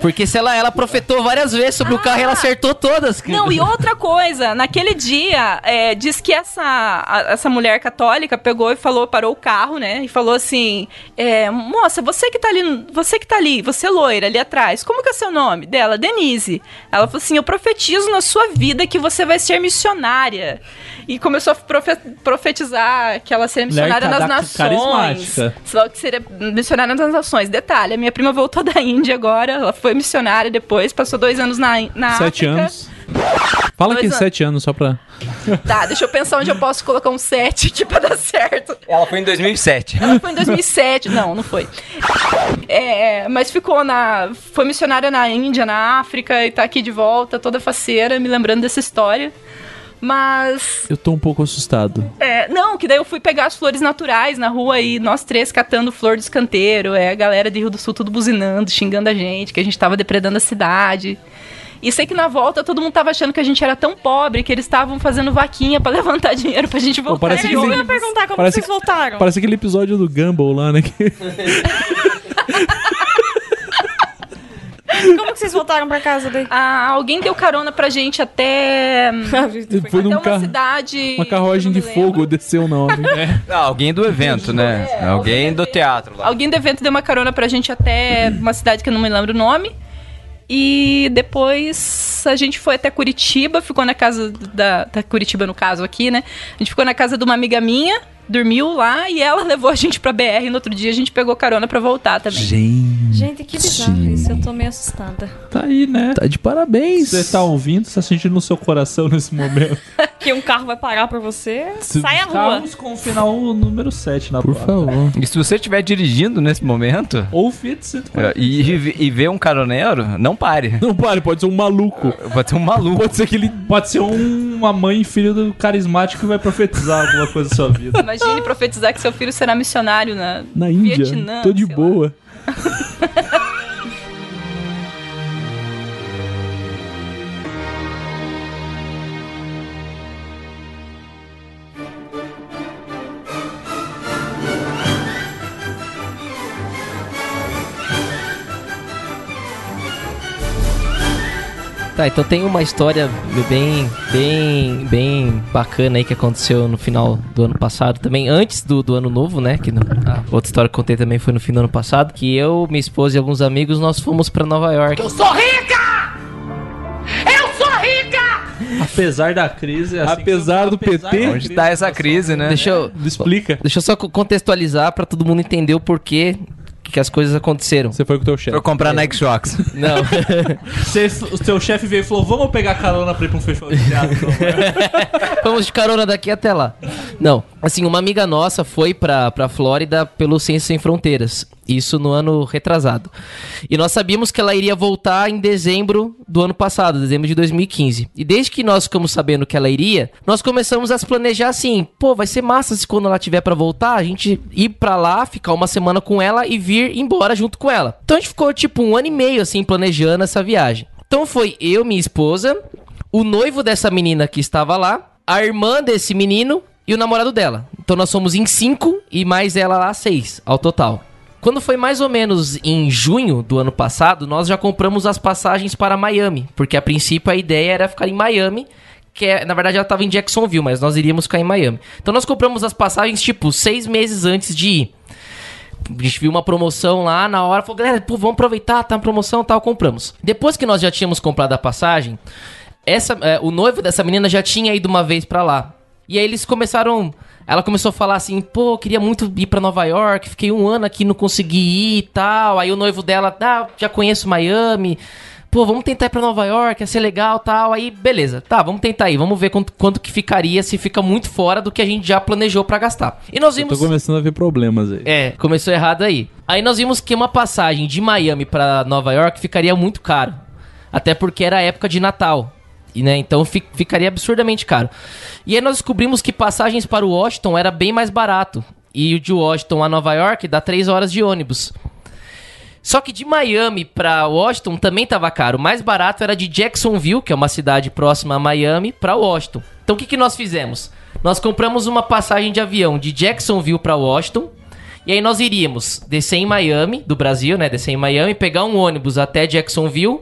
Porque se ela, ela profetou várias vezes sobre o carro e ela acertou todas. cara. Não, e outra coisa, naquele dia, é, diz que essa, a- essa mulher católica pegou e falou, parou o carro, né? E falou assim: é, moça, você que tá ali, você que tá ali, você loira ali atrás, como que é seu nome? Dela, Denise. Ela falou assim: eu profetizo na sua vida que você vai ser missionária. E começou a profe- profetizar que ela seria Mulher missionária nas nações. carismática. Que seria missionária nas nações. Detalhe, a minha prima voltou da Índia agora, ela foi missionária depois, passou dois anos na, na Sete África. anos. Fala Dois aqui, anos. sete anos, só pra. Tá, deixa eu pensar onde eu posso colocar um 7 aqui pra dar certo. Ela foi em 2007. Ela foi em 2007. Não, não foi. É, mas ficou na. Foi missionária na Índia, na África e tá aqui de volta, toda faceira, me lembrando dessa história. Mas. Eu tô um pouco assustado. é, não, que daí eu fui pegar as flores naturais na rua e nós três catando flor do escanteiro. É a galera de Rio do Sul tudo buzinando, xingando a gente, que a gente tava depredando a cidade. E sei que na volta todo mundo tava achando que a gente era tão pobre que eles estavam fazendo vaquinha pra *laughs* levantar dinheiro pra gente voltar. parece que Eu ia perguntar como Parece vocês voltaram. Parece aquele episódio do Gumball lá, né? *laughs* Como que vocês voltaram pra casa daí? Ah, alguém deu carona pra gente até. *laughs* Foi até num uma carro. cidade. Uma carruagem de fogo desceu na hora. Ah, alguém do evento, né? alguém do teatro lá. Alguém do evento deu uma carona pra gente até uma cidade que eu não me lembro o nome. E depois a gente foi até Curitiba, ficou na casa da, da Curitiba, no caso aqui, né? A gente ficou na casa de uma amiga minha, dormiu lá e ela *laughs* levou a gente pra BR. E no outro dia a gente pegou carona pra voltar também. Gente. Gente, que bizarro isso. Eu tô meio assustada. Tá aí, né? Tá de parabéns. Você tá ouvindo, você tá sentindo no seu coração nesse momento. *laughs* Que um carro vai parar pra você, sai à rua. Carros com o final número 7 na Por placa. favor. E se você estiver dirigindo nesse momento Ou Fiat 140. é, e, e, e ver um caroneiro, não pare. Não pare, pode ser um maluco. Pode ser um maluco. Pode ser aquele. Pode ser um- uma mãe e filho do carismático que vai profetizar alguma coisa da sua vida. Imagine *laughs* profetizar que seu filho será missionário na, Na Índia. Vietnã, Tô de boa. *laughs* Tá, então tem uma história bem, bem, bem bacana aí que aconteceu no final do ano passado, também antes do, do ano novo, né? Que no- a outra história que contei também foi no fim do ano passado, que eu, minha esposa e alguns amigos nós fomos pra Nova York. Eu sou rica! Eu sou rica! Apesar da crise, assim, Apesar do apesar PT, da Onde tá essa crise, né? Deixa eu, Explica. deixa eu só co- contextualizar pra todo mundo entender o porquê que as coisas aconteceram. Você foi com o teu chefe. Foi comprar Nike Shocks. *laughs* Não. *laughs* Você- o seu chefe veio e falou: Vamos pegar carona pra ir pra um festival de teatro. *laughs* Vamos de carona daqui até lá. Não, assim, uma amiga nossa foi pra, pra Flórida pelo Ciências Sem Fronteiras. Isso no ano retrasado. E nós sabíamos que ela iria voltar em dezembro do ano passado, dezembro de 2015. E desde que nós ficamos sabendo que ela iria, nós começamos a se planejar assim: pô, vai ser massa se quando ela tiver pra voltar, a gente ir pra lá, ficar uma semana com ela e vir embora junto com ela. Então a gente ficou tipo um ano e meio assim planejando essa viagem. Então foi eu, minha esposa, o noivo dessa menina que estava lá, a irmã desse menino e o namorado dela. Então nós somos em cinco e mais ela lá seis ao total. Quando foi mais ou menos em junho do ano passado, nós já compramos as passagens para Miami, porque a princípio a ideia era ficar em Miami, que é, na verdade ela estava em Jacksonville, mas nós iríamos ficar em Miami. Então nós compramos as passagens tipo seis meses antes de ir. A gente viu uma promoção lá na hora, falou, galera, pô, vamos aproveitar, tá uma promoção tal, compramos. Depois que nós já tínhamos comprado a passagem, essa, é, o noivo dessa menina já tinha ido uma vez pra lá. E aí eles começaram. Ela começou a falar assim, pô, queria muito ir pra Nova York, fiquei um ano aqui, não consegui ir e tal. Aí o noivo dela, ah, já conheço Miami. Pô, vamos tentar ir pra Nova York, ia ser legal tal. Aí, beleza, tá, vamos tentar aí, vamos ver quanto, quanto que ficaria se fica muito fora do que a gente já planejou pra gastar. E nós Eu vimos. tô começando a ver problemas aí. É, começou errado aí. Aí nós vimos que uma passagem de Miami pra Nova York ficaria muito caro. Até porque era a época de Natal. E, né, então fi- ficaria absurdamente caro. E aí nós descobrimos que passagens para o Washington era bem mais barato. E o de Washington a Nova York dá 3 horas de ônibus. Só que de Miami pra Washington também tava caro. O mais barato era de Jacksonville, que é uma cidade próxima a Miami, pra Washington. Então o que, que nós fizemos? Nós compramos uma passagem de avião de Jacksonville pra Washington. E aí nós iríamos descer em Miami, do Brasil, né? Descer em Miami, pegar um ônibus até Jacksonville,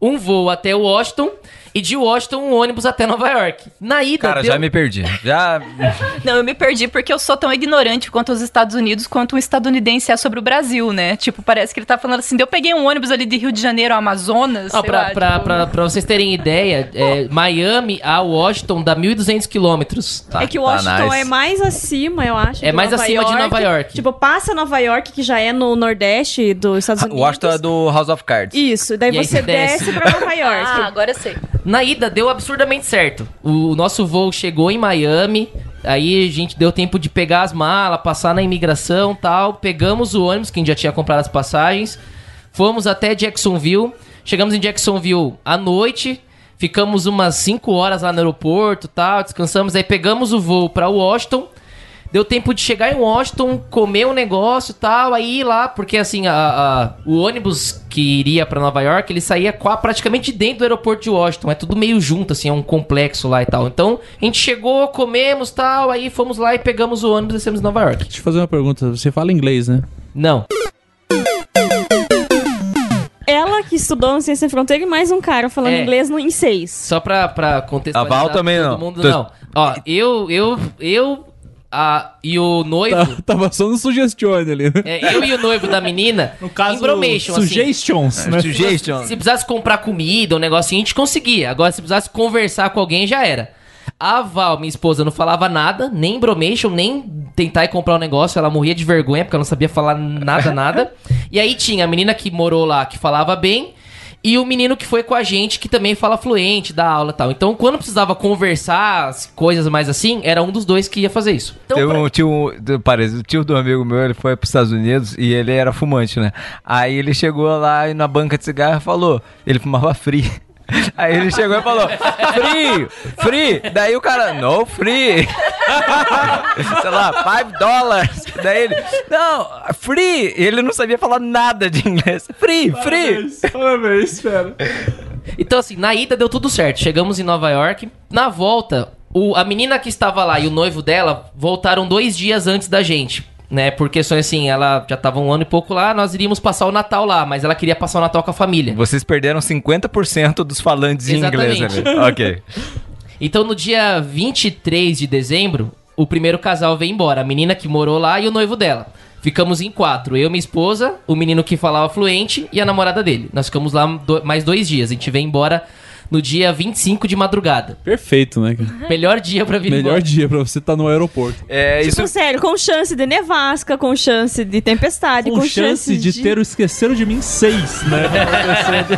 um voo até Washington e de Washington um ônibus até Nova York. Na ida Cara, deu... já me perdi. Já. *laughs* Não, eu me perdi porque eu sou tão ignorante quanto os Estados Unidos quanto um estadunidense é sobre o Brasil, né? Tipo, parece que ele tá falando assim, eu peguei um ônibus ali de Rio de Janeiro ao Amazonas, Ó, sei pra, lá, pra, tipo- pra, pra vocês terem ideia, é, Miami a Washington dá 1.200 quilômetros. é que Washington é mais acima, eu acho. É mais Nova acima de Nova York. Tipo, passa Nova York, que já é no Nordeste dos Estados Unidos. Washington é do House of Cards. Isso, daí E você desce. desce pra Nova *laughs* York. Ah, agora eu sei. Na ida deu absurdamente certo. O nosso voo chegou em Miami, aí a gente deu tempo de pegar as malas, passar na imigração tal. Pegamos o ônibus, que a gente já tinha comprado as passagens. Fomos até Jacksonville. Chegamos em Jacksonville à noite. Ficamos umas 5 horas lá no aeroporto tal. Descansamos. Aí pegamos o voo pra Washington. Deu tempo de chegar em Washington, comer um negócio e tal, aí ir lá, porque assim, a, a- o ônibus que iria pra Nova York, ele saía praticamente dentro do aeroporto de Washington, é tudo meio junto, assim, é um complexo lá e tal. Então, a gente chegou, comemos tal, aí fomos lá e pegamos o ônibus e descemos em Nova York. Deixa eu fazer uma pergunta. Você fala inglês, né? Não. Ela que estudou no Ciência Sem Fronteira e mais um cara falando É. inglês no, em seis. Só pra, pra contextualizar. A Val também todo não. Mundo, Tô- não. Ó, eu, eu, eu a, e o noivo... Tá, tava só no sugestione ali, né? É, eu e o noivo da menina, *laughs* no caso, embromation, assim. suggestions, né? Suggestion. Se precisasse comprar comida, um negocinho, a gente conseguia. Agora, se precisasse conversar com alguém, já era. A Val, minha esposa, não falava nada, nem embromation, nem tentar ir comprar um negócio. Ela morria de vergonha, porque ela não sabia falar nada, nada. *laughs* E aí tinha a menina que morou lá, que falava bem, e o menino que foi com a gente, que também fala fluente, dá aula e tal. Então, quando precisava conversar, as coisas mais assim, era um dos dois que ia fazer isso. Então, Teve pra- um tio, parece, o tio do amigo meu, ele foi pros Estados Unidos e ele era fumante, né? Aí ele chegou lá e na banca de cigarro e falou, ele fumava free. Aí ele chegou e falou, free, free. Daí o cara, no free. *laughs* Sei lá, 5 dólares. Daí ele, não, free. Ele não sabia falar nada de inglês. Free, free. Parabéns, espera. Então, assim, na ida deu tudo certo. Chegamos em Nova York. Na volta, o- a menina que estava lá e o noivo dela voltaram dois dias antes da gente. Né, por questões assim, ela já tava um ano e pouco lá, nós iríamos passar o Natal lá, mas ela queria passar o Natal com a família. Vocês perderam 50% dos falantes em inglês Exatamente. ali. Ok. *laughs* Então no dia 23 de dezembro, o primeiro casal veio embora. A menina que morou lá e o noivo dela. Ficamos em quatro. Eu, minha esposa, o menino que falava fluente e a namorada dele. Nós ficamos lá do- mais dois dias. A gente veio embora no dia 25 de madrugada. Perfeito, né? cara? Melhor dia pra vir Melhor embora. dia pra você estar no aeroporto. É, Tipo, sério, com chance de nevasca, com chance de tempestade, Com com, chance de ter o Esqueceram de Mim 6, né?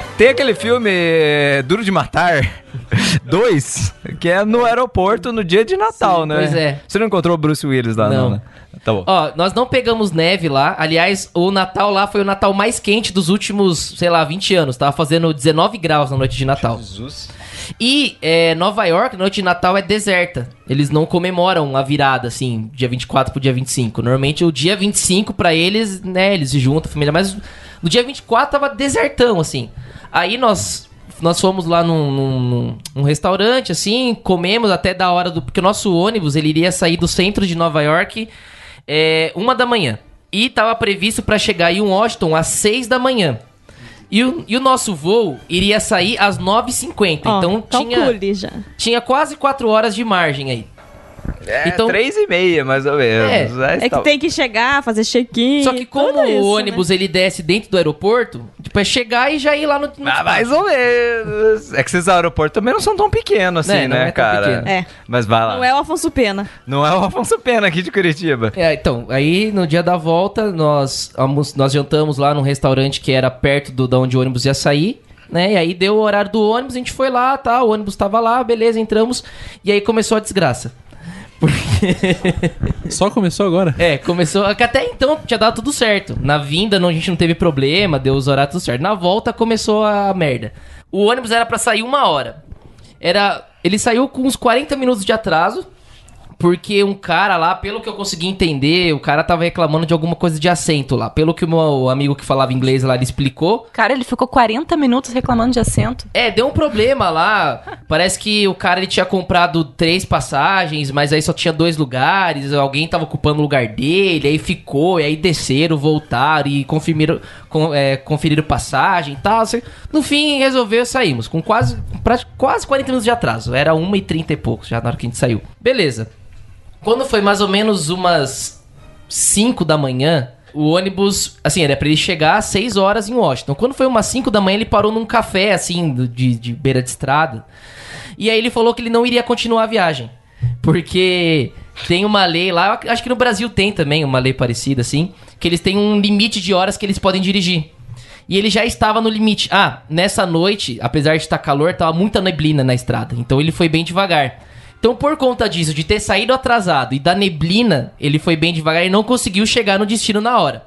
*laughs* Tem aquele filme é, Duro de Matar *laughs* 2, que é no aeroporto no dia de Natal, Sim, né? pois é. Você não encontrou o Bruce Willis lá, não, Não. né? Tá bom. Ó, nós não pegamos neve lá. Aliás, o Natal lá foi o Natal mais quente dos últimos, sei lá, 20 anos. Tava fazendo 19 graus na noite de Natal. Jesus. E é, Nova York, noite de Natal é deserta. Eles não comemoram a virada, assim, dia 24 pro dia 25. Normalmente o dia 25 pra eles, né, eles se juntam, a família. Mas no dia 24 tava desertão, assim. Aí nós nós fomos lá num, num- num- restaurante, assim, comemos até da hora do... Porque o nosso ônibus, ele iria sair do centro de Nova York é, uma da manhã. E tava previsto pra chegar em Washington às 6 da manhã. E o, e o nosso voo iria sair às 9h50. Ó, então tinha, já. tinha quase 4 horas de margem aí. É, Então- três e meia, mais ou menos. É, É que tem que chegar, fazer check-in. Só que como isso, o ônibus né? ele desce dentro do aeroporto, tipo, é chegar e já ir lá no. no Ah, mais ou menos. É que esses aeroportos também não são tão pequenos assim, É, não né, é tão cara? pequeno. É. Mas vai lá. Não é o Afonso Pena. Não é o Afonso Pena aqui de Curitiba. É, então, aí no dia da volta, nós, almo- nós jantamos lá num restaurante que era perto do da onde o ônibus ia sair, né? E aí deu o horário do ônibus, a gente foi lá, tá? O ônibus tava lá, beleza, entramos. E aí começou a desgraça. Só começou agora. É, começou. Até então tinha dado tudo certo. Na vinda não, a gente não teve problema, deu os horários tudo certo. Na volta começou a merda. O ônibus era pra sair uma hora. Era. Ele saiu com uns 40 minutos de atraso. Porque um cara lá, pelo que eu consegui entender, o cara tava reclamando de alguma coisa de assento lá. Pelo que o meu amigo que falava inglês lá ele explicou. Cara, ele ficou 40 minutos reclamando de assento. É, deu um problema lá. Parece que o cara ele tinha comprado três passagens, mas aí só tinha dois lugares. Alguém tava ocupando o lugar dele, aí ficou, e aí desceram, voltaram e confirmaram, com, é, conferiram passagem e tal. assim. No fim, resolveu saímos com quase, quase 40 minutos de atraso. Era 1h30 e pouco já na hora que a gente saiu. Beleza. Quando foi mais ou menos umas 5 da manhã, o ônibus, assim, era pra ele chegar às 6 horas em Washington. Quando foi umas 5 da manhã, ele parou num café, assim, de, de beira de estrada. E aí ele falou que ele não iria continuar a viagem. Porque tem uma lei lá, acho que no Brasil tem também uma lei parecida, assim, que eles têm um limite de horas que eles podem dirigir. E ele já estava no limite. Ah, nessa noite, apesar de estar calor, tava muita neblina na estrada. Então ele foi bem devagar. Então, por conta disso, de ter saído atrasado e da neblina, ele foi bem devagar e não conseguiu chegar no destino na hora.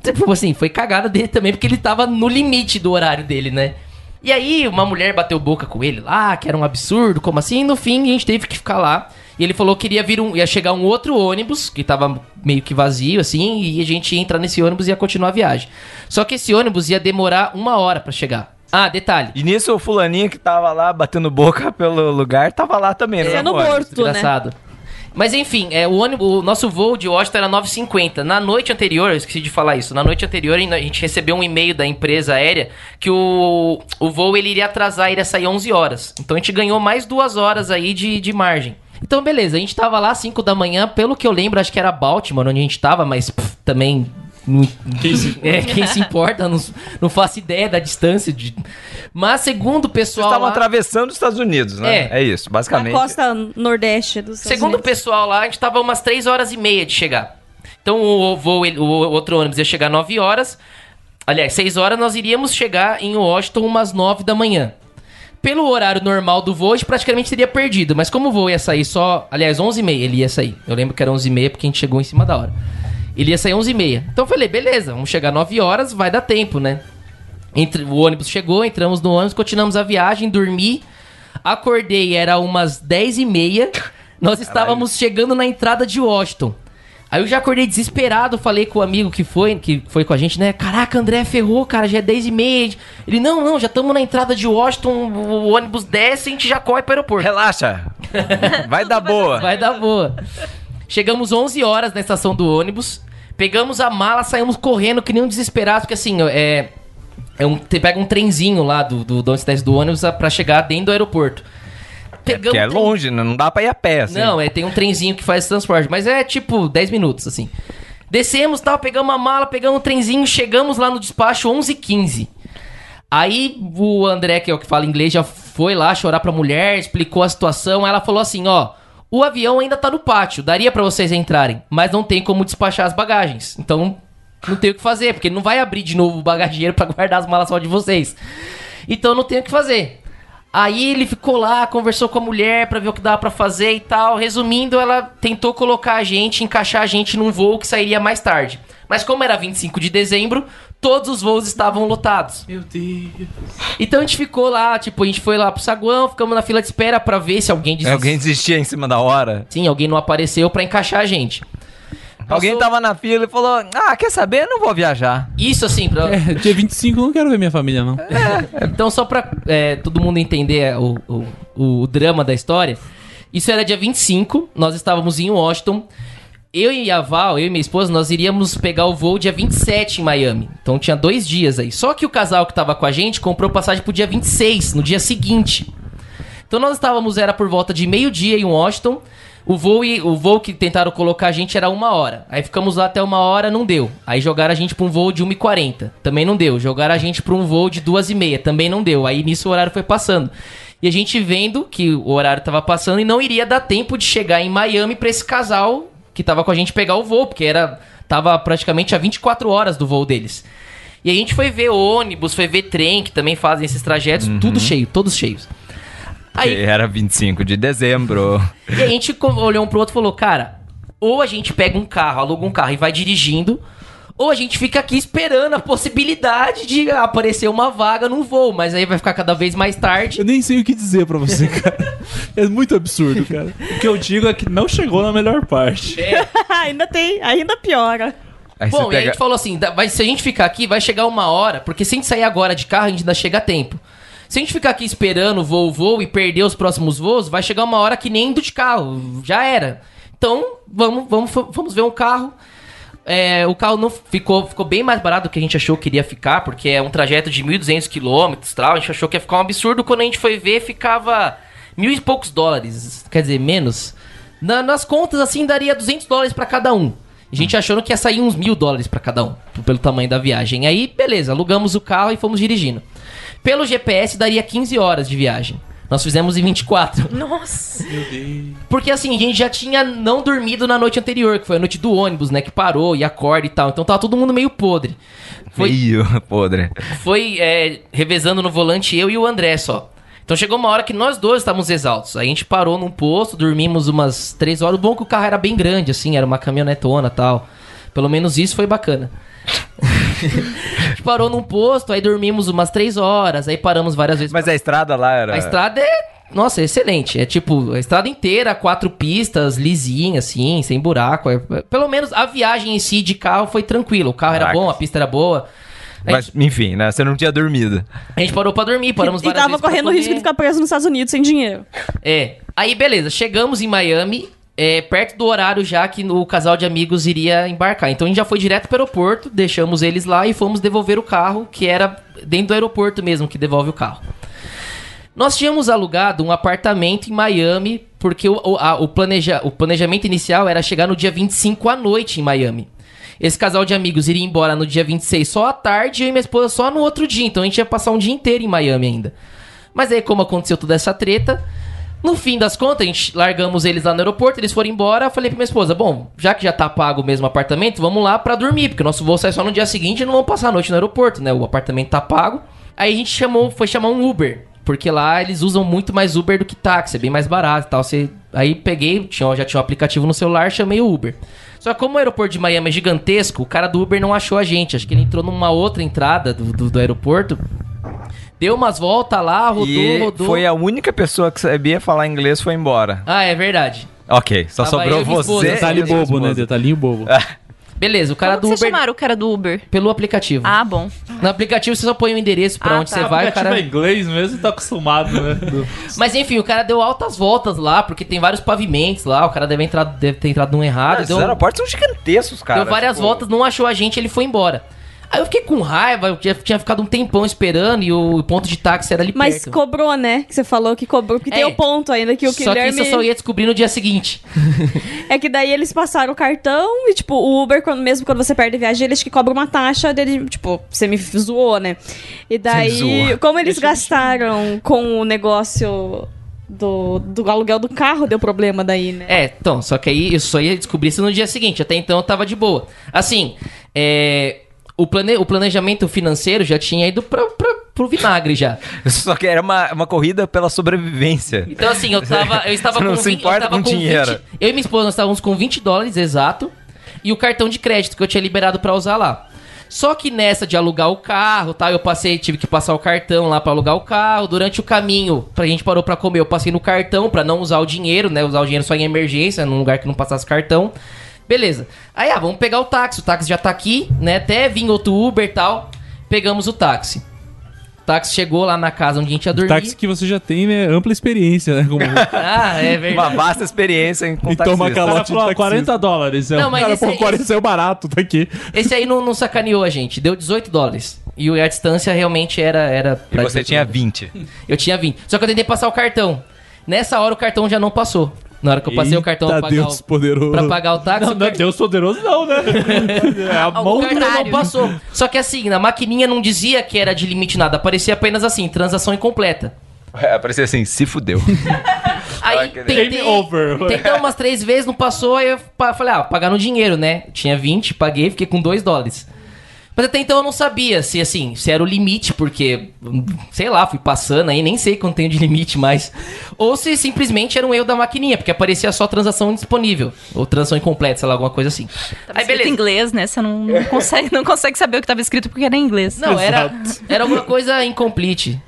Tipo assim, foi cagada dele também, porque ele tava no limite do horário dele, né? E aí, uma mulher bateu boca com ele lá, que era um absurdo, como assim? E no fim, a gente teve que ficar lá. E ele falou que iria vir um, ia chegar um outro ônibus, que tava meio que vazio, assim, e a gente ia entrar nesse ônibus e ia continuar a viagem. Só que esse ônibus ia demorar uma hora pra chegar. Ah, detalhe. E nisso o fulaninho que tava lá batendo boca *laughs* pelo lugar tava lá também, né? Sendo no morto, né? Engraçado. Mas enfim, é, o, ônibus, o nosso voo de Washington era 9h50. Na noite anterior, eu esqueci de falar isso, na noite anterior a gente recebeu um e-mail da empresa aérea que o, o voo ele iria atrasar, iria sair 11 horas. Então a gente ganhou mais duas horas aí de, de margem. Então beleza, a gente tava lá às 5 da manhã, pelo que eu lembro, acho que era Baltimore onde a gente tava, mas pff, também... não- Quem se *laughs* É, quem se importa, não, não faço ideia da distância. De... Mas segundo o Vocês pessoal. estavam lá- atravessando os Estados Unidos, né? É. É, isso, basicamente. costa nordeste dos Estados Segundo o Unidos. pessoal lá, a gente tava umas 3 horas e meia de chegar. Então o, voo, o outro ônibus ia chegar 9 horas. Aliás, 6 horas nós iríamos chegar em Washington umas 9 da manhã. Pelo horário normal do voo, a gente praticamente teria perdido. Mas como o voo ia sair só... Aliás, 11 e meia ele ia sair. Eu lembro que era 11 e meia porque a gente chegou em cima da hora. Ele ia sair 11 e meia. Então eu falei, beleza, vamos chegar 9 horas, vai dar tempo, né? Entre, o ônibus chegou, entramos no ônibus, continuamos a viagem, dormi. Acordei, era umas 10 e meia. Nós estávamos chegando na entrada de Washington. Aí eu já acordei desesperado, falei com o amigo que foi, que foi com a gente, né? Caraca, André ferrou, cara, já é 10 e meia. Ele, não, não, já estamos na entrada de Washington, o ônibus desce e a gente já corre para o aeroporto. Relaxa. *laughs* Vai dar boa. Vai dar boa. Chegamos 11 horas na estação do ônibus, pegamos a mala, saímos correndo que nem um desesperado, porque assim, é... é um, você pega um trenzinho lá do, do, do do ônibus pra chegar dentro do aeroporto. Pegamos Que é o trem- longe, né? Não dá pra ir a pé, assim. não, é, tem um trenzinho que faz transporte, mas é tipo 10 minutos, assim. Descemos, tal, pegamos a mala, pegamos o trenzinho, chegamos lá no despacho 11h15. Aí o André, que é o que fala inglês, já foi lá chorar pra mulher, explicou a situação. Aí ela falou assim: ó, o avião ainda tá no pátio, daria pra vocês entrarem, mas não tem como despachar as bagagens. Então não tem o que fazer, porque não vai abrir de novo o bagageiro pra guardar as malas só de vocês. Então não tem o que fazer. Aí ele ficou lá, conversou com a mulher pra ver o que dava pra fazer e tal. Resumindo, ela tentou colocar a gente, encaixar a gente num voo que sairia mais tarde. Mas como era 25 de dezembro, todos os voos estavam lotados. Meu Deus. Então a gente ficou lá, tipo, a gente foi lá pro saguão, ficamos na fila de espera pra ver se alguém desistiu. Alguém desistia em cima da hora. Sim, alguém não apareceu pra encaixar a gente. Alguém tava na fila e falou: Ah, quer saber? Eu não vou viajar. Isso assim, pra... É, dia 25 eu não quero ver minha família, não. Então, só pra é, todo mundo entender o, o, o drama da história, isso era dia 25, nós estávamos em Washington. Eu e a Val, eu e minha esposa, nós iríamos pegar o voo dia 27 em Miami. Então tinha dois dias aí. Só que o casal que tava com a gente comprou passagem pro dia 26, no dia seguinte. Então nós estávamos, era por volta de meio-dia em Washington. O voo, e- o voo que tentaram colocar a gente era uma hora. Aí ficamos lá até uma hora, não deu. Aí jogaram a gente pra um voo de 1h40. Também não deu. Jogaram a gente pra um voo de 2h30. Também não deu. Aí nisso o horário foi passando. E a gente vendo que o horário tava passando e não iria dar tempo de chegar em Miami pra esse casal que tava com a gente pegar o voo, porque era tava praticamente a 24 horas do voo deles. E a gente foi ver ônibus, foi ver trem, que também fazem esses trajetos, tudo cheio, todos cheios. Aí, Era 25 de dezembro. e a gente olhou um pro outro e falou, cara, ou a gente pega um carro, aluga um carro e vai dirigindo, ou a gente fica aqui esperando a possibilidade de aparecer uma vaga num voo, mas aí vai ficar cada vez mais tarde. Eu nem sei o que dizer pra você, *laughs* cara. É muito absurdo, cara. O que eu digo é que não chegou na melhor parte. *laughs* ainda tem, ainda piora. Aí Bom, você e a pega- gente falou assim, vai, se a gente ficar aqui, vai chegar uma hora, porque se a gente sair agora de carro, a gente ainda chega a tempo. Se a gente ficar aqui esperando o voo, voo e perder os próximos voos, vai chegar uma hora que nem indo de carro, já era. Então, vamos, vamos, vamos ver um carro. É, o carro não ficou, ficou bem mais barato do que a gente achou que iria ficar, porque é um trajeto de 1.200 quilômetros tal. A gente achou que ia ficar um absurdo. Quando a gente foi ver, ficava mil e poucos dólares, quer dizer, menos. Na- nas contas, assim, daria 200 dólares pra cada um. A gente achando que ia sair uns mil dólares pra cada um, pelo tamanho da viagem. Aí, beleza, alugamos o carro e fomos dirigindo. Pelo GPS, daria 15 horas de viagem. Nós fizemos em 24. Nossa. Porque assim, a gente já tinha não dormido na noite anterior, que foi a noite do ônibus, né? Que parou e acorda e tal. Então tava todo mundo meio podre. Foi, Meio *laughs* podre. foi é, revezando no volante eu e o André só. Então chegou uma hora que nós dois estávamos exaltos. Aí a gente parou num posto, dormimos umas três horas. O bom é que o carro era bem grande, assim, era uma caminhonetona e tal. Pelo menos isso foi bacana. *laughs* a gente parou num posto, aí dormimos umas três horas, aí paramos várias vezes. Mas a estrada lá era. A estrada é. Nossa, é excelente. É tipo, a estrada inteira, quatro pistas, lisinha, assim, sem buraco. É- Pelo menos a viagem em si de carro foi tranquila. O carro era Caraca. bom, a pista era boa. A Mas, enfim, né? Você não tinha dormido. A gente parou pra dormir, paramos E várias tava vezes pra correndo o risco de ficar preso nos Estados Unidos sem dinheiro. É. Aí, beleza, chegamos em Miami, é, perto do horário já que o casal de amigos iria embarcar. Então a gente já foi direto pro aeroporto, deixamos eles lá e fomos devolver o carro, que era dentro do aeroporto mesmo que devolve o carro. Nós tínhamos alugado um apartamento em Miami, porque o, o, a- o planeja, o planejamento inicial era chegar no dia 25 à noite em Miami. Esse casal de amigos iria embora no dia 26 só à tarde eu e minha esposa só no outro dia. Então a gente ia passar um dia inteiro em Miami ainda. Mas aí, como aconteceu toda essa treta, no fim das contas, largamos eles lá no aeroporto, eles foram embora. Eu falei pra minha esposa: Bom, já que já tá pago o mesmo apartamento, vamos lá pra dormir, porque o nosso voo sai só no dia seguinte e não vamos passar a noite no aeroporto, né? O apartamento tá pago. Aí a gente chamou, foi chamar um Uber, porque lá eles usam muito mais Uber do que táxi, é bem mais barato e tal. Você... Aí peguei, tinha, já tinha um aplicativo no celular, chamei o Uber. Só que como o aeroporto de Miami é gigantesco, o cara do Uber não achou a gente. Acho que ele entrou numa outra entrada do, do, do aeroporto. Deu umas voltas lá, rodou, e rodou. foi a única pessoa que sabia falar inglês foi embora. Ah, é verdade. Ok, só Tava sobrou você. Detalhe e a sua bobo, né? Detalhinho bobo. *laughs* Beleza, o cara Como do que vocês Uber. chamaram o cara do Uber? Pelo aplicativo. Ah, bom. No aplicativo você só põe o endereço pra Ah, onde tá. você vai, o cara. é inglês mesmo e tá acostumado, né? *laughs* Mas enfim, o cara deu altas voltas lá, porque tem vários pavimentos lá, o cara deve, entrar, deve ter entrado num errado. Esses deu, aeroportos são gigantescos, cara. deu várias Tipo, voltas, não achou a gente, ele foi embora. Aí eu fiquei com raiva, eu tinha, tinha ficado um tempão esperando e o ponto de táxi era ali Mas perto. cobrou, né? Que você falou que cobrou, porque tem É. o ponto ainda que o Só que Guilherme... isso eu só ia descobrir no dia seguinte. *laughs* É que daí eles passaram o cartão e, tipo, o Uber, quando- mesmo quando você perde a viagem, eles que cobram uma taxa dele, tipo, você me zoou, né? E daí, como eles gastaram com o negócio do, do aluguel do carro, deu problema daí, né? É, então, só que aí eu só ia descobrir isso no dia seguinte. Até então eu tava de boa. Assim, é. O, plane... o planejamento financeiro já tinha ido pra, pra, pro vinagre já. *laughs* Só que era uma, uma corrida pela sobrevivência. Então, assim, eu tava. Eu *laughs* estava Você não com se 20 eu importa tava com dinheiro. 20 eu e minha esposa nós estávamos com 20 dólares exato. E o cartão de crédito que eu tinha liberado pra usar lá. Só que nessa de alugar o carro, tá? Eu passei, tive que passar o cartão lá pra alugar o carro. Durante o caminho, pra gente parou pra comer, eu passei no cartão pra não usar o dinheiro, né? Usar o dinheiro só em emergência, num lugar que não passasse cartão. Beleza. Aí, ah, vamos pegar o táxi. O táxi já tá aqui, né? Até vir outro Uber e tal. Pegamos o táxi. O táxi chegou lá na casa onde a gente ia dormir. Táxi que você já tem, né? Ampla experiência, né? Como... *laughs* Ah, é Uma verdade. vasta experiência em E contar toma O cara calote de falou, taxista. 40 dólares. É Não, um- mas Cara, esse, pô, 40 saiu barato, tá aqui. esse aí não, não sacaneou a gente. Deu 18 dólares. E o- a distância realmente era. era E você 18 tinha dólares. 20. Eu tinha 20. Só que eu tentei passar o cartão. Nessa hora o cartão já não passou. Na hora que eu passei o cartão pra Eita, pagar, Deus o, poderoso. pra pagar o táxi, Não, não é car- Deus poderoso não, né? *laughs* É a o mão do... cartão não passou. Só que assim, na maquininha não dizia que era de limite nada. Aparecia apenas assim, transação incompleta. É, Aparecia assim, se fudeu. *laughs* Aí tentei, Game over. tentei umas três vezes, não passou, aí eu falei, ah, pagar no dinheiro, né? Tinha 20, paguei, fiquei com 2 dólares. Mas até então eu não sabia se, assim, se era o limite, porque, sei lá, fui passando aí, nem sei quanto tenho de limite mais. Ou se simplesmente era um erro da maquininha, porque aparecia só transação indisponível. Ou transação incompleta, sei lá, alguma coisa assim. Tava escrito em inglês, né? Você não, não *laughs* consegue, não consegue saber o que tava escrito porque era em inglês. Não, era, era alguma coisa incomplete.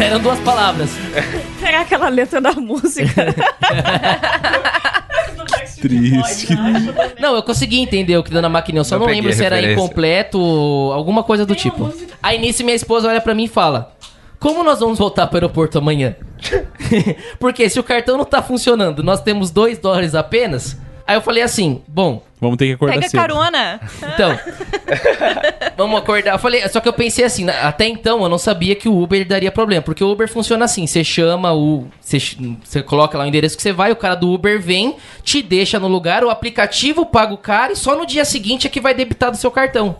Eram duas palavras. Era aquela letra da música. *laughs* Triste. Não, eu consegui entender o que deu na maquininha, eu só Eu não peguei lembro se era referência. incompleto ou alguma coisa do tipo. Aí nisso minha esposa olha pra mim e fala: Como nós vamos voltar pro aeroporto amanhã? *laughs* Porque se o cartão não tá funcionando, nós temos 2 dólares apenas. Aí eu falei assim: Bom, Vamos ter que acordar Pega cedo. carona. então. *laughs* vamos acordar. Eu falei, só que eu pensei assim, até então eu não sabia que o Uber daria problema, porque o Uber funciona assim, você chama o você, você coloca lá o endereço que você vai, o cara do Uber vem, te deixa no lugar, o aplicativo paga o cara e só no dia seguinte é que vai debitar do seu cartão.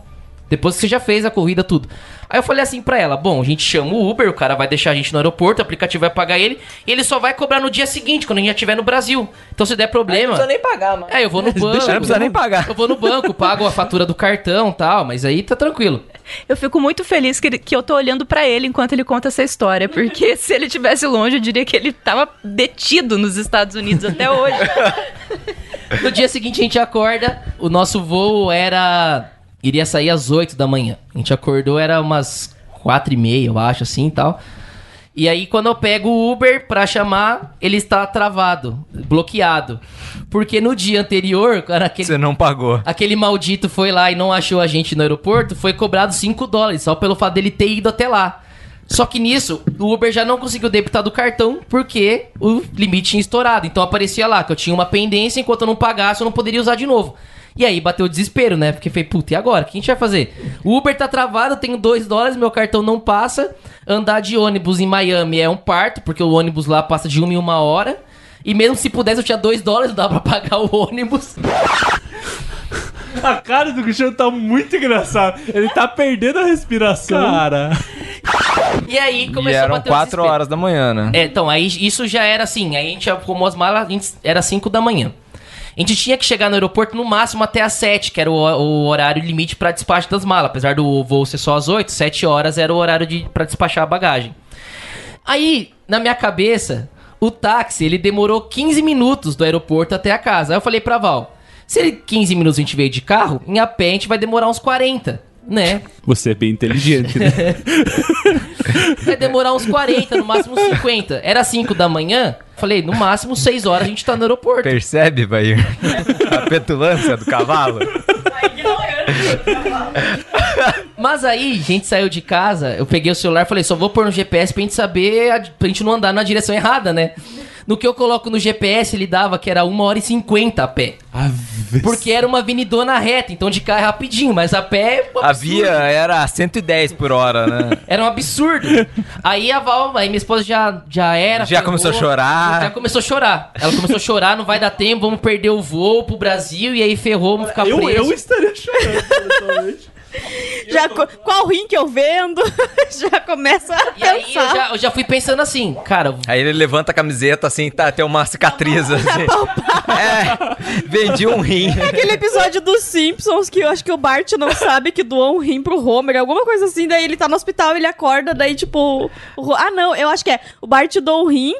Depois que você já fez a corrida, tudo. Aí eu falei assim pra ela: bom, a gente chama o Uber, o cara vai deixar a gente no aeroporto, o aplicativo vai pagar ele, e ele só vai cobrar no dia seguinte, quando a gente já estiver no Brasil. Então se der problema. Não precisa nem pagar, mano. É, eu vou no *laughs* banco. Deixa, não precisa nem pagar. Eu vou no banco, *laughs* pago a fatura do cartão e tal, mas aí tá tranquilo. Eu fico muito feliz que, ele- que eu tô olhando pra ele enquanto ele conta essa história, porque *laughs* se ele tivesse longe, eu diria que ele tava detido nos Estados Unidos até hoje. No dia seguinte a gente acorda, o nosso voo era. Iria sair às 8 da manhã. A gente acordou, era umas 4 e meia, eu acho, assim e tal. E aí, quando eu pego o Uber pra chamar, ele está travado, bloqueado. Porque no dia anterior, cara, aquele, Você não pagou. aquele maldito foi lá e não achou a gente no aeroporto, foi cobrado 5 dólares, só pelo fato dele ter ido até lá. Só que nisso, o Uber já não conseguiu debitar do cartão porque o limite tinha estourado. Então aparecia lá que eu tinha uma pendência, enquanto eu não pagasse, eu não poderia usar de novo. E aí bateu o desespero, né? Porque falei, puta, e agora? O que a gente vai fazer? O Uber tá travado, eu tenho 2 dólares, meu cartão não passa. Andar de ônibus em Miami é um parto, porque o ônibus lá passa de uma em uma hora. E mesmo se pudesse, eu tinha 2 dólares, não dava pra pagar o ônibus. A cara do Cristiano tá muito engraçada. Ele tá perdendo a respiração. Cara. E aí E começou a eram bater o 4 desespero. horas da manhã, né? É, então, aí isso já era assim. Aí a gente arrumou as malas, a gente- era 5 da manhã. A gente tinha que chegar no aeroporto no máximo até às 7, que era o, o horário limite pra despacho das malas. Apesar do voo ser só às 8, 7 horas era o horário de, pra despachar a bagagem. Aí, na minha cabeça, o táxi, ele demorou 15 minutos do aeroporto até a casa. Aí eu falei pra Val, se ele 15 minutos a gente veio de carro, em a pé a gente vai demorar uns 40, né? Você é bem inteligente, né? *laughs* Vai demorar uns 40, no máximo 50. Era 5 da manhã, falei, no máximo 6 horas a gente tá no aeroporto. Percebe, Bahia? A petulância do cavalo. *laughs* Mas aí, a gente saiu de casa, eu peguei o celular e falei, só vou pôr no GPS pra gente saber, a- pra gente não andar na direção errada, né? No que eu coloco no GPS, ele dava que era 1 hora e 50 a pé. Porque era uma avenidona reta, então de carro é rapidinho, mas a pé é um A via era 110 por hora, né? *laughs* Era um absurdo. aí a Val, aí minha esposa já, já era. Já começou a chorar. Já começou a chorar. Ela começou a chorar, não vai dar tempo, vamos perder o voo pro Brasil e aí ferrou, vamos ficar Eu, presos. eu estaria chorando, *laughs* totalmente. Já, co- qual rim que eu vendo? *laughs* Já começa a E aí eu pensar. já, eu já fui pensando assim, cara, Aí ele levanta a camiseta assim, tá, tem uma cicatriz assim. *laughs* É, vendi um rim. Aquele episódio dos Simpsons que eu acho que o Bart não sabe que doou um rim pro Homer, alguma coisa assim, daí ele tá no hospital, ele acorda, daí tipo. o ah, não, eu acho que é. O Bart doou um rim.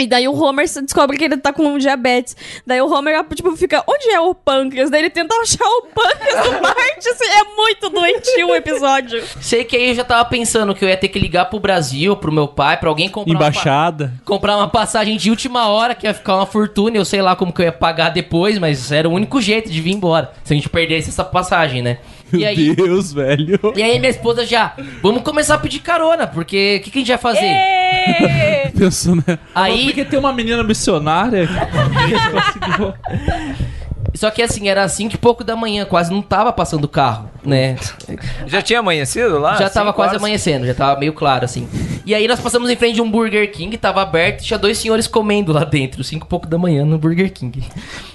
E daí o Homer descobre que ele tá com diabetes. Daí o Homer, tipo, fica, onde é o pâncreas? Daí ele tenta achar o pâncreas do Bart. Assim, é muito doentio o episódio. sei que aí eu já tava pensando que eu ia ter que ligar pro Brasil, pro meu pai, pra alguém comprar uma, Embaixada. comprar uma passagem de última hora, que ia ficar uma fortuna, eu sei lá como que eu ia pagar depois, mas era o único jeito de vir embora. Se a gente perdesse essa passagem, né? *laughs* E Meu aí, Deus, velho. e aí minha esposa já, vamos começar a pedir carona, porque o que, que a gente vai fazer? Ê! *laughs* Pensou, né? Aí, Porque tem uma menina missionária que *laughs* conseguiu. só que assim, era cinco e pouco da manhã, quase não tava passando o carro, né? Já tinha amanhecido lá? já tava quase horas? amanhecendo, já tava meio claro, assim. E aí nós passamos em frente de um Burger King, tava aberto, tinha dois senhores comendo lá dentro, cinco e pouco da manhã no Burger King.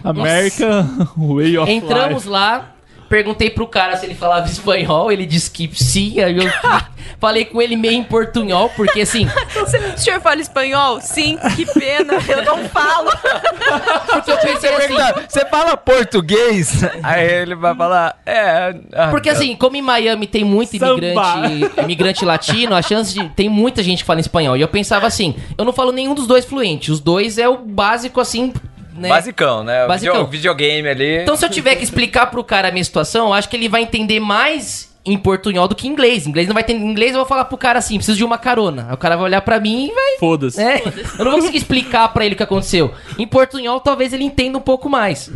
American Way of Entramos Life. lá, perguntei pro cara se ele falava espanhol, ele disse que sim, aí eu *laughs* falei com ele meio em portunhol, porque assim, *laughs* O senhor fala espanhol? Sim, que pena, eu não falo. *laughs* porque eu pensei assim, Você fala português? Aí ele vai falar, é. ah, Porque assim, como em Miami tem muito imigrante, imigrante latino, a chance de. Tem muita gente que fala espanhol. E eu pensava assim, eu não falo nenhum dos dois fluente. Os dois é o básico, assim. Né? Basicão, né? O Basicão. video- videogame ali. Então, se eu tiver que explicar pro cara a minha situação, eu acho que ele vai entender mais em portunhol do que em inglês. Em inglês não vai ter. Em inglês eu vou falar pro cara assim, preciso de uma carona. Aí o cara vai olhar pra mim e vai. Foda-se. É, eu não vou conseguir explicar pra ele o que aconteceu. Em portunhol, talvez ele entenda um pouco mais.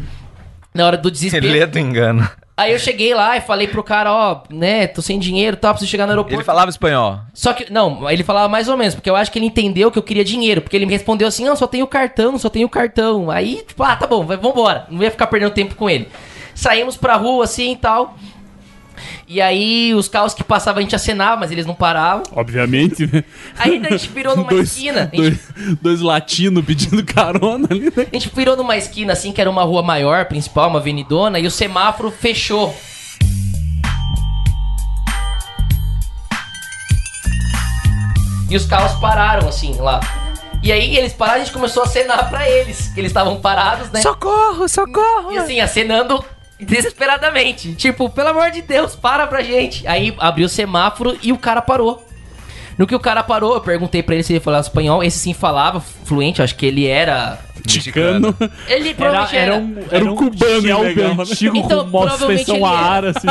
Na hora do desespero. Lê do engano. Aí eu cheguei lá e falei pro cara, ó, né, tô sem dinheiro e tal, preciso chegar no aeroporto. Ele falava espanhol. Só que, não, ele falava mais ou menos, porque eu acho que ele entendeu que eu queria dinheiro, porque ele me respondeu assim, não, só tenho cartão, só tenho cartão. Aí, tipo, ah, tá bom, vai, vambora. Não ia ficar perdendo tempo com ele. Saímos pra rua assim e tal. E aí os carros que passavam a gente acenava, mas eles não paravam. Obviamente, né? Aí a gente virou numa dois, esquina. Gente, dois, dois latinos pedindo carona ali, né? a gente virou numa esquina assim, que era uma rua maior, principal, uma avenidona, e o semáforo fechou. E os carros pararam assim lá. E aí eles pararam e a gente começou a acenar pra eles, que eles estavam parados, né? Socorro, socorro. E assim, acenando desesperadamente. Tipo, pelo amor de Deus, para pra gente. Aí abriu o semáforo e o cara parou. No que o cara parou, eu perguntei pra ele se ele falava espanhol. Esse sim falava fluente, acho que ele era. Ticano. Ele Era, provavelmente era era. um, Era um cubano Shelby ilegal, né? antigo Então, com uma suspensão ele a era. ar, assim.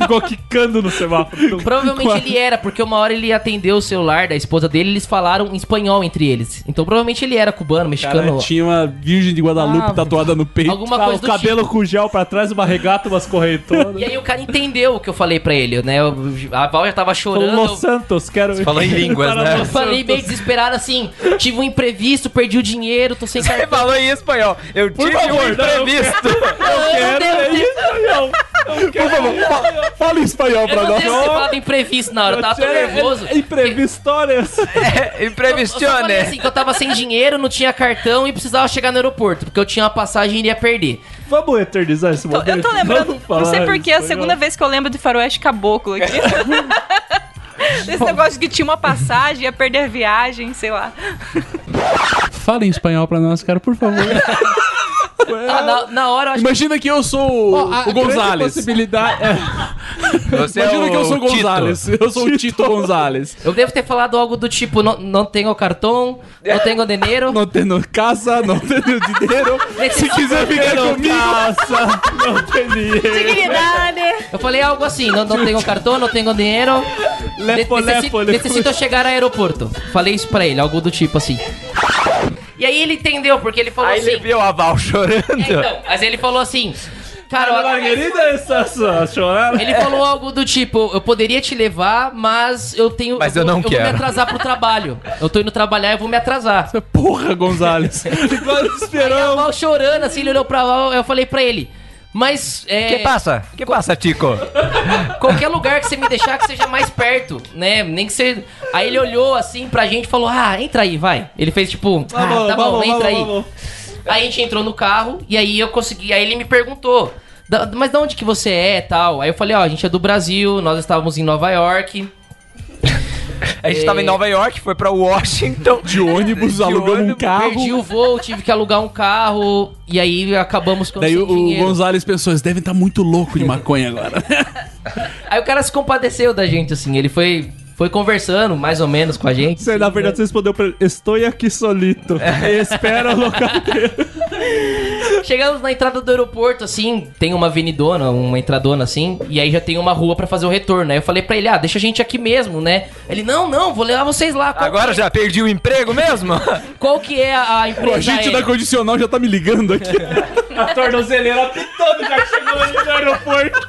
Ficou quicando no semáforo. Provavelmente ele era, porque uma hora ele atendeu o celular da esposa dele eles falaram em espanhol entre eles. Então provavelmente ele era cubano, Cara, mexicano. tinha uma Virgem de Guadalupe Ah, tatuada no peito. Alguma Ah, coisa o cabelo com gel pra trás, uma regata, umas corretoras. E aí o cara entendeu o que eu falei pra ele, né? A Val já tava chorando. Los Santos, quero... falou em línguas, Para né? Eu falei meio desesperado assim, tive um imprevisto, perdi o dinheiro, tô sem Você cartão. Falou em espanhol. Eu Por tive favor, um não, eu imprevisto. *laughs* Eu Quero devo- isso, espanhol. Eu quero Fala, fala em espanhol eu pra não nós. ter falado imprevisto na hora, eu tava tão nervoso. É, imprevistórias. É, Eu só falei Imprevistione. assim, que eu tava sem dinheiro, não tinha cartão e precisava chegar no aeroporto, porque eu tinha uma passagem e iria perder. Vamos eternizar esse momento? Eu tô lembrando, não sei porque, é a segunda vez que eu lembro de faroeste caboclo aqui. *laughs* Esse negócio de que tinha uma passagem, ia perder a viagem, sei lá. Fala em espanhol pra nós, cara, por favor. *laughs* Ah, na, na hora eu acho Imagina que eu sou o, A o Gonzalez. possibilidade *laughs* é... Você Imagina é o que eu sou o Tito. Gonzalez. Eu sou o Tito Gonzalez. Eu devo ter falado algo do tipo, não, não tenho cartão, não tenho dinheiro. Não tenho casa, não tenho dinheiro. Se quiser ficar comigo. Caça, não tem dinheiro. Dignidade. Eu falei algo assim, não, não tenho cartão, não tenho dinheiro. Lepo, Ne- necessi- lepo, lepo. Necessito chegar ao aeroporto. Falei isso pra ele, algo do tipo assim. E aí ele entendeu, porque ele falou Aí assim. ele viu a Val chorando. Então, mas ele falou assim. Cara, eu- Margarida, essa sua chorada. ele falou algo do tipo, eu poderia te levar, mas eu tenho. Mas eu vou- não Eu vou me quero. atrasar pro trabalho. Eu tô indo trabalhar e eu vou me atrasar. Porra, Gonzalez. Ficou *laughs* Aí a esperando. Val chorando, assim, ele olhou pra Val, eu falei pra ele. Mas. É, Que passa? Que passa, Tico? *laughs* Qualquer lugar que você me deixar que seja mais perto, né? Nem que você. Aí ele olhou assim pra gente e falou: Ah, entra aí, vai. Ele fez tipo, ah, Vamos, tá bom, vamos, entra vamos, aí. vamos. Aí a gente entrou no carro e aí eu consegui. Aí ele me perguntou: "Da- Mas de onde que você é tal? Aí eu falei: Ó, a gente é do Brasil, nós estávamos em Nova York. A gente tava em Nova York, foi pra Washington. De ônibus, De alugamos um ônibus, carro. Perdi o voo, tive que alugar um carro. E aí acabamos com Daí o, o dinheiro. Gonzalez pensou, eles devem estar muito louco de maconha agora. *laughs* Aí o cara se compadeceu da gente, assim. Ele foi, foi conversando mais ou menos com a gente. Você, na verdade, você respondeu pra ele, estou aqui solito. *laughs* Espera o local *laughs* Chegamos na entrada do aeroporto, assim, tem uma avenidona, uma entradona assim, e aí já tem uma rua pra fazer o retorno. Aí eu falei pra ele, ah, deixa a gente aqui mesmo, né? Ele, não, não, vou levar vocês lá. Qual, Agora já perdi o emprego mesmo? *laughs* qual que é a, a empresa a gente aérea? da condicional já tá me ligando aqui. A tornozeleira pitando, já chegou ali no aeroporto.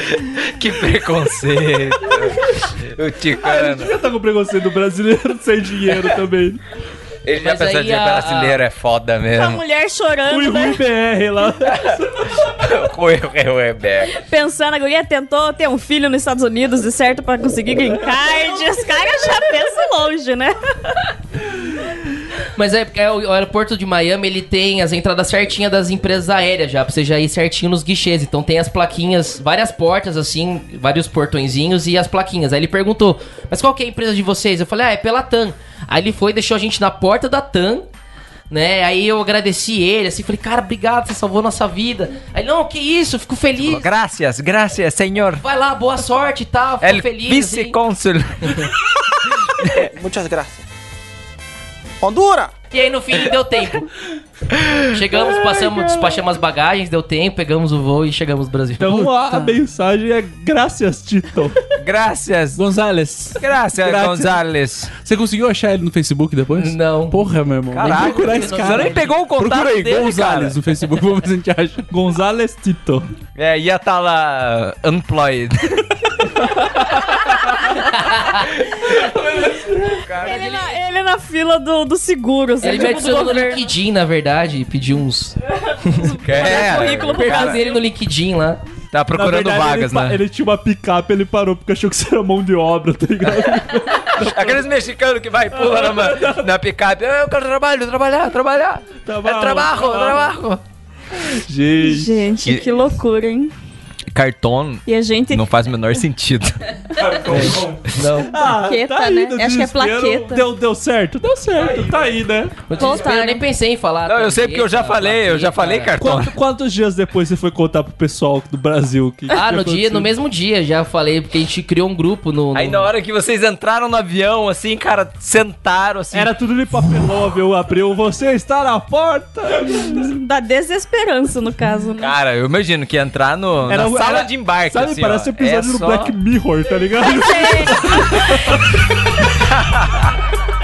*laughs* que preconceito. *laughs* o Ticano. Já tá com preconceito do brasileiro *laughs* sem dinheiro também. Ele já pensou de a- brasileiro é foda A mesmo. mulher chorando, Ui, né? Rui BR lá. Oi, oi, Beck. Pensando, a guria tentou ter um filho nos Estados Unidos, de certo, pra conseguir green card. Os caras já pensam longe, né? Mas é porque é o aeroporto de Miami, ele tem as entradas certinhas das empresas aéreas já, pra você já ir certinho nos guichês. Então tem as plaquinhas, várias portas assim, vários portõezinhos e as plaquinhas. Aí ele perguntou, mas qual que é a empresa de vocês? Eu falei, ah, é pela TAM. Aí ele foi e deixou a gente na porta da TAM, né? Aí eu agradeci ele, assim, falei, cara, obrigado, você salvou nossa vida. Aí, não, que isso, fico feliz. Gracias, gracias, senhor. Vai lá, boa sorte e tal, fico El feliz. assim. vice-consul. *laughs* *laughs* Muchas gracias. Honduras! E aí no fim deu tempo. Chegamos, passamos, despachamos as bagagens, deu tempo, pegamos o voo e chegamos no Brasil. Então a, a mensagem é graças, Tito. Gracias. Gonzales. Gracias, Gracias. Gonzales. Você conseguiu achar ele no Facebook depois? Não. Porra, meu irmão. Vamos Caraca, procurar esse você cara. nem pegou o contato Procura aí, dele, Gonzales no Facebook, vamos ver se a gente acha. *laughs* Gonzales Tito. É, ia estar lá unemployed. *laughs* Ele na, ele na fila do, do seguro. assim, Ele me tipo, adicionou no. LinkedIn, na verdade, e pediu uns. *laughs* É, currículo pro perfil cara. dele no LinkedIn lá. Tá procurando verdade, vagas, ele, né? Ele tinha uma picape, ele parou porque achou que isso era mão de obra, tá ligado? *laughs* Aqueles mexicanos que vai e pula na, na picape. Eu quero trabalho, trabalhar, trabalhar. Trabalho, é trabalho, trabalho. trabalho. Gente. Gente, E- que loucura, hein? Cartão E a gente. não faz o menor sentido. Não. *laughs* Ah, Plaqueta, aí, né? Acho que é plaqueta. Deu, deu certo? Deu certo, tá aí, né? No desespero, eu nem pensei em falar. Não, eu sei porque eu já falei, eu já falei cartão. Quanto- quantos dias depois você foi contar pro pessoal do Brasil? Que, Ah, que no dia, no mesmo dia, já falei, porque a gente criou um grupo no. no- Aí na hora que vocês entraram no avião, assim, cara, sentaram assim. Era tudo de papelão, viu? Abriu, você está na porta! Da desesperança, no caso, né? Cara, eu imagino que entrar no, Era- na sala era- de embarque, Sabe, assim, parece ó, episódio é do só- Black Mirror, tá ligado? *laughs* *laughs*